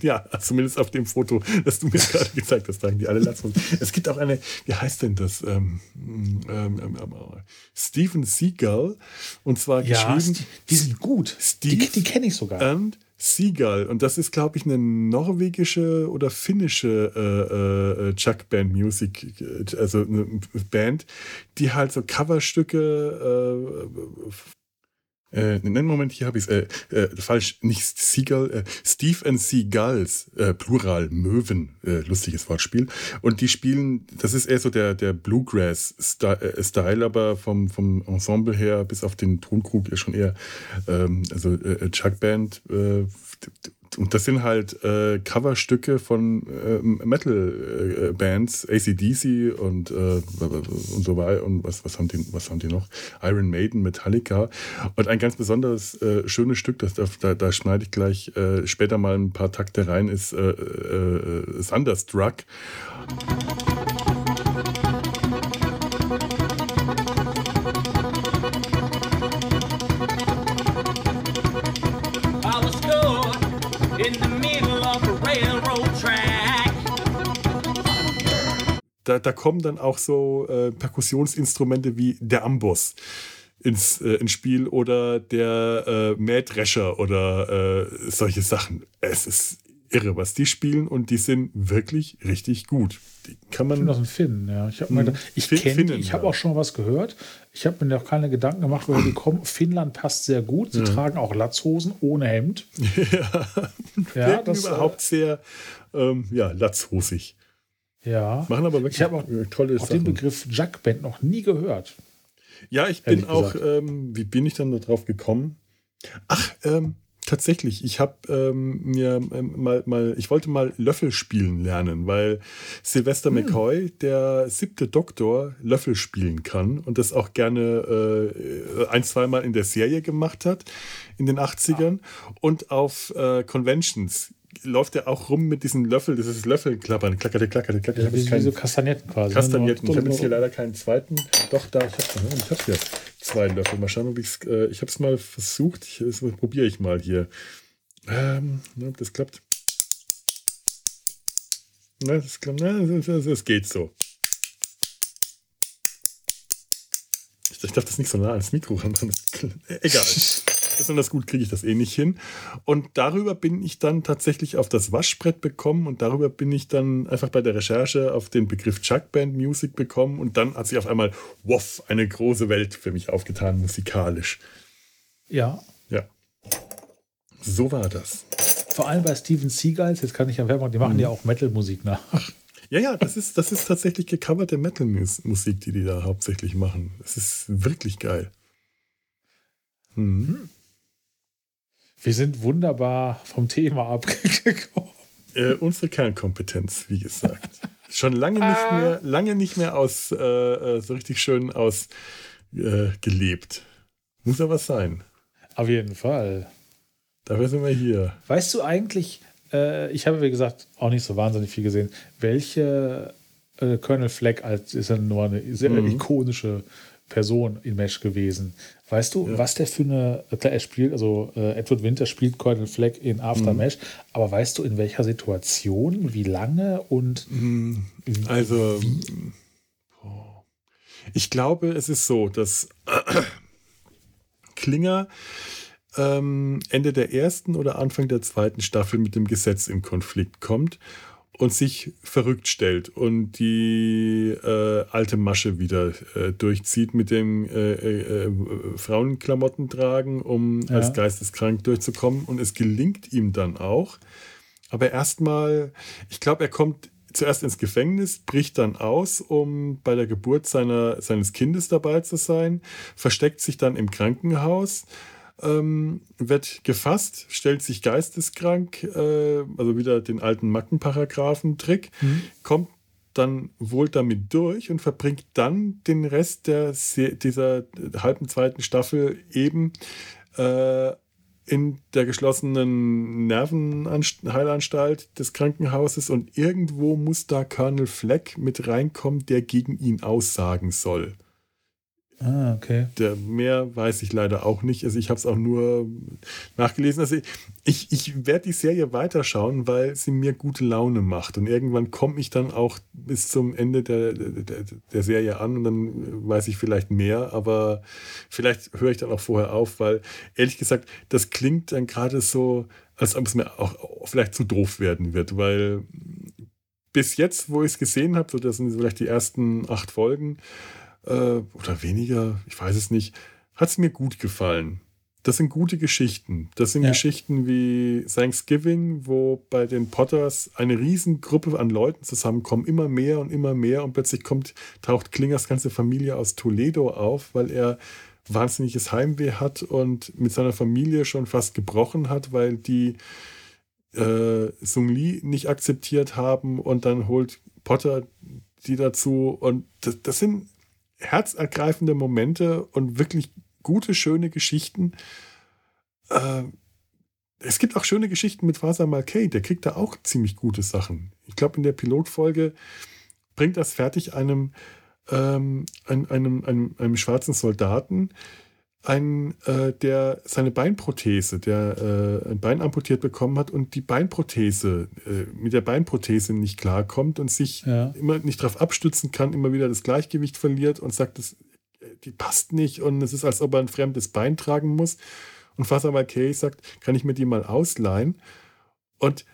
Ja, zumindest auf dem Foto, das du mir gerade gezeigt hast, tragen die alle Latzhosen. Es gibt auch eine, wie heißt denn das? Ähm, ähm, ähm, ähm, Steven Seagal. Und zwar Ja, geschrieben die, die sind gut. Steve die die kenne ich sogar. and Seagal. Und das ist, glaube ich, eine norwegische oder finnische äh, äh, Chuck Band Music, äh, also eine Band, die halt so Coverstücke äh, äh, nein, Moment, hier habe ich es. Äh, äh, falsch, nicht Seagull, äh, Steve and Seagulls, äh, Plural, Möwen, äh, lustiges Wortspiel. Und die spielen, das ist eher so der, der Bluegrass-Style, aber vom, vom Ensemble her bis auf den Tonkrug schon eher ähm, also äh, Chuck Band. Äh, und das sind halt äh, Coverstücke von äh, Metal-Bands, ACDC und, äh, und so weiter. Und was, was, haben die, was haben die noch? Iron Maiden, Metallica. Und ein ganz besonders äh, schönes Stück, das, da, da schneide ich gleich äh, später mal ein paar Takte rein, ist äh, äh, Thunderstruck. Da, da kommen dann auch so äh, Perkussionsinstrumente wie der Amboss ins, äh, ins Spiel oder der äh, Mähdrescher oder äh, solche Sachen. Es ist irre, was die spielen und die sind wirklich richtig gut. Die kann man. aus dem Finn, ja. Ich, hab mal gedacht, ich kenne Finnen, ich habe ja. auch schon was gehört. Ich habe mir noch keine Gedanken gemacht, woher die kommen. Finnland passt sehr gut. Sie tragen auch Latzhosen ohne Hemd. (laughs) ja, Ja, das, überhaupt sehr ähm, ja, latzhosig. Ja. Machen aber wirklich Ich habe auch, äh, tolle auch den Sachen. Begriff Jugband noch nie gehört. Ja, ich bin auch, ähm, wie bin ich dann darauf gekommen? Ach, ähm, tatsächlich, ich habe ähm, mir ähm, mal, mal, ich wollte mal Löffel spielen lernen, weil Hm. Sylvester McCoy, der siebte Doktor, Löffel spielen kann und das auch gerne äh, ein, zweimal in der Serie gemacht hat, in den 80ern. Und auf äh, Conventions läuft er auch rum mit diesen Löffel, das ist Löffelklappern, klackerte, klackerte, klackerte. Ja, wie, wie so Kastagnetten quasi. ne? Kastagnetten. Ich habe jetzt hier leider keinen zweiten. Doch, da, ich habe ich hab hier zwei Löffel. Mal schauen, ob ich es. Äh, ich habe es mal versucht. Ich, das probiere ich mal hier. Ähm, ob das klappt. Ne, das, klappt- ne, das, das, das geht so. Ich, ich darf das nicht so nah ans Mikro ran. machen. (laughs) Egal. (laughs) Besonders gut kriege ich das eh nicht hin. Und darüber bin ich dann tatsächlich auf das Waschbrett bekommen und darüber bin ich dann einfach bei der Recherche auf den Begriff Chuckband Music bekommen und dann hat sich auf einmal, woff, eine große Welt für mich aufgetan, musikalisch. Ja, Ja. So war das. vor allem bei Steven Seagals, jetzt kann ich ja Werbung, die machen ja auch Metal-Musik nach. Ja, ja, das ist, das ist tatsächlich gecoverte Metal-Musik, die die da hauptsächlich machen. Das ist wirklich geil. Mhm. Wir sind wunderbar vom Thema (laughs) abgekommen. Äh, unsere Kernkompetenz, wie gesagt. Schon lange nicht mehr, lange nicht mehr aus, äh, äh, so richtig schön aus äh, gelebt. Muss ja was sein. Auf jeden Fall. Dafür sind wir hier. Weißt du eigentlich, äh, ich habe wie gesagt auch nicht so wahnsinnig viel gesehen, welche äh, Colonel Fleck als ist ja nur eine sehr Mhm. ikonische Person in Mesh gewesen. Weißt du, Ja. was der für eine, klar, er spielt, also äh, Edward Winter spielt Colonel Fleck in After Mhm. Mesh, aber weißt du, in welcher Situation, wie lange und Also, boah. ich glaube, es ist so, dass (clears throat) Klinger ähm, Ende der ersten oder Anfang der zweiten Staffel mit dem Gesetz in Konflikt kommt und sich verrückt stellt und die äh, alte Masche wieder äh, durchzieht mit dem äh, äh, äh, Frauenklamotten tragen, um Ja. als geisteskrank durchzukommen. Und es gelingt ihm dann auch. Aber erstmal, ich glaube, er kommt zuerst ins Gefängnis, bricht dann aus, um bei der Geburt seiner, seines Kindes dabei zu sein, versteckt sich dann im Krankenhaus, ähm, wird gefasst, stellt sich geisteskrank, äh, also wieder den alten Mackenparagraphen-Trick, kommt dann wohl damit durch und verbringt dann den Rest der, Se- dieser halben zweiten Staffel eben äh, in der geschlossenen Nervenheilanstalt des Krankenhauses und irgendwo muss da Colonel Fleck mit reinkommen, der gegen ihn aussagen soll. Ah, okay. Der mehr weiß ich leider auch nicht. Also ich habe es auch nur nachgelesen. Also ich, ich werde die Serie weiterschauen, weil sie mir gute Laune macht. Und irgendwann komme ich dann auch bis zum Ende der, der, der Serie an und dann weiß ich vielleicht mehr. Aber vielleicht höre ich dann auch vorher auf, weil ehrlich gesagt, das klingt dann gerade so, als ob es mir auch vielleicht zu doof werden wird, weil bis jetzt, wo ich es gesehen habe, so das sind vielleicht die ersten acht Folgen, äh, oder weniger, ich weiß es nicht, hat es mir gut gefallen. Das sind gute Geschichten. Das sind Ja. Geschichten wie Thanksgiving, wo bei den Potters eine Riesengruppe an Leuten zusammenkommen, immer mehr und immer mehr und plötzlich kommt, taucht Klingers ganze Familie aus Toledo auf, weil er wahnsinniges Heimweh hat und mit seiner Familie schon fast gebrochen hat, weil die äh, Sung Lee nicht akzeptiert haben und dann holt Potter die dazu und das, das sind herzergreifende Momente und wirklich gute, schöne Geschichten. Äh, es gibt auch schöne Geschichten mit Faser Malkay, der kriegt da auch ziemlich gute Sachen. Ich glaube, in der Pilotfolge bringt das fertig, einem, ähm, einem, einem, einem, einem schwarzen Soldaten, ein, äh, der seine Beinprothese, der äh, ein Bein amputiert bekommen hat und die Beinprothese, äh, mit der Beinprothese nicht klarkommt und sich Ja. immer nicht darauf abstützen kann, immer wieder das Gleichgewicht verliert und sagt, das, äh, die passt nicht und es ist, als ob er ein fremdes Bein tragen muss. Und Faser Malkay sagt, kann ich mir die mal ausleihen? Und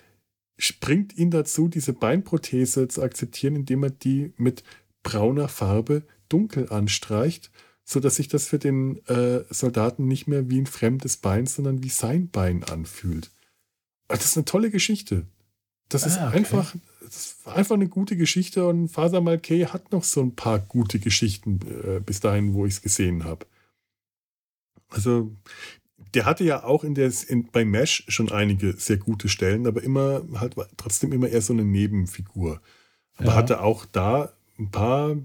springt ihn dazu, diese Beinprothese zu akzeptieren, indem er die mit brauner Farbe dunkel anstreicht, sodass sich das für den äh, Soldaten nicht mehr wie ein fremdes Bein, sondern wie sein Bein anfühlt. Also Das ist eine tolle Geschichte. Das ist Ah, okay. einfach, das war einfach eine gute Geschichte und Faser Malkay hat noch so ein paar gute Geschichten äh, bis dahin, wo ich es gesehen habe. Also, der hatte ja auch in der, in, bei Mesh schon einige sehr gute Stellen, aber immer halt trotzdem immer eher so eine Nebenfigur. Aber Ja. hatte auch da ein paar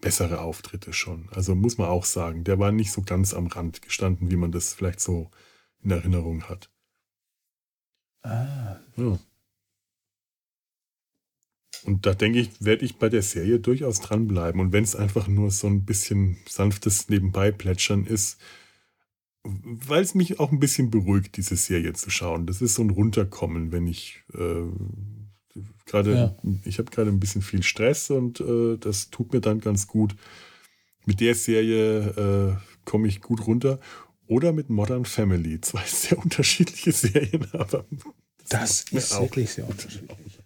bessere Auftritte schon. Also muss man auch sagen, der war nicht so ganz am Rand gestanden, wie man das vielleicht so in Erinnerung hat. Ah, Ja. Und da denke ich, werde ich bei der Serie durchaus dranbleiben. Und wenn es einfach nur so ein bisschen sanftes Nebenbei-Plätschern ist, weil es mich auch ein bisschen beruhigt, diese Serie zu schauen. Das ist so ein Runterkommen, wenn ich äh, gerade, Ja. ich habe gerade ein bisschen viel Stress und äh, das tut mir dann ganz gut. Mit der Serie äh, komme ich gut runter. Oder mit Modern Family. (laughs) Zwei sehr unterschiedliche Serien, aber das mir ist wirklich sehr unterschiedlich.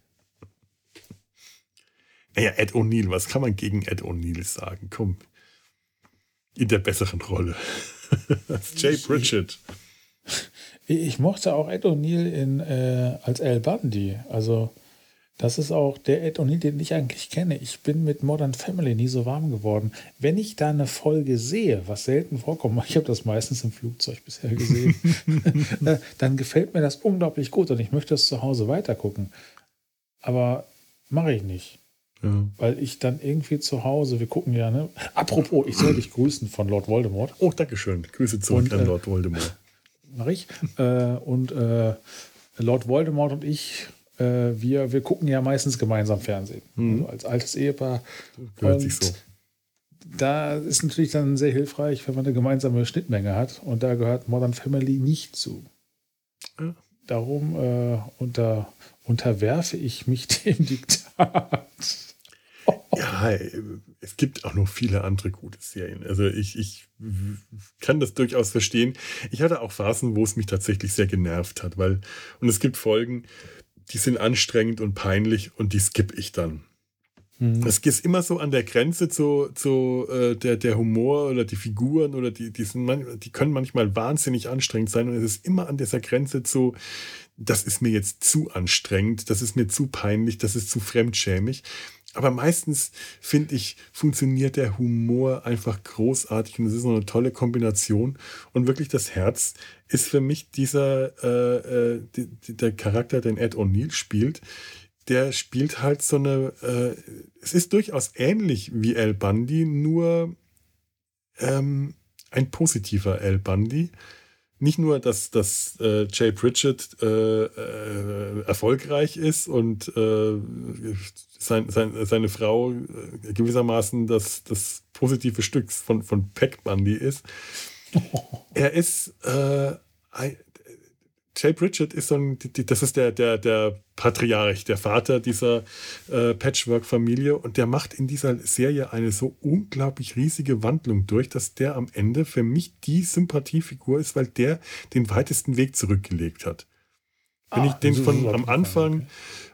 Naja, Ed O'Neill, was kann man gegen Ed O'Neill sagen? Komm. In der besseren Rolle. (laughs) Jay Pritchett. Ich mochte auch Ed O'Neill in, äh, als Al Bundy. Also, das ist auch der Ed O'Neill, den ich eigentlich kenne. Ich bin mit Modern Family nie so warm geworden. Wenn ich da eine Folge sehe, was selten vorkommt, (laughs) ich habe das meistens im Flugzeug bisher gesehen, (laughs) äh, dann gefällt mir das unglaublich gut und ich möchte es zu Hause weitergucken. Aber mache ich nicht. Ja. Weil ich dann irgendwie zu Hause, wir gucken ja, ne? Apropos, ich soll dich grüßen von Lord Voldemort. Oh, Dankeschön. Grüße zurück Und, an äh, Lord Voldemort. mache ich. Äh, und äh, Lord Voldemort und ich, äh, wir, wir gucken ja meistens gemeinsam Fernsehen. Also als altes Ehepaar. Gehört sich so. Da ist natürlich dann sehr hilfreich, wenn man eine gemeinsame Schnittmenge hat. Und da gehört Modern Family nicht zu. Ja. Darum äh, unter, unterwerfe ich mich (laughs) dem Diktat. Ja, es gibt auch noch viele andere gute Serien. Also ich, ich kann das durchaus verstehen. Ich hatte auch Phasen, wo es mich tatsächlich sehr genervt hat, weil, und es gibt Folgen, die sind anstrengend und peinlich und die skippe ich dann. Es ist immer so an der Grenze zu, zu äh, der, der Humor oder die Figuren oder die, die, sind man, die können manchmal wahnsinnig anstrengend sein und es ist immer an dieser Grenze zu, das ist mir jetzt zu anstrengend, das ist mir zu peinlich, das ist zu fremdschämig. Aber meistens, finde ich, funktioniert der Humor einfach großartig und es ist eine tolle Kombination. Und wirklich das Herz ist für mich dieser, äh, äh, der Charakter, den Ed O'Neill spielt, der spielt halt so eine, äh, es ist durchaus ähnlich wie El Bundy, nur ähm, ein positiver El Bundy. Nicht nur, dass, dass äh, Jay Pritchett äh, äh, erfolgreich ist und äh, sein, sein, seine Frau äh, gewissermaßen das, das positive Stück von, von Peck Bundy ist. (laughs) Er ist äh, ein, Jay Pritchett ist so ein, das ist der, der, der Patriarch, der Vater dieser äh, Patchwork-Familie und der macht in dieser Serie eine so unglaublich riesige Wandlung durch, dass der am Ende für mich die Sympathiefigur ist, weil der den weitesten Weg zurückgelegt hat. Wenn Ah, ich den so von am Anfang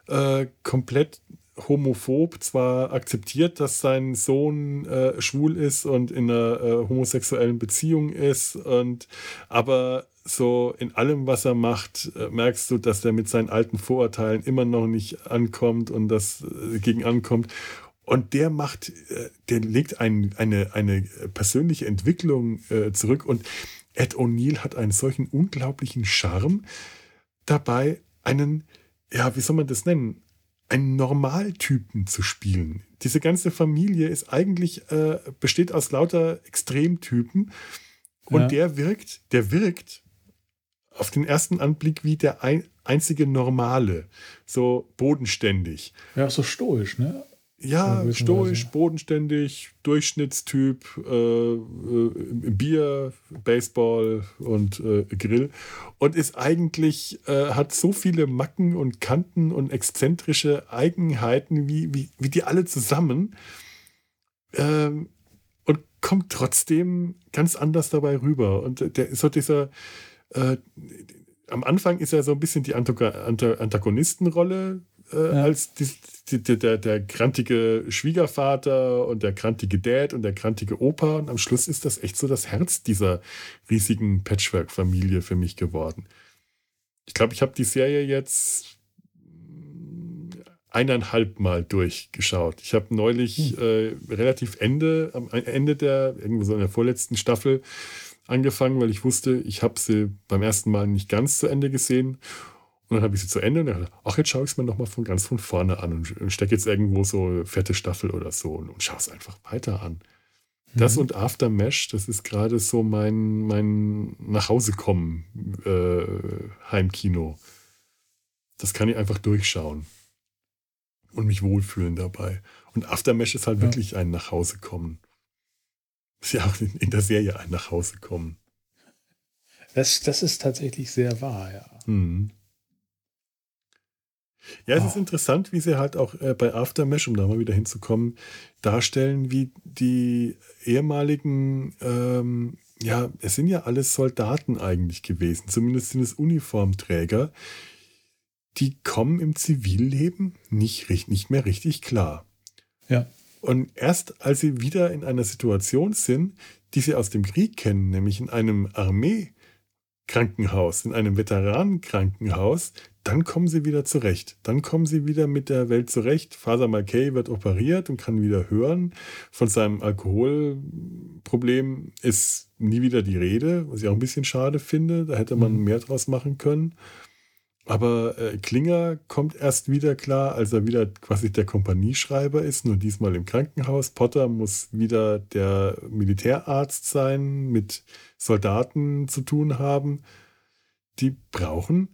äh, komplett homophob zwar akzeptiert, dass sein Sohn äh, schwul ist und in einer äh, homosexuellen Beziehung ist und aber so in allem, was er macht, äh, merkst du, dass er mit seinen alten Vorurteilen immer noch nicht ankommt und das äh, gegen ankommt. Und der macht, äh, der legt ein, eine, eine persönliche Entwicklung äh, zurück. Und Ed O'Neill hat einen solchen unglaublichen Charme dabei, einen, ja, wie soll man das nennen? Einen Normaltypen zu spielen. Diese ganze Familie ist eigentlich, äh, besteht aus lauter Extremtypen. Und Ja. der wirkt, der wirkt auf den ersten Anblick wie der ein, einzige Normale. So bodenständig. Ja, so stoisch, ne? Ja, stoisch, bodenständig, Durchschnittstyp, äh, äh, Bier, Baseball und äh, Grill. Und ist eigentlich, äh, hat so viele Macken und Kanten und exzentrische Eigenheiten, wie, wie, wie die alle zusammen. Ähm, und kommt trotzdem ganz anders dabei rüber. Und der ist so dieser, äh, am Anfang ist er so ein bisschen die Antago- Anta- Antagonistenrolle äh, Ja. als die, die, die, der, der grantige Schwiegervater und der grantige Dad und der grantige Opa. Und am Schluss ist das echt so das Herz dieser riesigen Patchwork-Familie für mich geworden. Ich glaube, ich habe die Serie jetzt eineinhalb Mal durchgeschaut. Ich habe neulich äh, relativ Ende, am Ende der, irgendwo so in der vorletzten Staffel angefangen, weil ich wusste, ich habe sie beim ersten Mal nicht ganz zu Ende gesehen. Und dann habe ich sie zu Ende und dann ach, jetzt schaue ich es mir nochmal von ganz von vorne an und, und stecke jetzt irgendwo so vierte Staffel oder so und, und schaue es einfach weiter an. Das Mhm. und Aftermash, das ist gerade so mein, mein Nachhausekommen äh, Heimkino. Das kann ich einfach durchschauen und mich wohlfühlen dabei. Und Aftermash ist halt Ja. wirklich ein Nachhausekommen. Ist ja auch in, in der Serie ein Nachhausekommen. Das, das ist tatsächlich sehr wahr, ja. Mhm. Ja, es Ah. ist interessant, wie sie halt auch äh, bei Aftermash, um da mal wieder hinzukommen, darstellen, wie die ehemaligen, ähm, ja, es sind ja alles Soldaten eigentlich gewesen, zumindest sind es Uniformträger, die kommen im Zivilleben nicht, nicht mehr richtig klar. Ja. Und erst als sie wieder in einer Situation sind, die sie aus dem Krieg kennen, nämlich in einem Armeekrankenhaus, in einem Veteranenkrankenhaus, dann kommen sie wieder zurecht. Dann kommen sie wieder mit der Welt zurecht. Father McKay wird operiert und kann wieder hören. Von seinem Alkoholproblem ist nie wieder die Rede, was ich auch ein bisschen schade finde. Da hätte man Mhm. mehr draus machen können. Aber äh, Klinger kommt erst wieder klar, als er wieder quasi der Kompanieschreiber ist, nur diesmal im Krankenhaus. Potter muss wieder der Militärarzt sein, mit Soldaten zu tun haben. Die brauchen,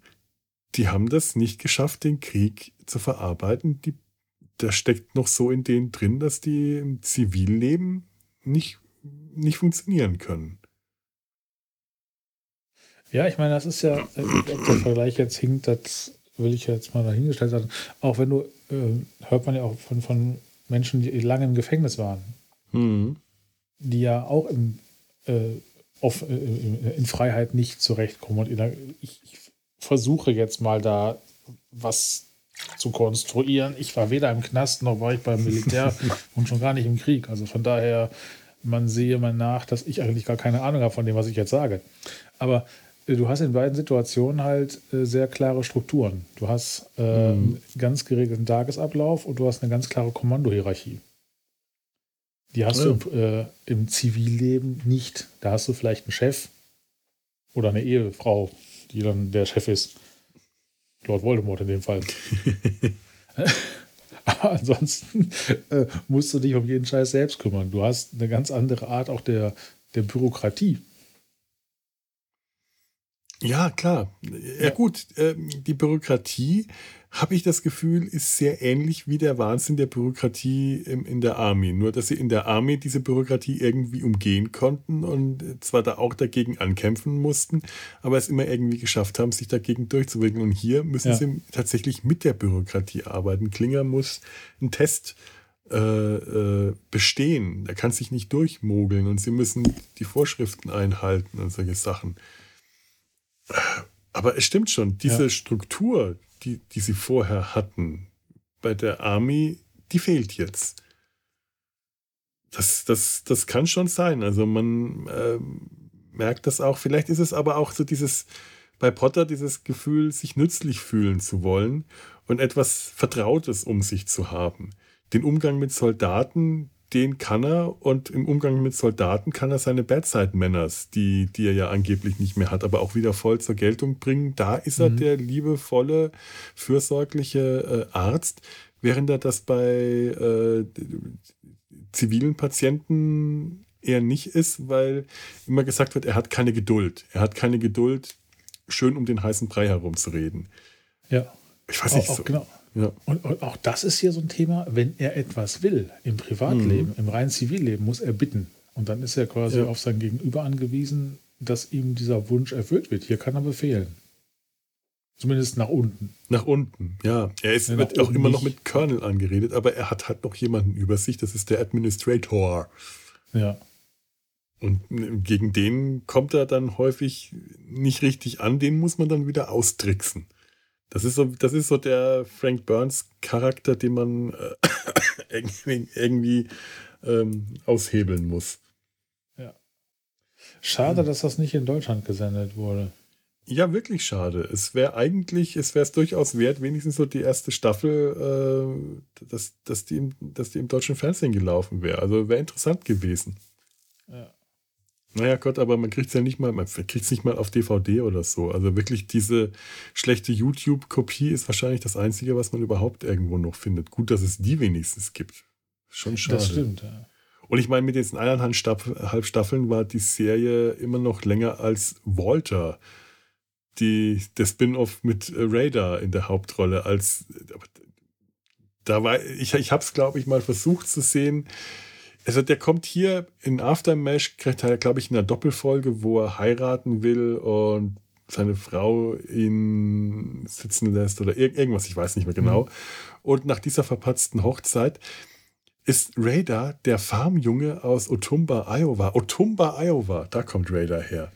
die haben das nicht geschafft, den Krieg zu verarbeiten. Die, da steckt noch so in denen drin, dass die im Zivilleben nicht, nicht funktionieren können. Ja, ich meine, das ist ja, äh, ob der Vergleich jetzt hinkt, das will ich jetzt mal dahingestellt sagen. Auch wenn du, äh, hört man ja auch von, von Menschen, die lange im Gefängnis waren, Hm. die ja auch im, äh, auf, äh, in Freiheit nicht zurechtkommen. Und in der, ich, ich versuche jetzt mal da was zu konstruieren. Ich war weder im Knast noch war ich beim Militär (laughs) und schon gar nicht im Krieg. Also von daher, man sehe mal nach, dass ich eigentlich gar keine Ahnung habe von dem, was ich jetzt sage. Aber äh, du hast in beiden Situationen halt äh, sehr klare Strukturen. Du hast äh, einen ganz geregelten Tagesablauf und du hast eine ganz klare Kommandohierarchie. Die hast Ja. du äh, im Zivilleben nicht. Da hast du vielleicht einen Chef oder eine Ehefrau, die dann der Chef ist. Lord Voldemort in dem Fall. (laughs) Aber ansonsten äh, musst du dich um jeden Scheiß selbst kümmern. Du hast eine ganz andere Art auch der, der Bürokratie. Ja, klar. Ja, gut, ähm, die Bürokratie, habe ich das Gefühl, ist sehr ähnlich wie der Wahnsinn der Bürokratie in der Army. Nur, dass sie in der Army diese Bürokratie irgendwie umgehen konnten und zwar da auch dagegen ankämpfen mussten, aber es immer irgendwie geschafft haben, sich dagegen durchzuwirken. Und hier müssen Ja. sie tatsächlich mit der Bürokratie arbeiten. Klinger muss einen Test äh, äh, bestehen. Er kann sich nicht durchmogeln und sie müssen die Vorschriften einhalten und solche Sachen. Aber es stimmt schon, diese Ja. Struktur, die, die sie vorher hatten bei der Army, die fehlt jetzt. Das, das, das kann schon sein. Also man ähm, merkt das auch. Vielleicht ist es aber auch so dieses, bei Potter dieses Gefühl, sich nützlich fühlen zu wollen und etwas Vertrautes um sich zu haben. Den Umgang mit Soldaten, den kann er und im Umgang mit Soldaten kann er seine Bedside Manners, die, die er ja angeblich nicht mehr hat, aber auch wieder voll zur Geltung bringen. Da ist er Mhm. der liebevolle, fürsorgliche äh, Arzt, während er das bei äh, zivilen Patienten eher nicht ist, weil immer gesagt wird, er hat keine Geduld. Er hat keine Geduld, schön um den heißen Brei herumzureden. Ja. Ich weiß Auch, nicht so. genau. Ja. Und, und auch das ist hier so ein Thema, wenn er etwas will im Privatleben, im reinen Zivilleben, muss er bitten. Und dann ist er quasi Ja. auf sein Gegenüber angewiesen, dass ihm dieser Wunsch erfüllt wird. Hier kann er befehlen. Zumindest nach unten. Nach unten, ja. Er ist, Ja, wird auch immer noch nicht. mit Colonel angeredet, aber er hat halt noch jemanden über sich, das ist der Administrator. Ja. Und gegen den kommt er dann häufig nicht richtig an, den muss man dann wieder austricksen. Das ist so, das ist so der Frank Burns Charakter, den man äh, (coughs) irgendwie, ähm, aushebeln muss. Schade, Hm. dass das nicht in Deutschland gesendet wurde. Ja, wirklich schade. Es wäre eigentlich, es wäre es durchaus wert, wenigstens so die erste Staffel, äh, dass, dass, die im, dass die im deutschen Fernsehen gelaufen wäre. Also wäre interessant gewesen. Ja. Naja, Gott, aber man kriegt es ja nicht mal, man kriegt es nicht mal auf DVD oder so. Also wirklich diese schlechte YouTube-Kopie ist wahrscheinlich das Einzige, was man überhaupt irgendwo noch findet. Gut, dass es die wenigstens gibt. Schon schade. Das stimmt. Ja. Und ich meine, mit diesen eineinhalb Staff- halb Staffeln war die Serie immer noch länger als Walter. Die, der Spin-off mit Radar in der Hauptrolle. Als, da war, ich, ich habe es, glaube ich, mal versucht zu sehen. Also der kommt hier in Aftermash, kriegt er, glaube ich, in einer Doppelfolge, wo er heiraten will und seine Frau ihn sitzen lässt oder ir irgendwas, ich weiß nicht mehr genau. Und nach dieser verpatzten Hochzeit ist Radar der Farmjunge aus Otumba, Iowa. Otumba, Iowa, da kommt Radar her.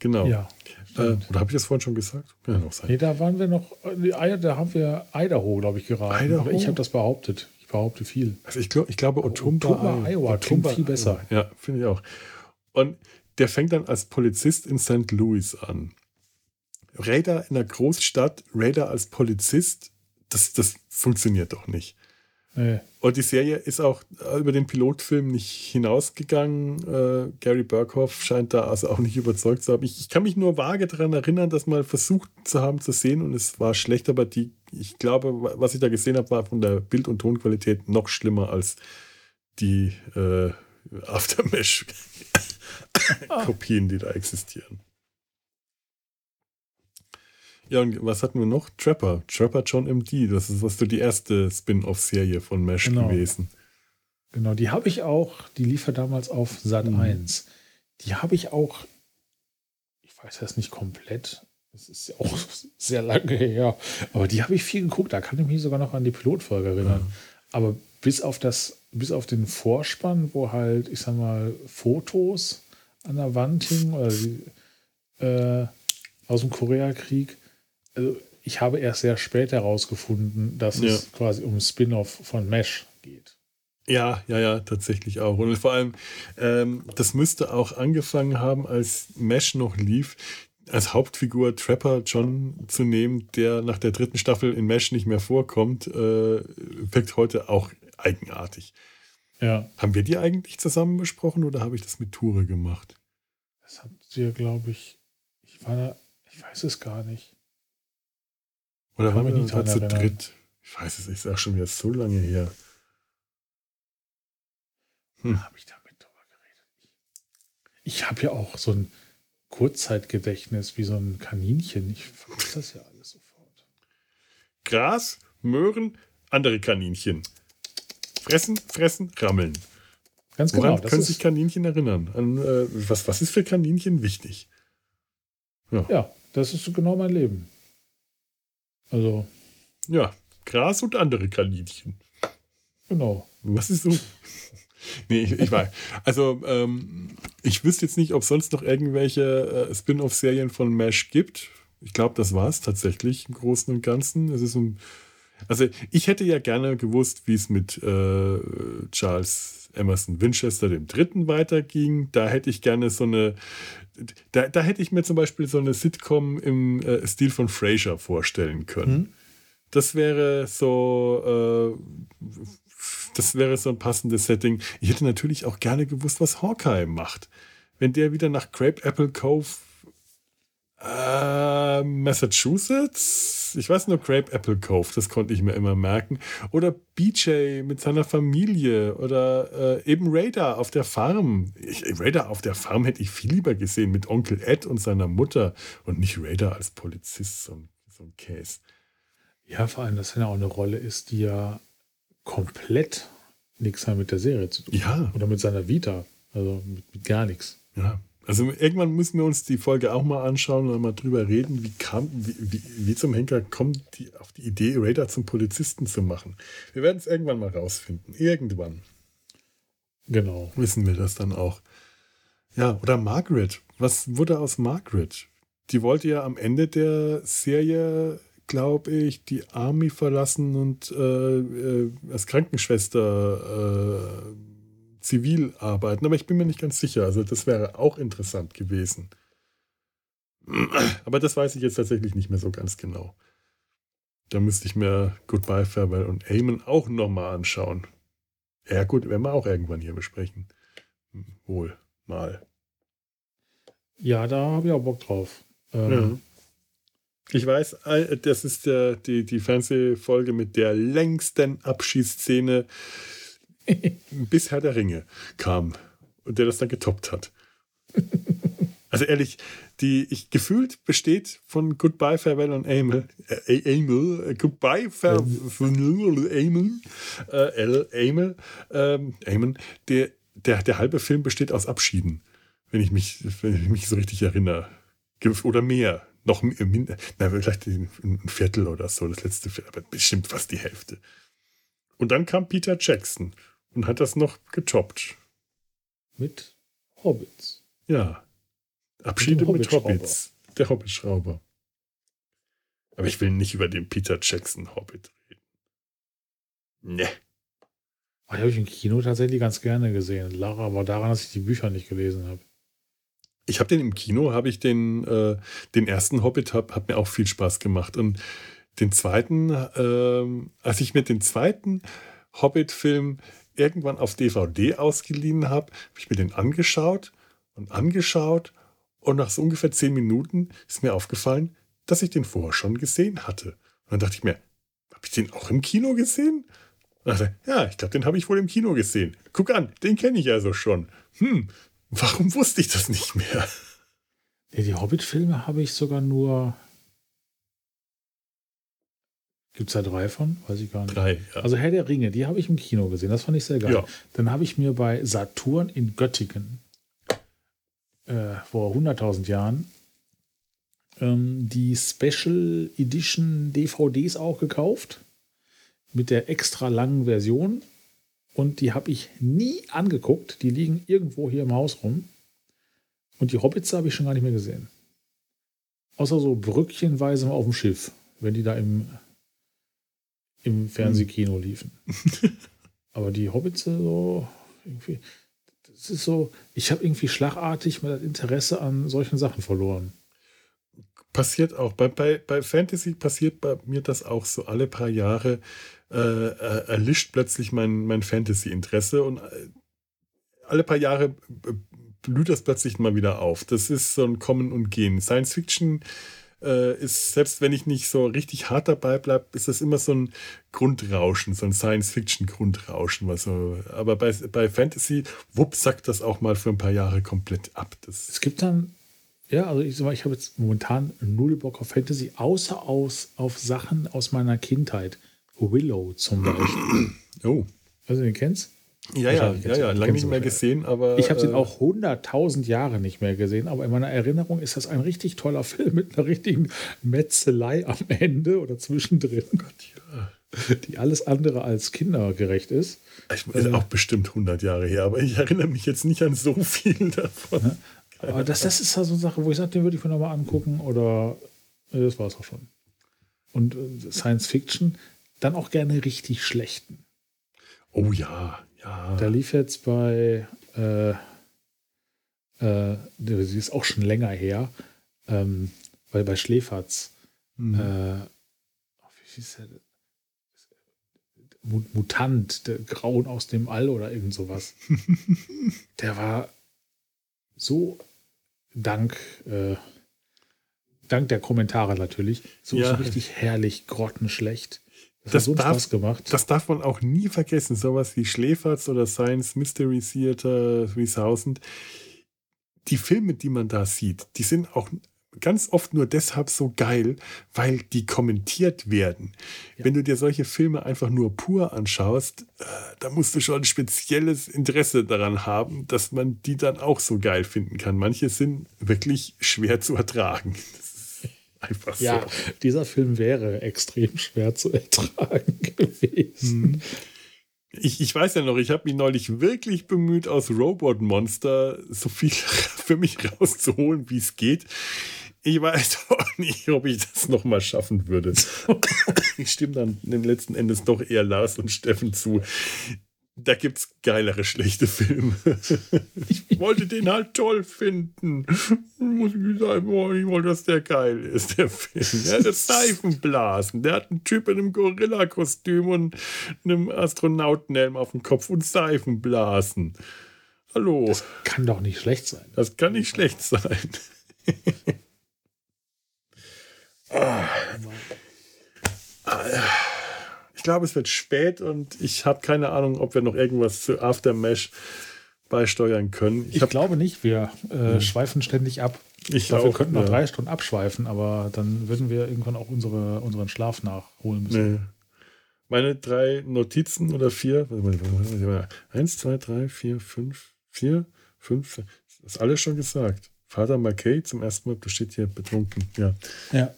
Genau. ja äh, oder habe ich das vorhin schon gesagt? Kann ja auch sein. Nee, da waren wir noch, äh, da haben wir Idaho, glaube ich, geraten. Idaho? Ich habe das behauptet. Ich behaupte viel. Also ich, glaub, ich glaube Otumba, Otumba, Iowa, klingt viel besser. Ja, finde ich auch. Und der fängt dann als Polizist in St. Louis an. Radar in der Großstadt, Radar als Polizist, das, das funktioniert doch nicht. Nee. Und die Serie ist auch über den Pilotfilm nicht hinausgegangen. Äh, Gary Burkhoff scheint da also auch nicht überzeugt zu haben. Ich, ich kann mich nur vage daran erinnern, das mal versucht zu haben zu sehen und es war schlecht, aber die, ich glaube, was ich da gesehen habe, war von der Bild- und Tonqualität noch schlimmer als die äh, Aftermesh-Kopien, die da existieren. Ja, und was hatten wir noch? Trapper. Trapper John MD. Das ist was so die erste Spin-off-Serie von Mesh Genau. gewesen. Genau, die habe ich auch, die lief ja damals auf Sat Mhm. 1. Die habe ich auch, ich weiß das nicht komplett, das ist ja auch (laughs) sehr lange her, aber die habe ich viel geguckt, da kann ich mich sogar noch an die Pilotfolge erinnern. Aber bis auf das, bis auf den Vorspann, wo halt, ich sag mal, Fotos an der Wand hingen, oder die, äh, aus dem Koreakrieg, also ich habe erst sehr spät herausgefunden, dass Ja. es quasi um Spin-off von Mesh geht. Ja, ja, ja, tatsächlich auch. Und vor allem, ähm, das müsste auch angefangen haben, als Mesh noch lief, als Hauptfigur Trapper John zu nehmen, der nach der dritten Staffel in Mesh nicht mehr vorkommt, äh, wirkt heute auch eigenartig. Ja, Haben wir die eigentlich zusammen besprochen oder habe ich das mit Ture gemacht? das habt ihr, glaube ich, ich war da, ich weiß es gar nicht. Oder waren wir nicht zu erinnern. dritt? Ich weiß es, ich sage schon wieder so lange her. Hm. Habe ich damit drüber geredet? Ich habe ja auch so ein Kurzzeitgedächtnis wie so ein Kaninchen. Ich vergesse das ja alles sofort. Gras, Möhren, andere Kaninchen. Fressen, fressen, rammeln. Ganz Woran genau. Das können sich Kaninchen erinnern? An, äh, was, was ist für Kaninchen wichtig? ja, das ist so genau mein Leben. Also, Ja, Gras und andere Kaninchen. genau. Was ist so? Nee, ich, ich weiß. Also, ähm, ich wüsste jetzt nicht, ob es sonst noch irgendwelche äh, Spin-off-Serien von MASH gibt. Ich glaube, das war es tatsächlich im Großen und Ganzen. Es ist ein, also, ich hätte ja gerne gewusst, wie es mit äh, Charles Emerson Winchester dem Dritten weiterging. Da hätte ich gerne so eine, da, da hätte ich mir zum Beispiel so eine Sitcom im äh, Stil von Frasier vorstellen können. Das wäre so, äh, das wäre so ein passendes Setting. Ich hätte natürlich auch gerne gewusst, was Hawkeye macht. Wenn der wieder nach Grape Apple Cove, äh, Massachusetts, ich weiß nur Grape Apple Cove, das konnte ich mir immer merken. Oder BJ mit seiner Familie oder äh, eben Raider auf der Farm. Ich, Raider auf der Farm hätte ich viel lieber gesehen mit Onkel Ed und seiner Mutter und nicht Raider als Polizist, so ein, so ein Case. Ja, vor allem, dass er auch eine Rolle ist, die ja komplett nichts mehr mit der Serie zu tun. Ja, Oder mit seiner Vita. Also mit, mit gar nichts. Ja, also irgendwann müssen wir uns die Folge auch mal anschauen und mal drüber reden, wie kam, wie, wie, wie zum Henker kommt die auf die Idee, Raider zum Polizisten zu machen. Wir werden es irgendwann mal rausfinden. Irgendwann Genau. wissen wir das dann auch. Ja, oder Margaret. Was wurde aus Margaret? Die wollte ja am Ende der Serie, glaube ich, die Army verlassen und äh, äh, als Krankenschwester äh, zivil arbeiten. Aber ich bin mir nicht ganz sicher. Also das wäre auch interessant gewesen. Aber das weiß ich jetzt tatsächlich nicht mehr so ganz genau. Da müsste ich mir Goodbye, Farewell und Amen auch nochmal anschauen. Ja gut, werden wir auch irgendwann hier besprechen. Wohl, mal. Ja, da habe ich auch Bock drauf. Ähm, Ich weiß, äh, das ist der, die, die Fernsehfolge mit der längsten Abschießszene (laughs) bis Herr der Ringe kam und der das dann getoppt hat. Also ehrlich, die ich gefühlt besteht von Goodbye, Farewell und Amel. Äh, Amel, äh, Goodbye, Farewell, Amel, äh, Amel, ähm, Amen. Der, der, der halbe Film besteht aus Abschieden, wenn ich mich, wenn ich mich so richtig erinnere. Oder mehr. Noch na, vielleicht ein Viertel oder so, das letzte Viertel, aber bestimmt fast die Hälfte. Und dann kam Peter Jackson und hat das noch getoppt. Mit Hobbits. Ja. Abschiede mit Hobbitschrauber. Hobbits. Der Hobbitschrauber. Aber ich will nicht über den Peter Jackson Hobbit reden. Ne. Oh, die habe ich im Kino tatsächlich ganz gerne gesehen. Lara aber daran, dass ich die Bücher nicht gelesen habe. Ich habe den im Kino, habe ich den, äh, den ersten Hobbit, hab, hat mir auch viel Spaß gemacht. Und den zweiten, ähm, als ich mir den zweiten Hobbit-Film irgendwann auf DVD ausgeliehen habe, habe ich mir den angeschaut und angeschaut. Und nach so ungefähr zehn Minuten ist mir aufgefallen, dass ich den vorher schon gesehen hatte. Und dann dachte ich mir, habe ich den auch im Kino gesehen? Und dachte, ja, ich glaube, den habe ich wohl im Kino gesehen. Guck an, den kenne ich also schon. Hm, warum wusste ich das nicht mehr? Nee, die Hobbit-Filme habe ich sogar nur. Gibt es da drei von? Weiß ich gar nicht. Drei, ja. Also Herr der Ringe, die habe ich im Kino gesehen. Das fand ich sehr geil. Ja. Dann habe ich mir bei Saturn in Göttingen äh, vor 100.000 Jahren ähm, die Special Edition DVDs auch gekauft. Mit der extra langen Version. Und die habe ich nie angeguckt. Die liegen irgendwo hier im Haus rum. Und die Hobbits habe ich schon gar nicht mehr gesehen. Außer so brückchenweise mal auf dem Schiff. wenn die da im, im Fernsehkino liefen. (laughs) Aber die Hobbits so irgendwie, das ist so, ich habe irgendwie schlagartig das Interesse an solchen Sachen verloren. Passiert auch. Bei, bei, bei Fantasy passiert bei mir das auch so alle paar Jahre. Äh, äh, erlischt plötzlich mein, mein Fantasy-Interesse und äh, alle paar Jahre äh, blüht das plötzlich mal wieder auf. Das ist so ein Kommen und Gehen. Science Fiction äh, ist, selbst wenn ich nicht so richtig hart dabei bleibe, ist das immer so ein Grundrauschen, so ein Science-Fiction-Grundrauschen. Was so, aber bei, bei Fantasy, wupp, sagt das auch mal für ein paar Jahre komplett ab. Das, Es gibt dann, ja, also ich ich habe jetzt momentan null Bock auf Fantasy, außer aus, auf Sachen aus meiner Kindheit. Willow zum Beispiel. (clears throat) oh. Also, den kennst? Ja, ja, ja, ja, lange nicht mehr gesehen, aber. Ich habe den äh, auch hunderttausend Jahre nicht mehr gesehen, aber in meiner Erinnerung ist das ein richtig toller (laughs) Film mit einer richtigen Metzelei am Ende oder zwischendrin, die alles andere als kindergerecht ist. Ich, ist auch bestimmt 100 Jahre her, aber ich erinnere mich jetzt nicht an so viel davon. Aber das, das ist halt so eine Sache, wo ich sage, den würde ich mir nochmal angucken oder äh, das war es auch schon. Und äh, Science Fiction, dann auch gerne richtig schlechten. Oh ja, ja. Da lief jetzt bei, äh, äh, sie ist auch schon länger her, ähm, weil bei Schläferz, Hm. äh, wie hieß der? Mu- Mutant, der Grauen aus dem All oder irgend sowas. (laughs) der war so dank, äh, dank der Kommentare natürlich, so, Ja. so richtig herrlich, grottenschlecht. Das, so darf- Spaß gemacht. Das darf man auch nie vergessen. Sowas wie Schläferz oder Science Mystery Theater 3000. Die Filme, die man da sieht, die sind auch ganz oft nur deshalb so geil, weil die kommentiert werden. Wenn du dir solche Filme einfach nur pur anschaust, äh, da musst du schon ein spezielles Interesse daran haben, dass man die dann auch so geil finden kann. Manche sind wirklich schwer zu ertragen. (laughs) Einfach Ja, so. dieser Film wäre extrem schwer zu ertragen (laughs) gewesen. Ich, ich weiß ja noch, ich habe mich neulich wirklich bemüht, aus Robot Monster so viel (laughs) für mich rauszuholen, wie es geht. Ich weiß auch nicht, ob ich das nochmal schaffen würde. Ich stimme dann im letzten Endes doch eher Lars und Steffen zu. Da gibt's geilere schlechte Filme. (laughs) Ich wollte den halt toll finden. Muss ich sagen, boah, ich wollte, dass der geil ist, der Film. Der hat das Seifenblasen. Der hat einen Typ in einem Gorilla-Kostüm und einem Astronautenhelm auf dem Kopf und Seifenblasen. Hallo, Kann doch nicht schlecht sein. das kann nicht schlecht sein. (laughs) Ah. Ich glaube, es wird spät und ich habe keine Ahnung, ob wir noch irgendwas zu Aftermash beisteuern können. Ich, hab- glaube nicht, wir äh, schweifen ständig ab. Ich Ich glaube, wir könnten noch ja. drei Stunden abschweifen, aber dann würden wir irgendwann auch unsere, unseren Schlaf nachholen müssen. Nee. Meine drei Notizen oder vier. Eins, zwei, drei, vier, fünf, vier, fünf. Das ist alles schon gesagt. Vater Marquet zum ersten Mal besteht hier betrunken. Ja. Ja,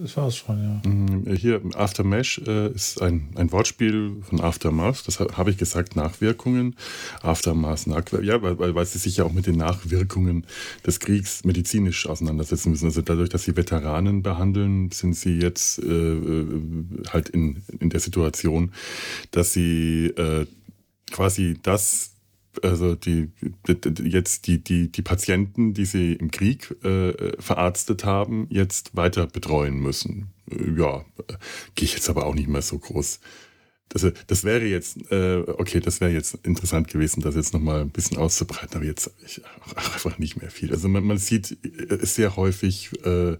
das war es schon, ja. Mm, Hier, Aftermash äh, ist ein, ein Wortspiel von Aftermath. Das ha- habe ich gesagt, Nachwirkungen. Aftermath, Nachwir ja, weil, weil, weil sie sich ja auch mit den Nachwirkungen des Kriegs medizinisch auseinandersetzen müssen. Also dadurch, dass sie Veteranen behandeln, sind sie jetzt äh, äh, halt in, in der Situation, dass sie äh, quasi das also die, die, jetzt die, die, die Patienten, die sie im Krieg äh, verarztet haben, jetzt weiter betreuen müssen. Äh, ja, äh, gehe ich jetzt aber auch nicht mehr so groß. Das, äh, das wäre jetzt, äh, okay, das wäre jetzt interessant gewesen, das jetzt nochmal ein bisschen auszubreiten, aber jetzt ich, ach, einfach nicht mehr viel. Also man, man sieht äh, sehr häufig äh,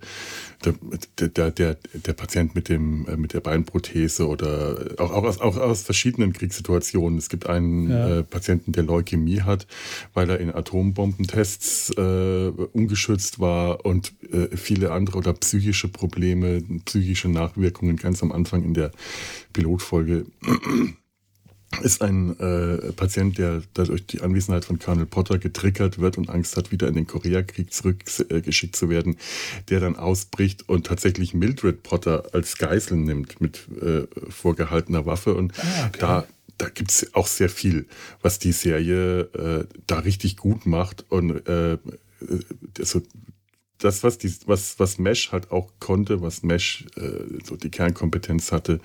der, der, der, der Patient mit, dem, äh, mit der Beinprothese oder auch, auch, aus, auch aus verschiedenen Kriegssituationen. Es gibt einen Ja. äh, Patienten, der Leukämie hat, weil er in Atombombentests äh, ungeschützt war und äh, viele andere oder psychische Probleme, psychische Nachwirkungen ganz am Anfang in der Pilotfolge (clears throat) ist ein äh, Patient, der dadurch die Anwesenheit von Colonel Potter getriggert wird und Angst hat, wieder in den Koreakrieg zurückgeschickt zu werden, der dann ausbricht und tatsächlich Mildred Potter als Geisel nimmt mit äh, vorgehaltener Waffe. Und Ah, okay. da, da gibt es auch sehr viel, was die Serie äh, da richtig gut macht und äh, also das, was, die, was, was Mesh halt auch konnte, was Mesh äh, so die Kernkompetenz hatte,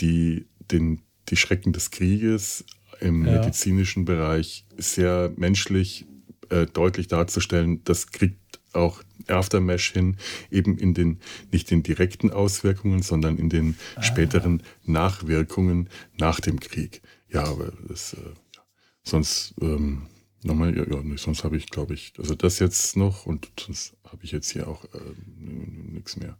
die, den, die Schrecken des Krieges im Ja. medizinischen Bereich sehr menschlich äh, deutlich darzustellen, das kriegt auch Aftermesh hin, eben in den, nicht den direkten Auswirkungen, sondern in den späteren Nachwirkungen nach dem Krieg. Ja, aber das, äh, sonst, ähm, nochmal, ja, ja, sonst habe ich, glaube ich, also das jetzt noch und sonst habe ich jetzt hier auch äh, nichts mehr.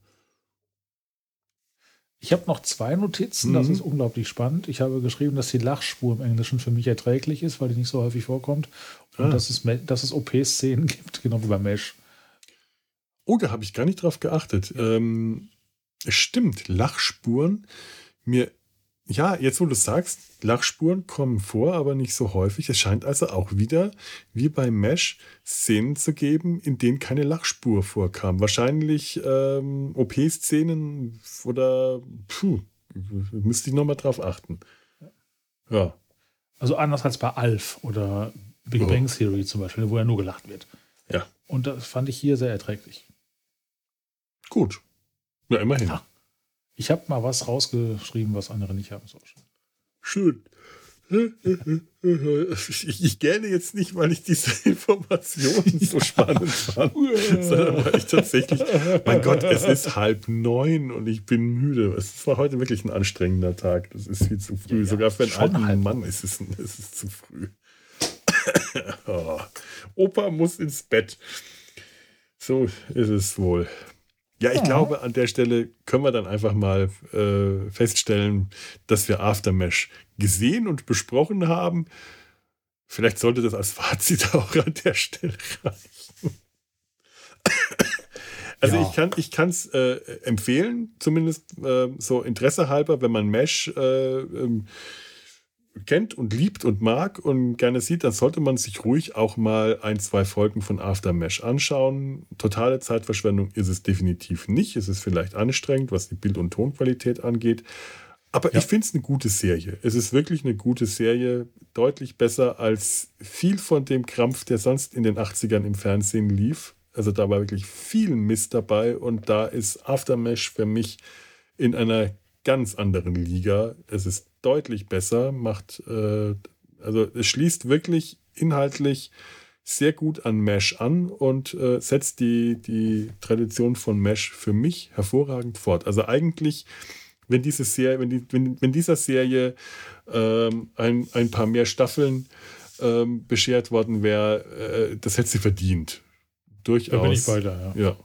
Ich habe noch zwei Notizen, das Mhm. ist unglaublich spannend. Ich habe geschrieben, dass die Lachspur im Englischen für mich erträglich ist, weil die nicht so häufig vorkommt. Und Ah. dass es, dass es OP-Szenen (laughs) gibt, genau wie bei Mesh. Oh, da habe ich gar nicht drauf geachtet. Ähm, es stimmt, Lachspuren. Mir, ja, jetzt wo du sagst, Lachspuren kommen vor, aber nicht so häufig. Es scheint also auch wieder, wie bei Mesh, Szenen zu geben, in denen keine Lachspur vorkam. Wahrscheinlich ähm, OP-Szenen oder, puh, müsste ich nochmal drauf achten. Ja. Also anders als bei Alf oder Big Oh. Bang Theory zum Beispiel, wo ja nur gelacht wird. Ja. Und das fand ich hier sehr erträglich. Gut. Ja, immerhin. Ja. Ich habe mal was rausgeschrieben, was andere nicht haben. So. Schön. Ich, ich gerne jetzt nicht, weil ich diese Informationen so spannend fand, sondern weil ich tatsächlich, mein Gott, es ist halb neun und ich bin müde. Es war heute wirklich ein anstrengender Tag. Das ist viel zu früh. Ja, ja, Sogar für einen schon alten halb Mann ist es, ist es zu früh. Oh. Opa muss ins Bett. So ist es wohl. Ja, ich Ja. glaube, an der Stelle können wir dann einfach mal äh, feststellen, dass wir Aftermesh gesehen und besprochen haben. Vielleicht sollte das als Fazit (laughs) auch an der Stelle reichen. (coughs) Also Ja. ich kann ich es äh, empfehlen, zumindest äh, so Interesse halber, wenn man Mesh äh, ähm, kennt und liebt und mag und gerne sieht, dann sollte man sich ruhig auch mal ein, zwei Folgen von Aftermesh anschauen. Totale Zeitverschwendung ist es definitiv nicht. Es ist vielleicht anstrengend, was die Bild- und Tonqualität angeht. Aber Ja. ich finde es eine gute Serie. Es ist wirklich eine gute Serie. Deutlich besser als viel von dem Krampf, der sonst in den 80ern im Fernsehen lief. Also da war wirklich viel Mist dabei und da ist Aftermesh für mich in einer ganz anderen Liga. Es ist deutlich besser, macht, äh, also es schließt wirklich inhaltlich sehr gut an Mesh an und äh, setzt die, die Tradition von Mesh für mich hervorragend fort. Also eigentlich, wenn diese Serie, wenn, die, wenn, wenn dieser Serie ähm, ein, ein paar mehr Staffeln ähm, beschert worden wäre, äh, das hätte sie verdient. Durchaus. Da bin ich weiter, ja. Ja.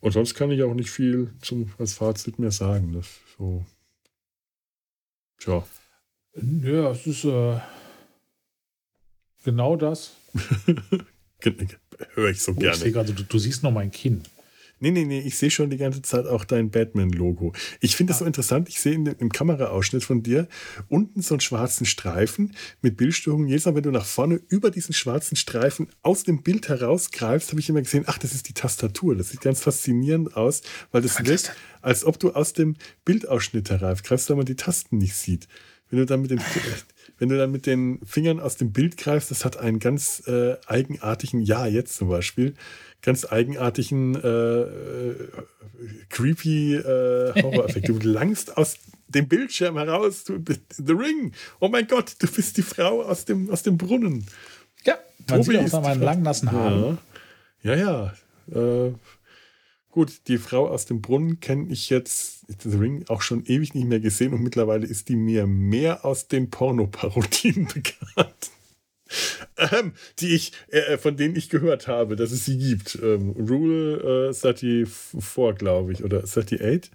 Und sonst kann ich auch nicht viel zum, als Fazit mehr sagen. Das so. Tja. Ja, es ist äh, genau das. (laughs) Höre ich so Oh, ich gerne. sehe gerade, du, du siehst noch mein Kinn. Nee, nee, nee, ich sehe schon die ganze Zeit auch dein Batman-Logo. Ich finde das so interessant. Ich sehe in dem, im Kameraausschnitt von dir unten so einen schwarzen Streifen mit Bildstörungen. Jedes Mal, wenn du nach vorne über diesen schwarzen Streifen aus dem Bild herausgreifst, habe ich immer gesehen, ach, das ist die Tastatur. Das sieht ganz faszinierend aus, weil das wirkt, als ob du aus dem Bildausschnitt herausgreifst, weil man die Tasten nicht sieht. Wenn du dann mit den, (laughs) wenn du dann mit den Fingern aus dem Bild greifst, das hat einen ganz äh, eigenartigen, ja, jetzt zum Beispiel, ganz eigenartigen, äh, äh, creepy äh, Horror-Effekt. du langst aus dem Bildschirm heraus, du The Ring. Oh mein Gott, du bist die Frau aus dem, aus dem Brunnen. Ja, man Tobi sieht auch an meinen langen, nassen Haaren. Ja, ja. ja. Äh, gut, die Frau aus dem Brunnen kenne ich jetzt, The Ring, auch schon ewig nicht mehr gesehen und mittlerweile ist die mir mehr aus den Pornoparodien (laughs) bekannt. Ähm, die ich, äh, von denen ich gehört habe, dass es sie gibt. Ähm, Rule äh, 34, glaube ich, oder 38.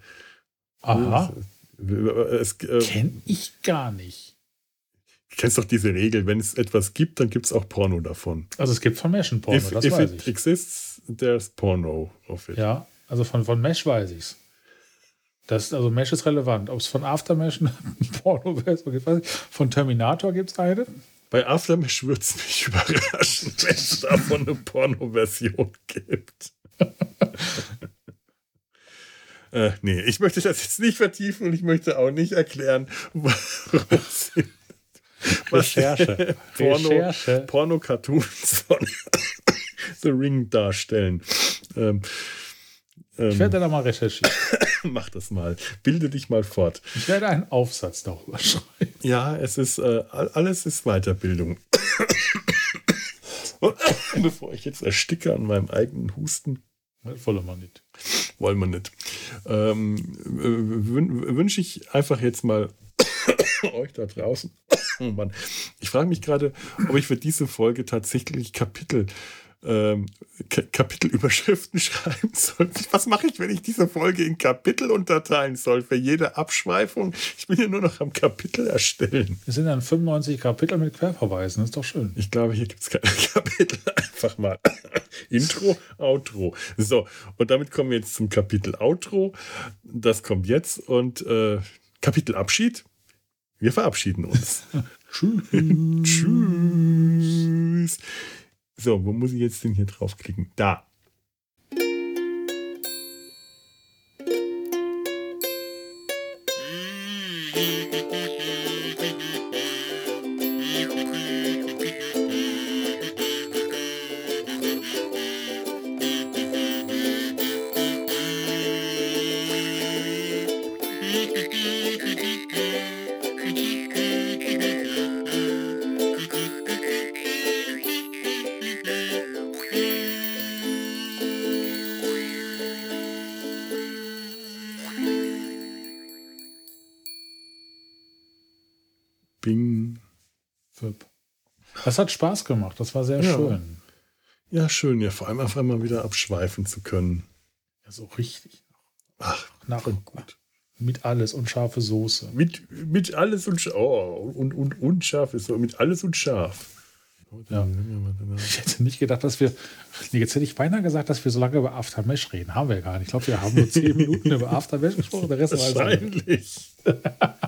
Aha, Es, äh, kenn ich gar nicht. Kennst doch diese Regel, wenn es etwas gibt, dann gibt es auch Porno davon. Also es gibt von Mesh ein Porno, if das if weiß it ich. exists, there's porno of it. Ja, also von, von Mesh weiß ich's. Das, also Mesh ist relevant. Ob es von Aftermesh (laughs) ein Porno wäre, so weiß ich. Von Terminator gibt es eine. Bei Aftermesh würde es mich (laughs) überraschen, wenn es davon eine Porno-Version gibt. (laughs) äh, nee, ich möchte das jetzt nicht vertiefen und ich möchte auch nicht erklären, warum sie (laughs) Recherche. Porno, Recherche. Porno-Cartoons von (coughs) The Ring darstellen. Ähm, Ich werde da mal recherchieren. (coughs) mach das mal. Bilde dich mal fort. Ich werde einen Aufsatz darüber schreiben. Ja, es ist äh, all- alles ist Weiterbildung. (coughs) Bevor ich jetzt ersticke an meinem eigenen Husten, Voller Mann nicht. wollen wir nicht. Ähm, äh, wün Wünsche ich einfach jetzt mal euch da draußen. Oh Mann. Ich frage mich gerade, ob ich für diese Folge tatsächlich Kapitel, ähm, Ka Kapitelüberschriften (laughs) schreiben soll. Was mache ich, wenn ich diese Folge in Kapitel unterteilen soll für jede Abschweifung? Ich bin ja nur noch am Kapitel erstellen. Es sind dann 95 Kapitel mit Querverweisen. Das ist doch schön. Ich glaube, hier gibt es keine (laughs) Kapitel. Einfach mal (laughs) Intro, Outro. So, und damit kommen wir jetzt zum Kapitel Outro. Das kommt jetzt. Und äh, Kapitel Abschied. Wir verabschieden uns. (laughs) (laughs) Tschüss. Tschüss. So, wo muss ich jetzt denn hier draufklicken? Da. Das hat Spaß gemacht. Das war sehr Ja. schön. Ja, schön, ja, vor allem auf einmal wieder abschweifen zu können. Ja, so richtig. Ach, Nach voll gut. mit alles und scharfe Soße. Mit, mit alles und, oh, und, und unscharf ist so, mit alles und scharf. Ja. Ich hätte nicht gedacht, dass wir. Nee, jetzt hätte ich beinahe gesagt, dass wir so lange über Aftermesh reden. Haben wir gar nicht. Ich glaube, wir haben nur zehn (laughs) Minuten über Aftermesh gesprochen. Der Rest war alles Wahrscheinlich. (laughs)